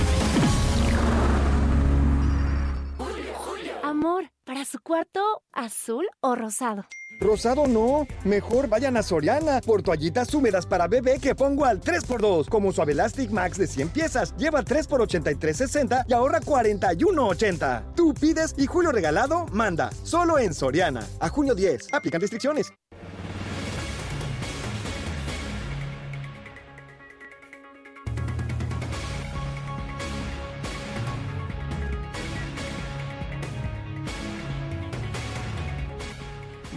Amor, ¿para su cuarto azul o rosado? Rosado no, mejor vayan a Soriana por toallitas húmedas para bebé que pongo al 3x2, como Suave Elastic Max de 100 piezas, lleva 3 por 83.60 y ahorra 41.80. Tú pides y Julio Regalado manda, solo en Soriana. A junio 10, aplican restricciones.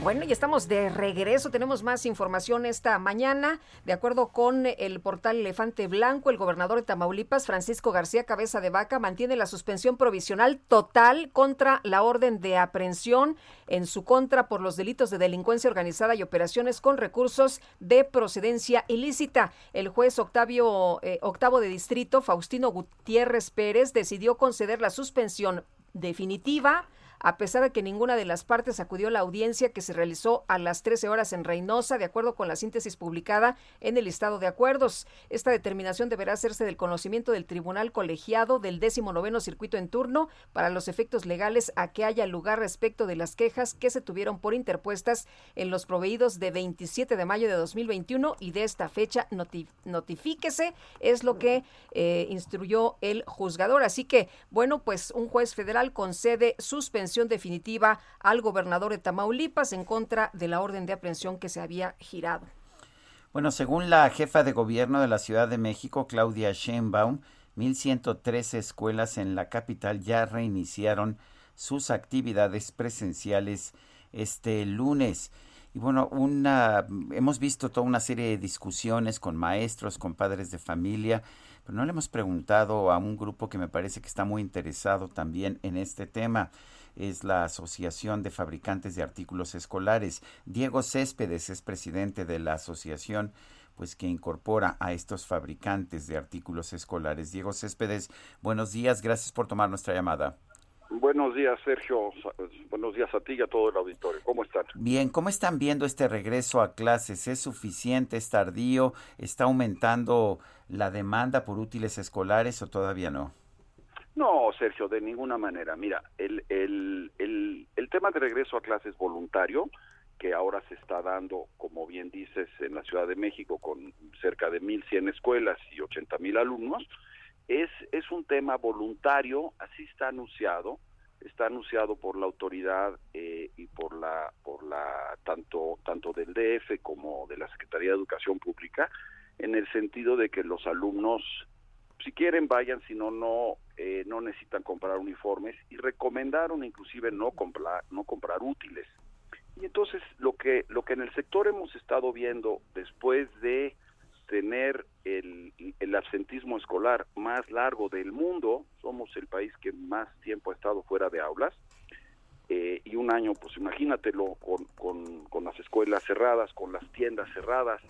Bueno, y estamos de regreso. Tenemos más información esta mañana. De acuerdo con el portal Elefante Blanco, el gobernador de Tamaulipas, Francisco García Cabeza de Vaca, mantiene la suspensión provisional total contra la orden de aprehensión en su contra por los delitos de delincuencia organizada y operaciones con recursos de procedencia ilícita. El juez Octavio, eh, octavo de distrito, Faustino Gutiérrez Pérez, decidió conceder la suspensión definitiva a pesar de que ninguna de las partes acudió a la audiencia que se realizó a las 13 horas en Reynosa, de acuerdo con la síntesis publicada en el listado de acuerdos. Esta determinación deberá hacerse del conocimiento del tribunal colegiado del 19 circuito en turno para los efectos legales a que haya lugar respecto de las quejas que se tuvieron por interpuestas en los proveídos de 27 de mayo de 2021 y de esta fecha noti notifíquese, es lo que eh, instruyó el juzgador. Así que, bueno, pues un juez federal concede suspensión definitiva al gobernador de Tamaulipas en contra de la orden de aprehensión que se había girado. Bueno, según la jefa de gobierno de la Ciudad de México, Claudia Sheinbaum, 1.113 escuelas en la capital ya reiniciaron sus actividades presenciales este lunes. Y bueno, una, hemos visto toda una serie de discusiones con maestros, con padres de familia, pero no le hemos preguntado a un grupo que me parece que está muy interesado también en este tema es la Asociación de Fabricantes de Artículos Escolares. Diego Céspedes es presidente de la asociación pues que incorpora a estos fabricantes de artículos escolares. Diego Céspedes, buenos días, gracias por tomar nuestra llamada. Buenos días, Sergio. Buenos días a ti y a todo el auditorio. ¿Cómo están? Bien, ¿cómo están viendo este regreso a clases? ¿Es suficiente? ¿Es tardío? ¿Está aumentando la demanda por útiles escolares o todavía no? No, Sergio, de ninguna manera. Mira, el, el, el, el tema de regreso a clases voluntario, que ahora se está dando, como bien dices, en la Ciudad de México con cerca de 1.100 escuelas y 80.000 alumnos, es, es un tema voluntario, así está anunciado, está anunciado por la autoridad eh, y por la por la tanto tanto del DF como de la Secretaría de Educación Pública en el sentido de que los alumnos si quieren vayan si no no eh, no necesitan comprar uniformes y recomendaron inclusive no comprar no comprar útiles. Y entonces lo que lo que en el sector hemos estado viendo después de tener el, el, absentismo escolar más largo del mundo, somos el país que más tiempo ha estado fuera de aulas, eh, y un año, pues imagínatelo, con, con, con, las escuelas cerradas, con las tiendas cerradas,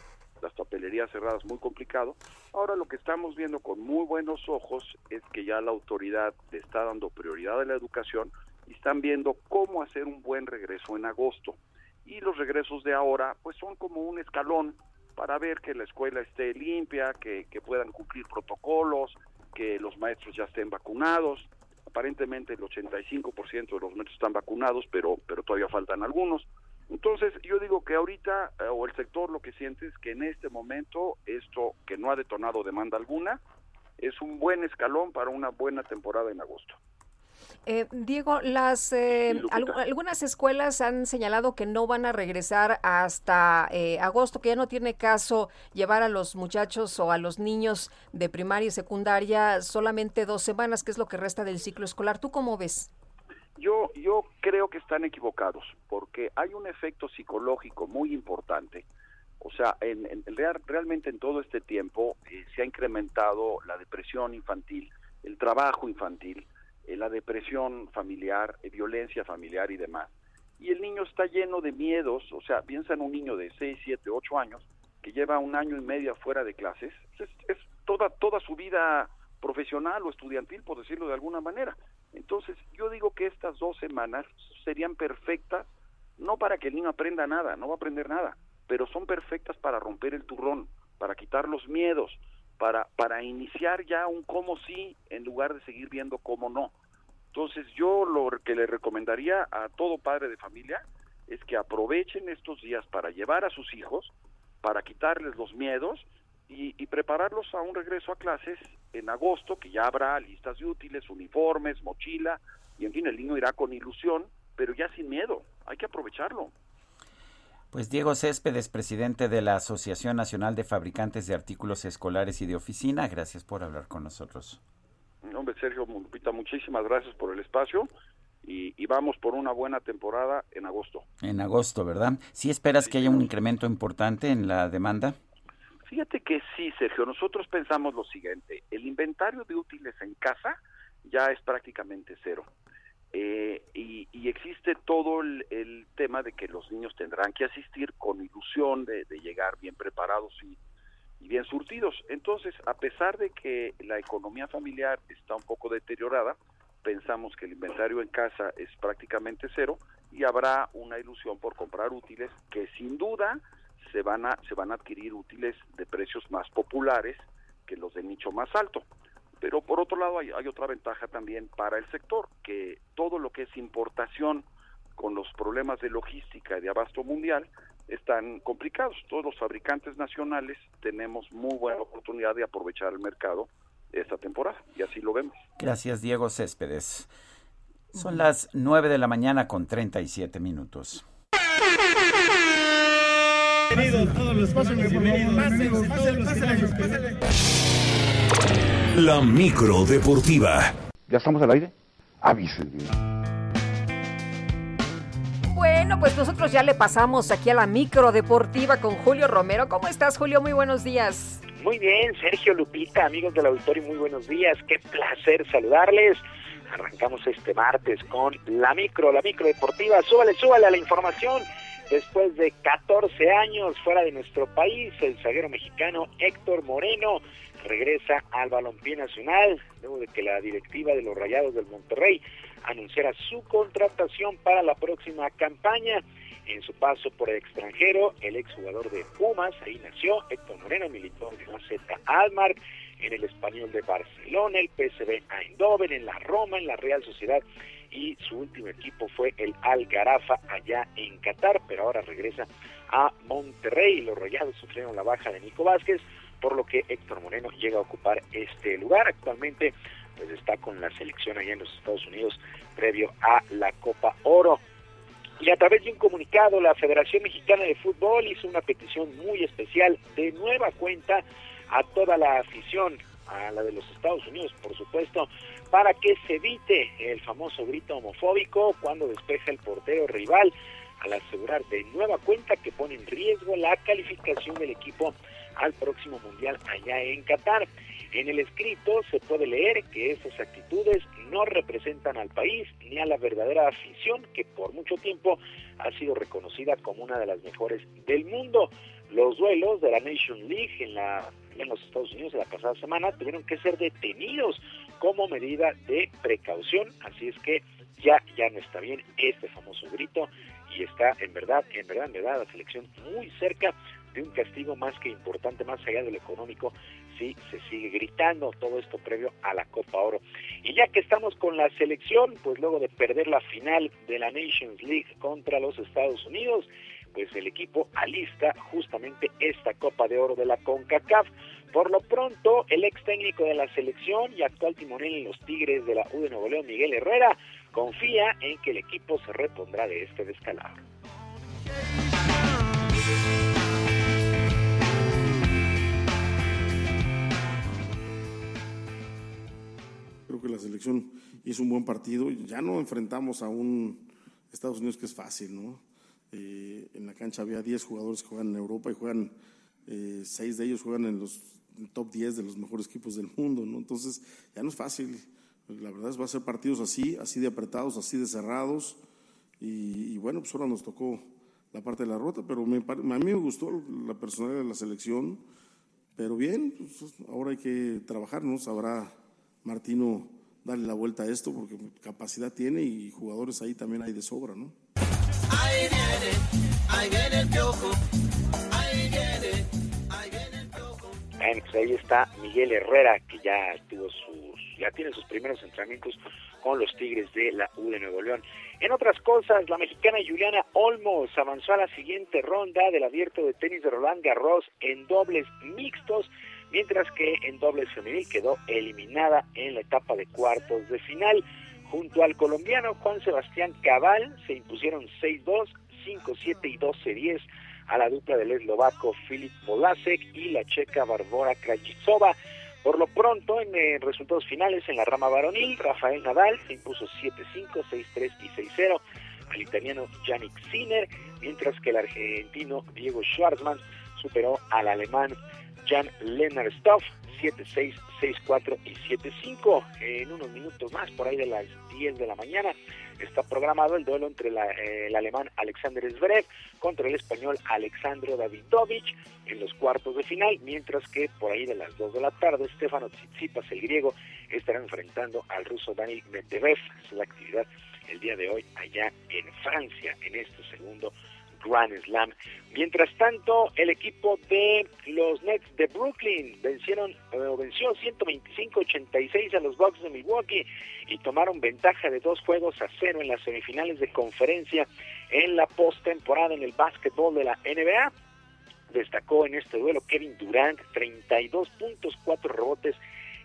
las papelerías cerradas, muy complicado. Ahora lo que estamos viendo con muy buenos ojos es que ya la autoridad le está dando prioridad a la educación y están viendo cómo hacer un buen regreso en agosto. Y los regresos de ahora, pues son como un escalón para ver que la escuela esté limpia, que, puedan cumplir protocolos, que los maestros ya estén vacunados. Aparentemente el 85% de los maestros están vacunados, pero, pero todavía faltan algunos. Entonces, yo digo que ahorita, eh, o el sector lo que siente es que en este momento, esto que no ha detonado demanda alguna, es un buen escalón para una buena temporada en agosto. Eh, Diego, las eh, algunas escuelas han señalado que no van a regresar hasta eh, agosto, que ya no tiene caso llevar a los muchachos o a los niños de primaria y secundaria solamente dos semanas, que es lo que resta del ciclo escolar. ¿Tú cómo ves? Yo, yo creo que están equivocados, porque hay un efecto psicológico muy importante. O sea, en, en realmente en todo este tiempo se ha incrementado la depresión infantil, el trabajo infantil, eh, la depresión familiar, eh, violencia familiar y demás. Y el niño está lleno de miedos, o sea, piensa en un niño de 6, 7, 8 años que lleva un año y medio fuera de clases, es, es toda, toda su vida profesional o estudiantil, por decirlo de alguna manera. Entonces, yo digo que estas dos semanas serían perfectas, no para que el niño aprenda nada, no va a aprender nada, pero son perfectas para romper el turrón, para quitar los miedos, para, para iniciar ya un cómo sí en lugar de seguir viendo cómo no. Entonces yo lo que le recomendaría a todo padre de familia es que aprovechen estos días para llevar a sus hijos, para quitarles los miedos y, y, prepararlos a un regreso a clases en agosto, que ya habrá listas de útiles, uniformes, mochila, y en fin, el niño irá con ilusión, pero ya sin miedo, hay que aprovecharlo. Pues Diego Céspedes, presidente de la Asociación Nacional de Fabricantes de Artículos Escolares y de Oficina, gracias por hablar con nosotros. Hombre, Sergio Lupita, muchísimas gracias por el espacio y, vamos por una buena temporada en agosto. En agosto, ¿verdad? ¿Sí esperas que haya un incremento importante en la demanda? Fíjate que sí, Sergio. Nosotros pensamos lo siguiente, el inventario de útiles en casa ya es prácticamente cero. Eh, y, existe todo el, tema de que los niños tendrán que asistir con ilusión de, llegar bien preparados y, bien surtidos. Entonces, a pesar de que la economía familiar está un poco deteriorada, pensamos que el inventario en casa es prácticamente cero y habrá una ilusión por comprar útiles que sin duda se van a se van a adquirir útiles de precios más populares que los de nicho más alto. Pero por otro lado hay, otra ventaja también para el sector, que todo lo que es importación con los problemas de logística y de abasto mundial están complicados. Todos los fabricantes nacionales tenemos muy buena oportunidad de aprovechar el mercado esta temporada y así lo vemos. Gracias, Diego Céspedes. Son las 9 de la mañana con 37 minutos. Bienvenidos, todos los la micro deportiva. ¿Ya estamos al aire? Avísenme. Bueno, pues nosotros ya le pasamos aquí a la micro deportiva con Julio Romero. ¿Cómo estás, Julio? Muy buenos días. Muy bien, Sergio Lupita, amigos del auditorio, muy buenos días. Qué placer saludarles. Arrancamos este martes con la micro, la micro deportiva. Súbale, súbale a la información. Después de 14 años fuera de nuestro país, el zaguero mexicano Héctor Moreno regresa al balompié nacional, luego de que la directiva de los Rayados del Monterrey anunciara su contratación para la próxima campaña. En su paso por el extranjero, el exjugador de Pumas, ahí nació, Héctor Moreno, militó en la Z Almar, en el Español de Barcelona, el PSV Eindhoven, en la Roma, en la Real Sociedad y su último equipo fue el Algarafa allá en Qatar, pero ahora regresa a Monterrey. Los Rayados sufrieron la baja de Nico Vázquez, por lo que Héctor Moreno llega a ocupar este lugar. Actualmente pues está con la selección allá en los Estados Unidos previo a la Copa Oro. Y a través de un comunicado, la Federación Mexicana de Fútbol hizo una petición muy especial de nueva cuenta a toda la afición, a la de los Estados Unidos, por supuesto, para que se evite el famoso grito homofóbico cuando despeja el portero rival, al asegurar de nueva cuenta que pone en riesgo la calificación del equipo al próximo Mundial allá en Qatar. En el escrito se puede leer que esas actitudes no representan al país ni a la verdadera afición que por mucho tiempo ha sido reconocida como una de las mejores del mundo. Los duelos de la Nation League en, la, en los Estados Unidos la pasada semana tuvieron que ser detenidos como medida de precaución, así es que ya, ya no está bien este famoso grito y está en verdad, en verdad, en verdad la selección muy cerca de un castigo más que importante, más allá de lo económico, si se sigue gritando todo esto previo a la Copa Oro. Y ya que estamos con la selección, pues luego de perder la final de la Nations League contra los Estados Unidos, pues el equipo alista justamente esta Copa de Oro de la CONCACAF. Por lo pronto, el ex técnico de la selección y actual timonel en los Tigres de la U de Nuevo León, Miguel Herrera, confía en que el equipo se repondrá de este descalabro. Creo que la selección hizo un buen partido. Ya no enfrentamos a un Estados Unidos que es fácil, ¿no? Eh, en la cancha había 10 jugadores que juegan en Europa y juegan, eh, 6 de ellos juegan en los top 10 de los mejores equipos del mundo, ¿no? Entonces ya no es fácil. La verdad es va a ser partidos así, así de apretados, así de cerrados. Y, bueno, pues ahora nos tocó la parte de la rota, pero me, a mí me gustó la personalidad de la selección. Pero bien, pues ahora hay que trabajar, ¿no? Sabrá Martino darle la vuelta a esto porque capacidad tiene y jugadores ahí también hay de sobra, ¿no? Ahí viene, ahí viene el piojo, Ahí está Miguel Herrera que ya tuvo sus, ya tiene sus primeros entrenamientos con los Tigres de la U de Nuevo León. En otras cosas, la mexicana Juliana Olmos avanzó a la siguiente ronda del abierto de tenis de Roland Garros en dobles mixtos mientras que en dobles femenil quedó eliminada en la etapa de cuartos de final. Junto al colombiano Juan Sebastián Cabal se impusieron 6-2, 5-7 y 12-10 a la dupla del eslovaco Filip Molasek y la checa Barbora Krajicova. Por lo pronto, en eh, resultados finales en la rama varonil, Rafael Nadal se impuso 7-5, 6-3 y 6-0 al italiano Yannick Sinner, mientras que el argentino Diego Schwartzman superó al alemán Jan Lennart Stoff, 7-6, 6-4 y 7-5. En unos minutos más, por ahí de las 10 de la mañana, está programado el duelo entre eh, el alemán Alexander Zverev contra el español Alexandro Davidovich en los cuartos de final, mientras que por ahí de las 2 de la tarde, Stefano Tsitsipas, el griego, estará enfrentando al ruso Dani Medvedev. Es la actividad el día de hoy allá en Francia, en este segundo Grand Slam. Mientras tanto, el equipo de los Nets de Brooklyn vencieron eh, venció 125-86 a los Bucks de Milwaukee y tomaron ventaja de dos juegos a cero en las semifinales de conferencia en la postemporada en el básquetbol de la NBA. Destacó en este duelo Kevin Durant, 32 puntos, 4 rebotes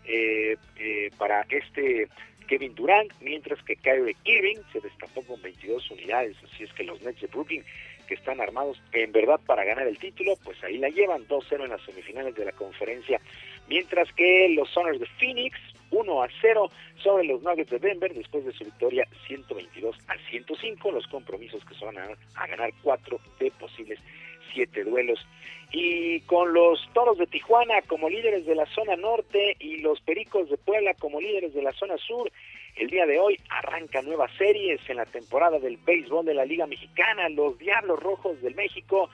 eh, eh, para este Kevin Durant, mientras que Kyrie Irving se destapó con 22 unidades. Así es que los Nets de Brooklyn que están armados en verdad para ganar el título, pues ahí la llevan 2-0 en las semifinales de la conferencia, mientras que los Soners de Phoenix 1 a 0 sobre los Nuggets de Denver después de su victoria 122 a 105, los compromisos que se van a, a ganar 4 de posibles 7 duelos. Y con los Toros de Tijuana como líderes de la zona norte y los Pericos de Puebla como líderes de la zona sur, el día de hoy arranca nuevas series en la temporada del béisbol de la Liga Mexicana. Los Diablos Rojos del México,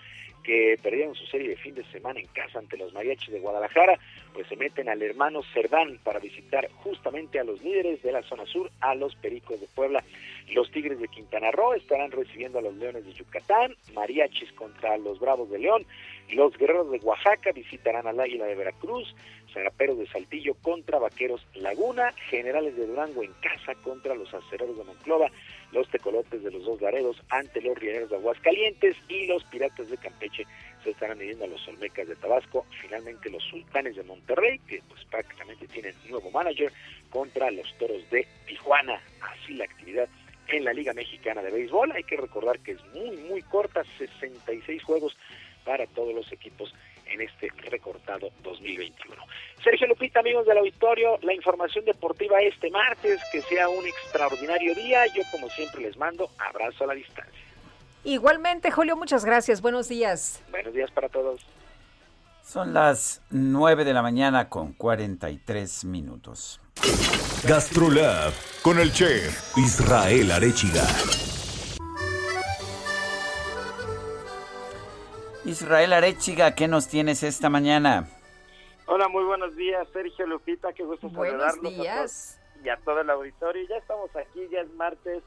que perdieron su serie de fin de semana en casa ante los Mariachis de Guadalajara, pues se meten al hermano Cerdán para visitar justamente a los líderes de la zona sur, a los Pericos de Puebla. Los Tigres de Quintana Roo estarán recibiendo a los Leones de Yucatán, Mariachis contra los Bravos de León, los Guerreros de Oaxaca visitarán al Águila de Veracruz, Zaraperos de Saltillo contra Vaqueros Laguna, Generales de Durango en casa contra los Acereros de Monclova, los Tecolotes de los Dos Laredos ante los Rieleros de Aguascalientes y los Piratas de Campeche se estarán midiendo a los Olmecas de Tabasco, finalmente los Sultanes de Monterrey, que pues prácticamente tienen nuevo manager, contra los Toros de Tijuana. Así la actividad en la Liga Mexicana de Béisbol. Hay que recordar que es muy, muy corta, 66 juegos para todos los equipos en este recortado 2021. Sergio Lupita, amigos del auditorio, la información deportiva este martes, que sea un extraordinario día. Yo como siempre les mando abrazo a la distancia. Igualmente, Julio, muchas gracias. Buenos días. Buenos días para todos. Son las 9 de la mañana con 43 minutos. Gastrolab con el chef Israel Arechiga. Israel Arechiga, ¿qué nos tienes esta mañana? Hola, muy buenos días, Sergio Lupita, qué gusto buenos saludarlos días. y a todo el auditorio. Ya estamos aquí, ya es martes,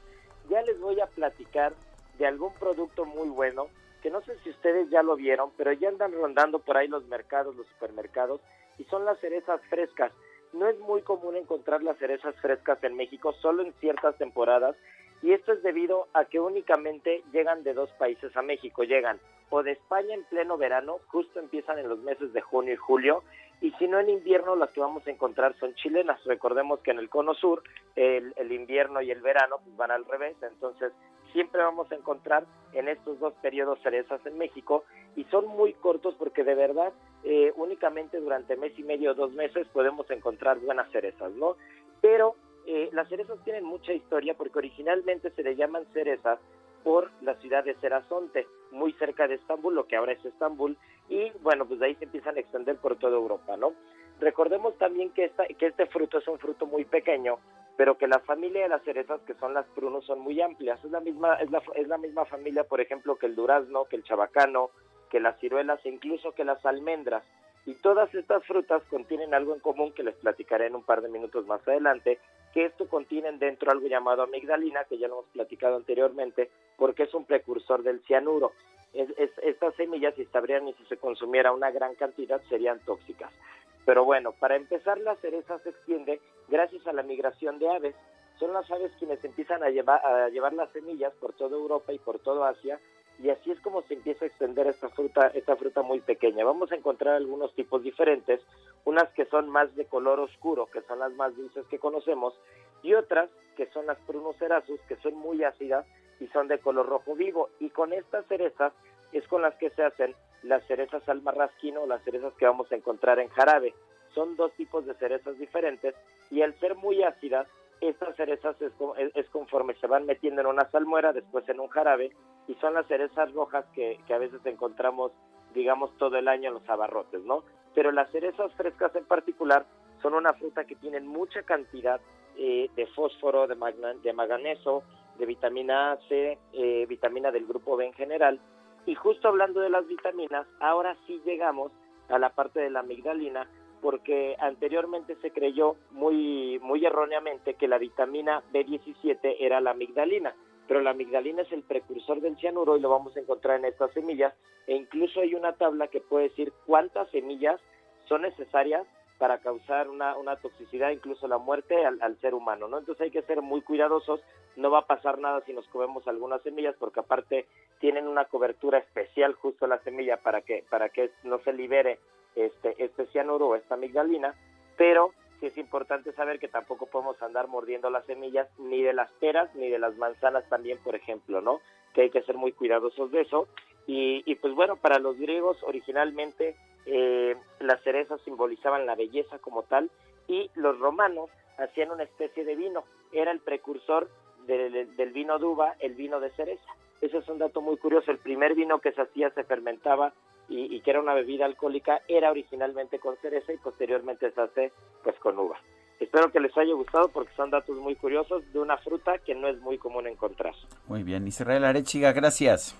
ya les voy a platicar de algún producto muy bueno, que no sé si ustedes ya lo vieron, pero ya andan rondando por ahí los mercados, los supermercados, y son las cerezas frescas. No es muy común encontrar las cerezas frescas en México, solo en ciertas temporadas, y esto es debido a que únicamente llegan de dos países a México, llegan o de España en pleno verano, justo empiezan en los meses de junio y julio, y si no en invierno las que vamos a encontrar son chilenas. Recordemos que en el cono sur el, el invierno y el verano pues, van al revés, entonces siempre vamos a encontrar en estos dos periodos cerezas en México y son muy cortos porque de verdad eh, únicamente durante mes y medio o dos meses podemos encontrar buenas cerezas, ¿no? Pero eh, las cerezas tienen mucha historia porque originalmente se le llaman cerezas por la ciudad de Cerazonte, muy cerca de Estambul, lo que ahora es Estambul, y bueno, pues de ahí se empiezan a extender por toda Europa, ¿no? Recordemos también que, esta, que este fruto es un fruto muy pequeño, pero que la familia de las cerezas, que son las prunos, son muy amplias. Es la misma, es la, es la misma familia, por ejemplo, que el durazno, que el chabacano, que las ciruelas e incluso que las almendras. Y todas estas frutas contienen algo en común que les platicaré en un par de minutos más adelante, que esto contienen dentro algo llamado amigdalina, que ya lo hemos platicado anteriormente, porque es un precursor del cianuro. Es, es, estas semillas, si estarían y si se consumiera una gran cantidad, serían tóxicas. Pero bueno, para empezar, la cereza se extiende gracias a la migración de aves. Son las aves quienes empiezan a llevar, a llevar las semillas por toda Europa y por toda Asia y así es como se empieza a extender esta fruta, esta fruta muy pequeña. Vamos a encontrar algunos tipos diferentes, unas que son más de color oscuro, que son las más dulces que conocemos, y otras que son las prunocerasus, que son muy ácidas y son de color rojo vivo. Y con estas cerezas es con las que se hacen las cerezas al marrasquino, las cerezas que vamos a encontrar en jarabe. Son dos tipos de cerezas diferentes y al ser muy ácidas, estas cerezas es, es, conforme se van metiendo en una salmuera, después en un jarabe, y son las cerezas rojas que, que, a veces encontramos, digamos, todo el año en los abarrotes, ¿no? Pero las cerezas frescas en particular son una fruta que tienen mucha cantidad eh, de fósforo, de, de manganeso, de vitamina C, eh, vitamina del grupo B en general. Y justo hablando de las vitaminas, ahora sí llegamos a la parte de la amigdalina, porque anteriormente se creyó muy, muy erróneamente que la vitamina B17 era la amigdalina, pero la amigdalina es el precursor del cianuro y lo vamos a encontrar en estas semillas e incluso hay una tabla que puede decir cuántas semillas son necesarias para causar una, una toxicidad, incluso la muerte al, al, ser humano, ¿no? Entonces hay que ser muy cuidadosos, no va a pasar nada si nos comemos algunas semillas, porque aparte tienen una cobertura especial justo la semilla para que, para que no se libere este, este cianuro o esta amigdalina, pero sí es importante saber que tampoco podemos andar mordiendo las semillas ni de las peras ni de las manzanas también, por ejemplo, ¿no? Que hay que ser muy cuidadosos de eso. Y, y pues bueno, para los griegos originalmente eh, las cerezas simbolizaban la belleza como tal y los romanos hacían una especie de vino, era el precursor de, de, del vino de uva, el vino de cereza. Ese es un dato muy curioso, el primer vino que se hacía se fermentaba y, y, que era una bebida alcohólica era originalmente con cereza y posteriormente se hace pues con uva. Espero que les haya gustado porque son datos muy curiosos de una fruta que no es muy común encontrar. Muy bien, Israel Arechiga, gracias.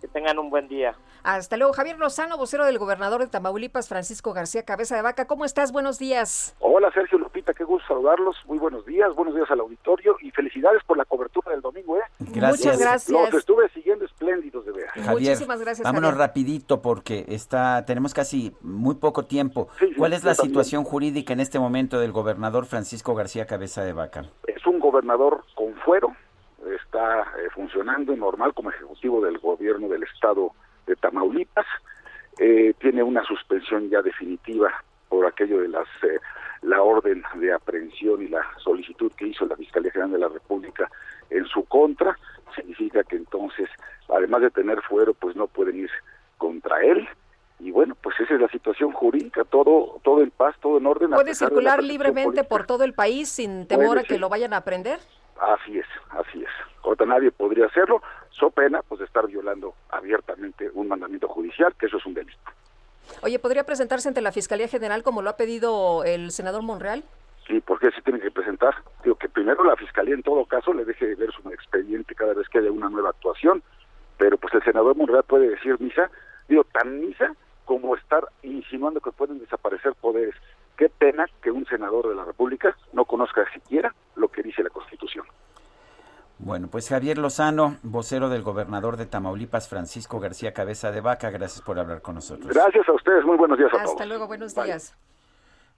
Que tengan un buen día. Hasta luego, Javier Lozano, vocero del gobernador de Tamaulipas, Francisco García Cabeza de Vaca. ¿Cómo estás? Buenos días. Hola, Sergio Lupita, qué gusto saludarlos. Muy buenos días, buenos días al auditorio y felicidades por la cobertura del domingo, ¿eh? Gracias. Muchas gracias. Los estuve siguiendo espléndidos de ver. Javier, Muchísimas gracias. Vámonos Javier. rapidito porque está, tenemos casi muy poco tiempo. Sí, sí, ¿Cuál es la también. situación jurídica en este momento del gobernador Francisco García Cabeza de Vaca? Es un gobernador con fuero, está eh, funcionando normal como ejecutivo del gobierno del estado de Tamaulipas, eh, tiene una suspensión ya definitiva por aquello de las eh, la orden de aprehensión y la solicitud que hizo la Fiscalía General de la República en su contra, significa que entonces, además de tener fuero, pues no pueden ir contra él. Y bueno, pues esa es la situación jurídica, todo todo en paz, todo en orden. ¿Puede circular libremente por todo el país sin temor a que lo vayan a aprender? Así es, así es. Ahorita nadie podría hacerlo, so pena pues de estar violando abiertamente un mandamiento judicial, que eso es un delito. Oye, ¿podría presentarse ante la Fiscalía General como lo ha pedido el senador Monreal? Sí, porque se tiene que presentar. Digo que primero la Fiscalía en todo caso le deje ver su expediente cada vez que haya una nueva actuación, pero pues el senador Monreal puede decir misa, digo, tan misa como estar insinuando que pueden desaparecer poderes. Qué pena que un senador de la República no conozca siquiera lo que dice la Constitución. Bueno, pues Javier Lozano, vocero del gobernador de Tamaulipas, Francisco García Cabeza de Vaca, gracias por hablar con nosotros. Gracias a ustedes, muy buenos días a todos. Hasta luego, buenos días.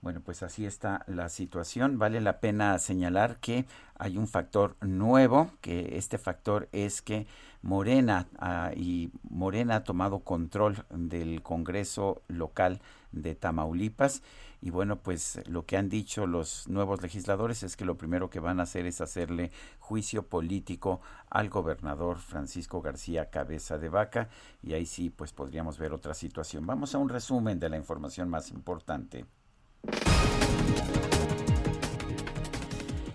Bueno, pues así está la situación. Vale la pena señalar que hay un factor nuevo, que este factor es que Morena ah, y Morena ha tomado control del Congreso local de Tamaulipas y bueno, pues lo que han dicho los nuevos legisladores es que lo primero que van a hacer es hacerle juicio político al gobernador Francisco García Cabeza de Vaca y ahí sí pues podríamos ver otra situación. Vamos a un resumen de la información más importante.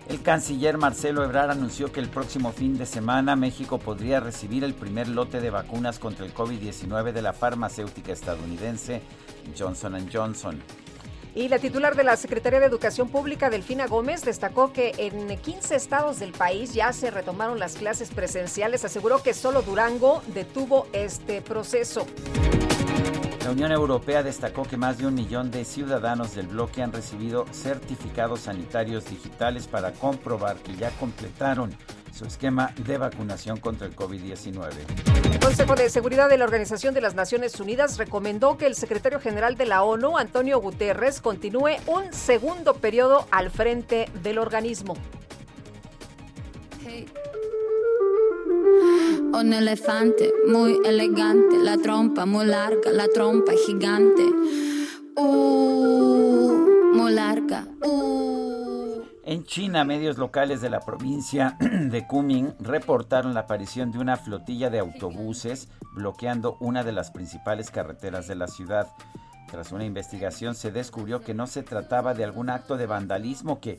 El canciller Marcelo Ebrard anunció que el próximo fin de semana México podría recibir el primer lote de vacunas contra el COVID-19 de la farmacéutica estadounidense Johnson Johnson. Y la titular de la Secretaría de Educación Pública, Delfina Gómez, destacó que en 15 estados del país ya se retomaron las clases presenciales. Aseguró que solo Durango detuvo este proceso. La Unión Europea destacó que más de un millón de ciudadanos del bloque han recibido certificados sanitarios digitales para comprobar que ya completaron su esquema de vacunación contra el COVID-19. El Consejo de Seguridad de la Organización de las Naciones Unidas recomendó que el secretario general de la ONU, Antonio Guterres, continúe un segundo periodo al frente del organismo. Un elefante muy elegante, la trompa muy larga, la trompa gigante. Uh, muy larga. Uh. En China, medios locales de la provincia de Kunming reportaron la aparición de una flotilla de autobuses bloqueando una de las principales carreteras de la ciudad. Tras una investigación se descubrió que no se trataba de algún acto de vandalismo que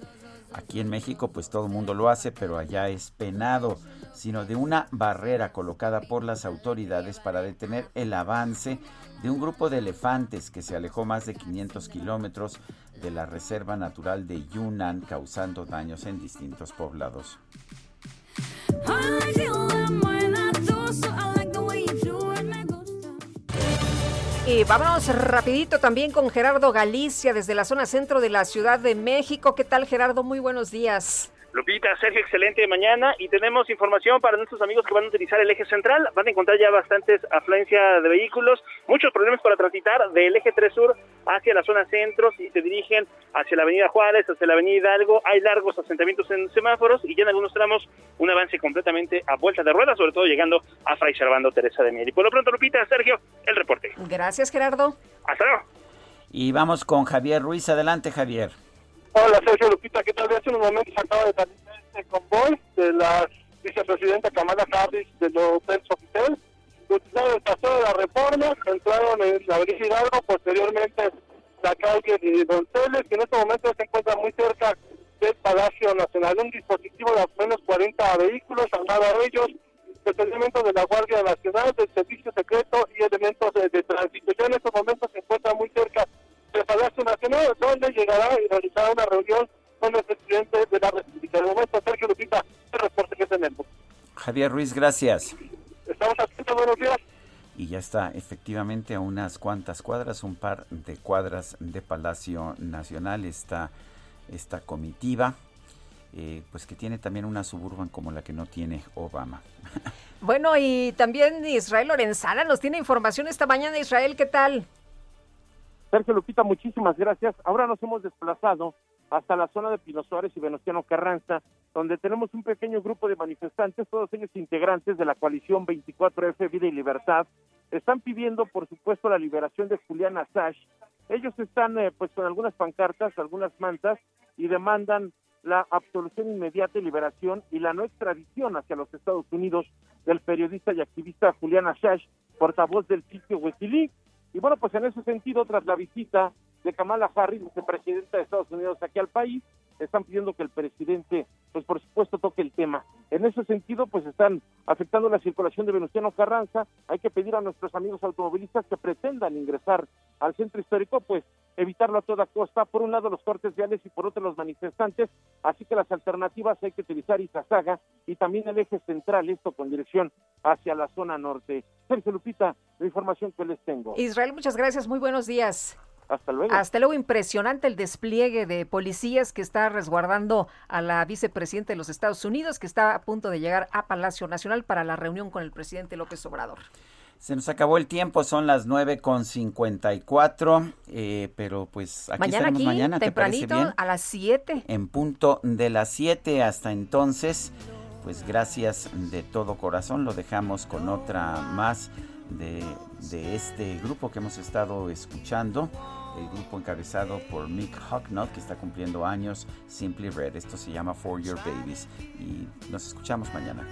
aquí en México pues todo el mundo lo hace, pero allá es penado sino de una barrera colocada por las autoridades para detener el avance de un grupo de elefantes que se alejó más de 500 kilómetros de la Reserva Natural de Yunnan, causando daños en distintos poblados. Y vámonos rapidito también con Gerardo Galicia desde la zona centro de la Ciudad de México. ¿Qué tal Gerardo? Muy buenos días. Lupita, Sergio, excelente mañana y tenemos información para nuestros amigos que van a utilizar el eje central. Van a encontrar ya bastantes afluencia de vehículos, muchos problemas para transitar del eje 3 sur hacia la zona centro si se dirigen hacia la avenida Juárez, hacia la avenida Hidalgo. Hay largos asentamientos en semáforos y ya en algunos tramos un avance completamente a vuelta de ruedas, sobre todo llegando a Fray Servando Teresa de Mier. Y por lo pronto, Lupita, Sergio, el reporte. Gracias, Gerardo. Hasta luego. Y vamos con Javier Ruiz. Adelante, Javier. Hola Sergio Lupita, ¿qué tal? Hace unos momentos acaba de salir este convoy de la vicepresidenta Kamala Harris del Hotel Sofitel. Utilizaron el paseo de la reforma, entraron en la avenida Hidalgo, posteriormente la calle de Donceles, que en este momento se encuentra muy cerca del Palacio Nacional. Un dispositivo de al menos 40 vehículos, andaba de ellos, elementos de la Guardia Nacional, del Servicio Secreto y elementos de, de tránsito. Ya en estos momentos se encuentra muy cerca del Palacio Nacional, donde llegará y realizará una reunión con el presidente de la República. De momento, Sergio Lupita, el reporte que tenemos. Javier Ruiz, gracias. Estamos atentos, buenos días. Y ya está efectivamente a unas cuantas cuadras, un par de cuadras de Palacio Nacional, está esta comitiva, eh, pues que tiene también una suburban como la que no tiene Obama. Bueno, y también Israel Lorenzana nos tiene información esta mañana. Israel, ¿qué tal? Sergio Lupita, muchísimas gracias. Ahora nos hemos desplazado hasta la zona de Pino Suárez y Venustiano Carranza, donde tenemos un pequeño grupo de manifestantes, todos ellos integrantes de la coalición 24F Vida y Libertad, están pidiendo, por supuesto, la liberación de Julián Assange, Ellos están eh, pues con algunas pancartas, algunas mantas y demandan la absolución inmediata y liberación y la no extradición hacia los Estados Unidos del periodista y activista Julián Assange, portavoz del sitio Wikileaks. Y bueno, pues en ese sentido, tras la visita de Kamala Harris, vicepresidenta de Estados Unidos aquí al país, están pidiendo que el presidente, pues por supuesto, toque el tema. En ese sentido, pues están afectando la circulación de Venustiano Carranza. Hay que pedir a nuestros amigos automovilistas que pretendan ingresar al centro histórico, pues evitarlo a toda costa. Por un lado, los cortes viales y por otro, los manifestantes. Así que las alternativas hay que utilizar Izazaga y también el eje central, esto con dirección hacia la zona norte. Sergio Lupita, la información que les tengo. Israel, muchas gracias. Muy buenos días. Hasta luego. Hasta luego, impresionante el despliegue de policías que está resguardando a la vicepresidenta de los Estados Unidos, que está a punto de llegar a Palacio Nacional para la reunión con el presidente López Obrador. Se nos acabó el tiempo, son las nueve con cincuenta y cuatro, eh, pero pues aquí mañana estaremos mañana, ¿te parece tempranito, bien? a las 7. En punto de las 7 hasta entonces, pues gracias de todo corazón, lo dejamos con otra más de, de este grupo que hemos estado escuchando, el grupo encabezado por Mick Hucknall, que está cumpliendo años, Simply Red, esto se llama For Your Babies, y nos escuchamos mañana.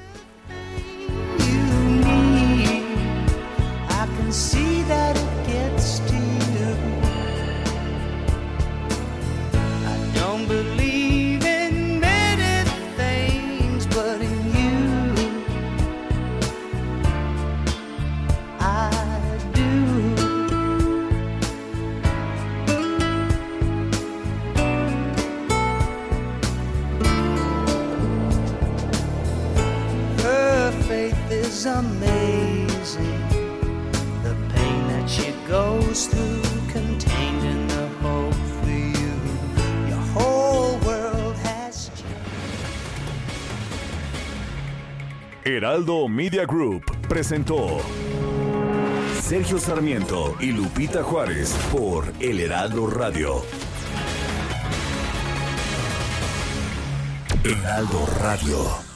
Is amazing. The pain that she goes through, contained in the hope for you. Your whole world has Heraldo Media Group presentó Sergio Sarmiento y Lupita Juárez por El Heraldo Radio. Heraldo Radio.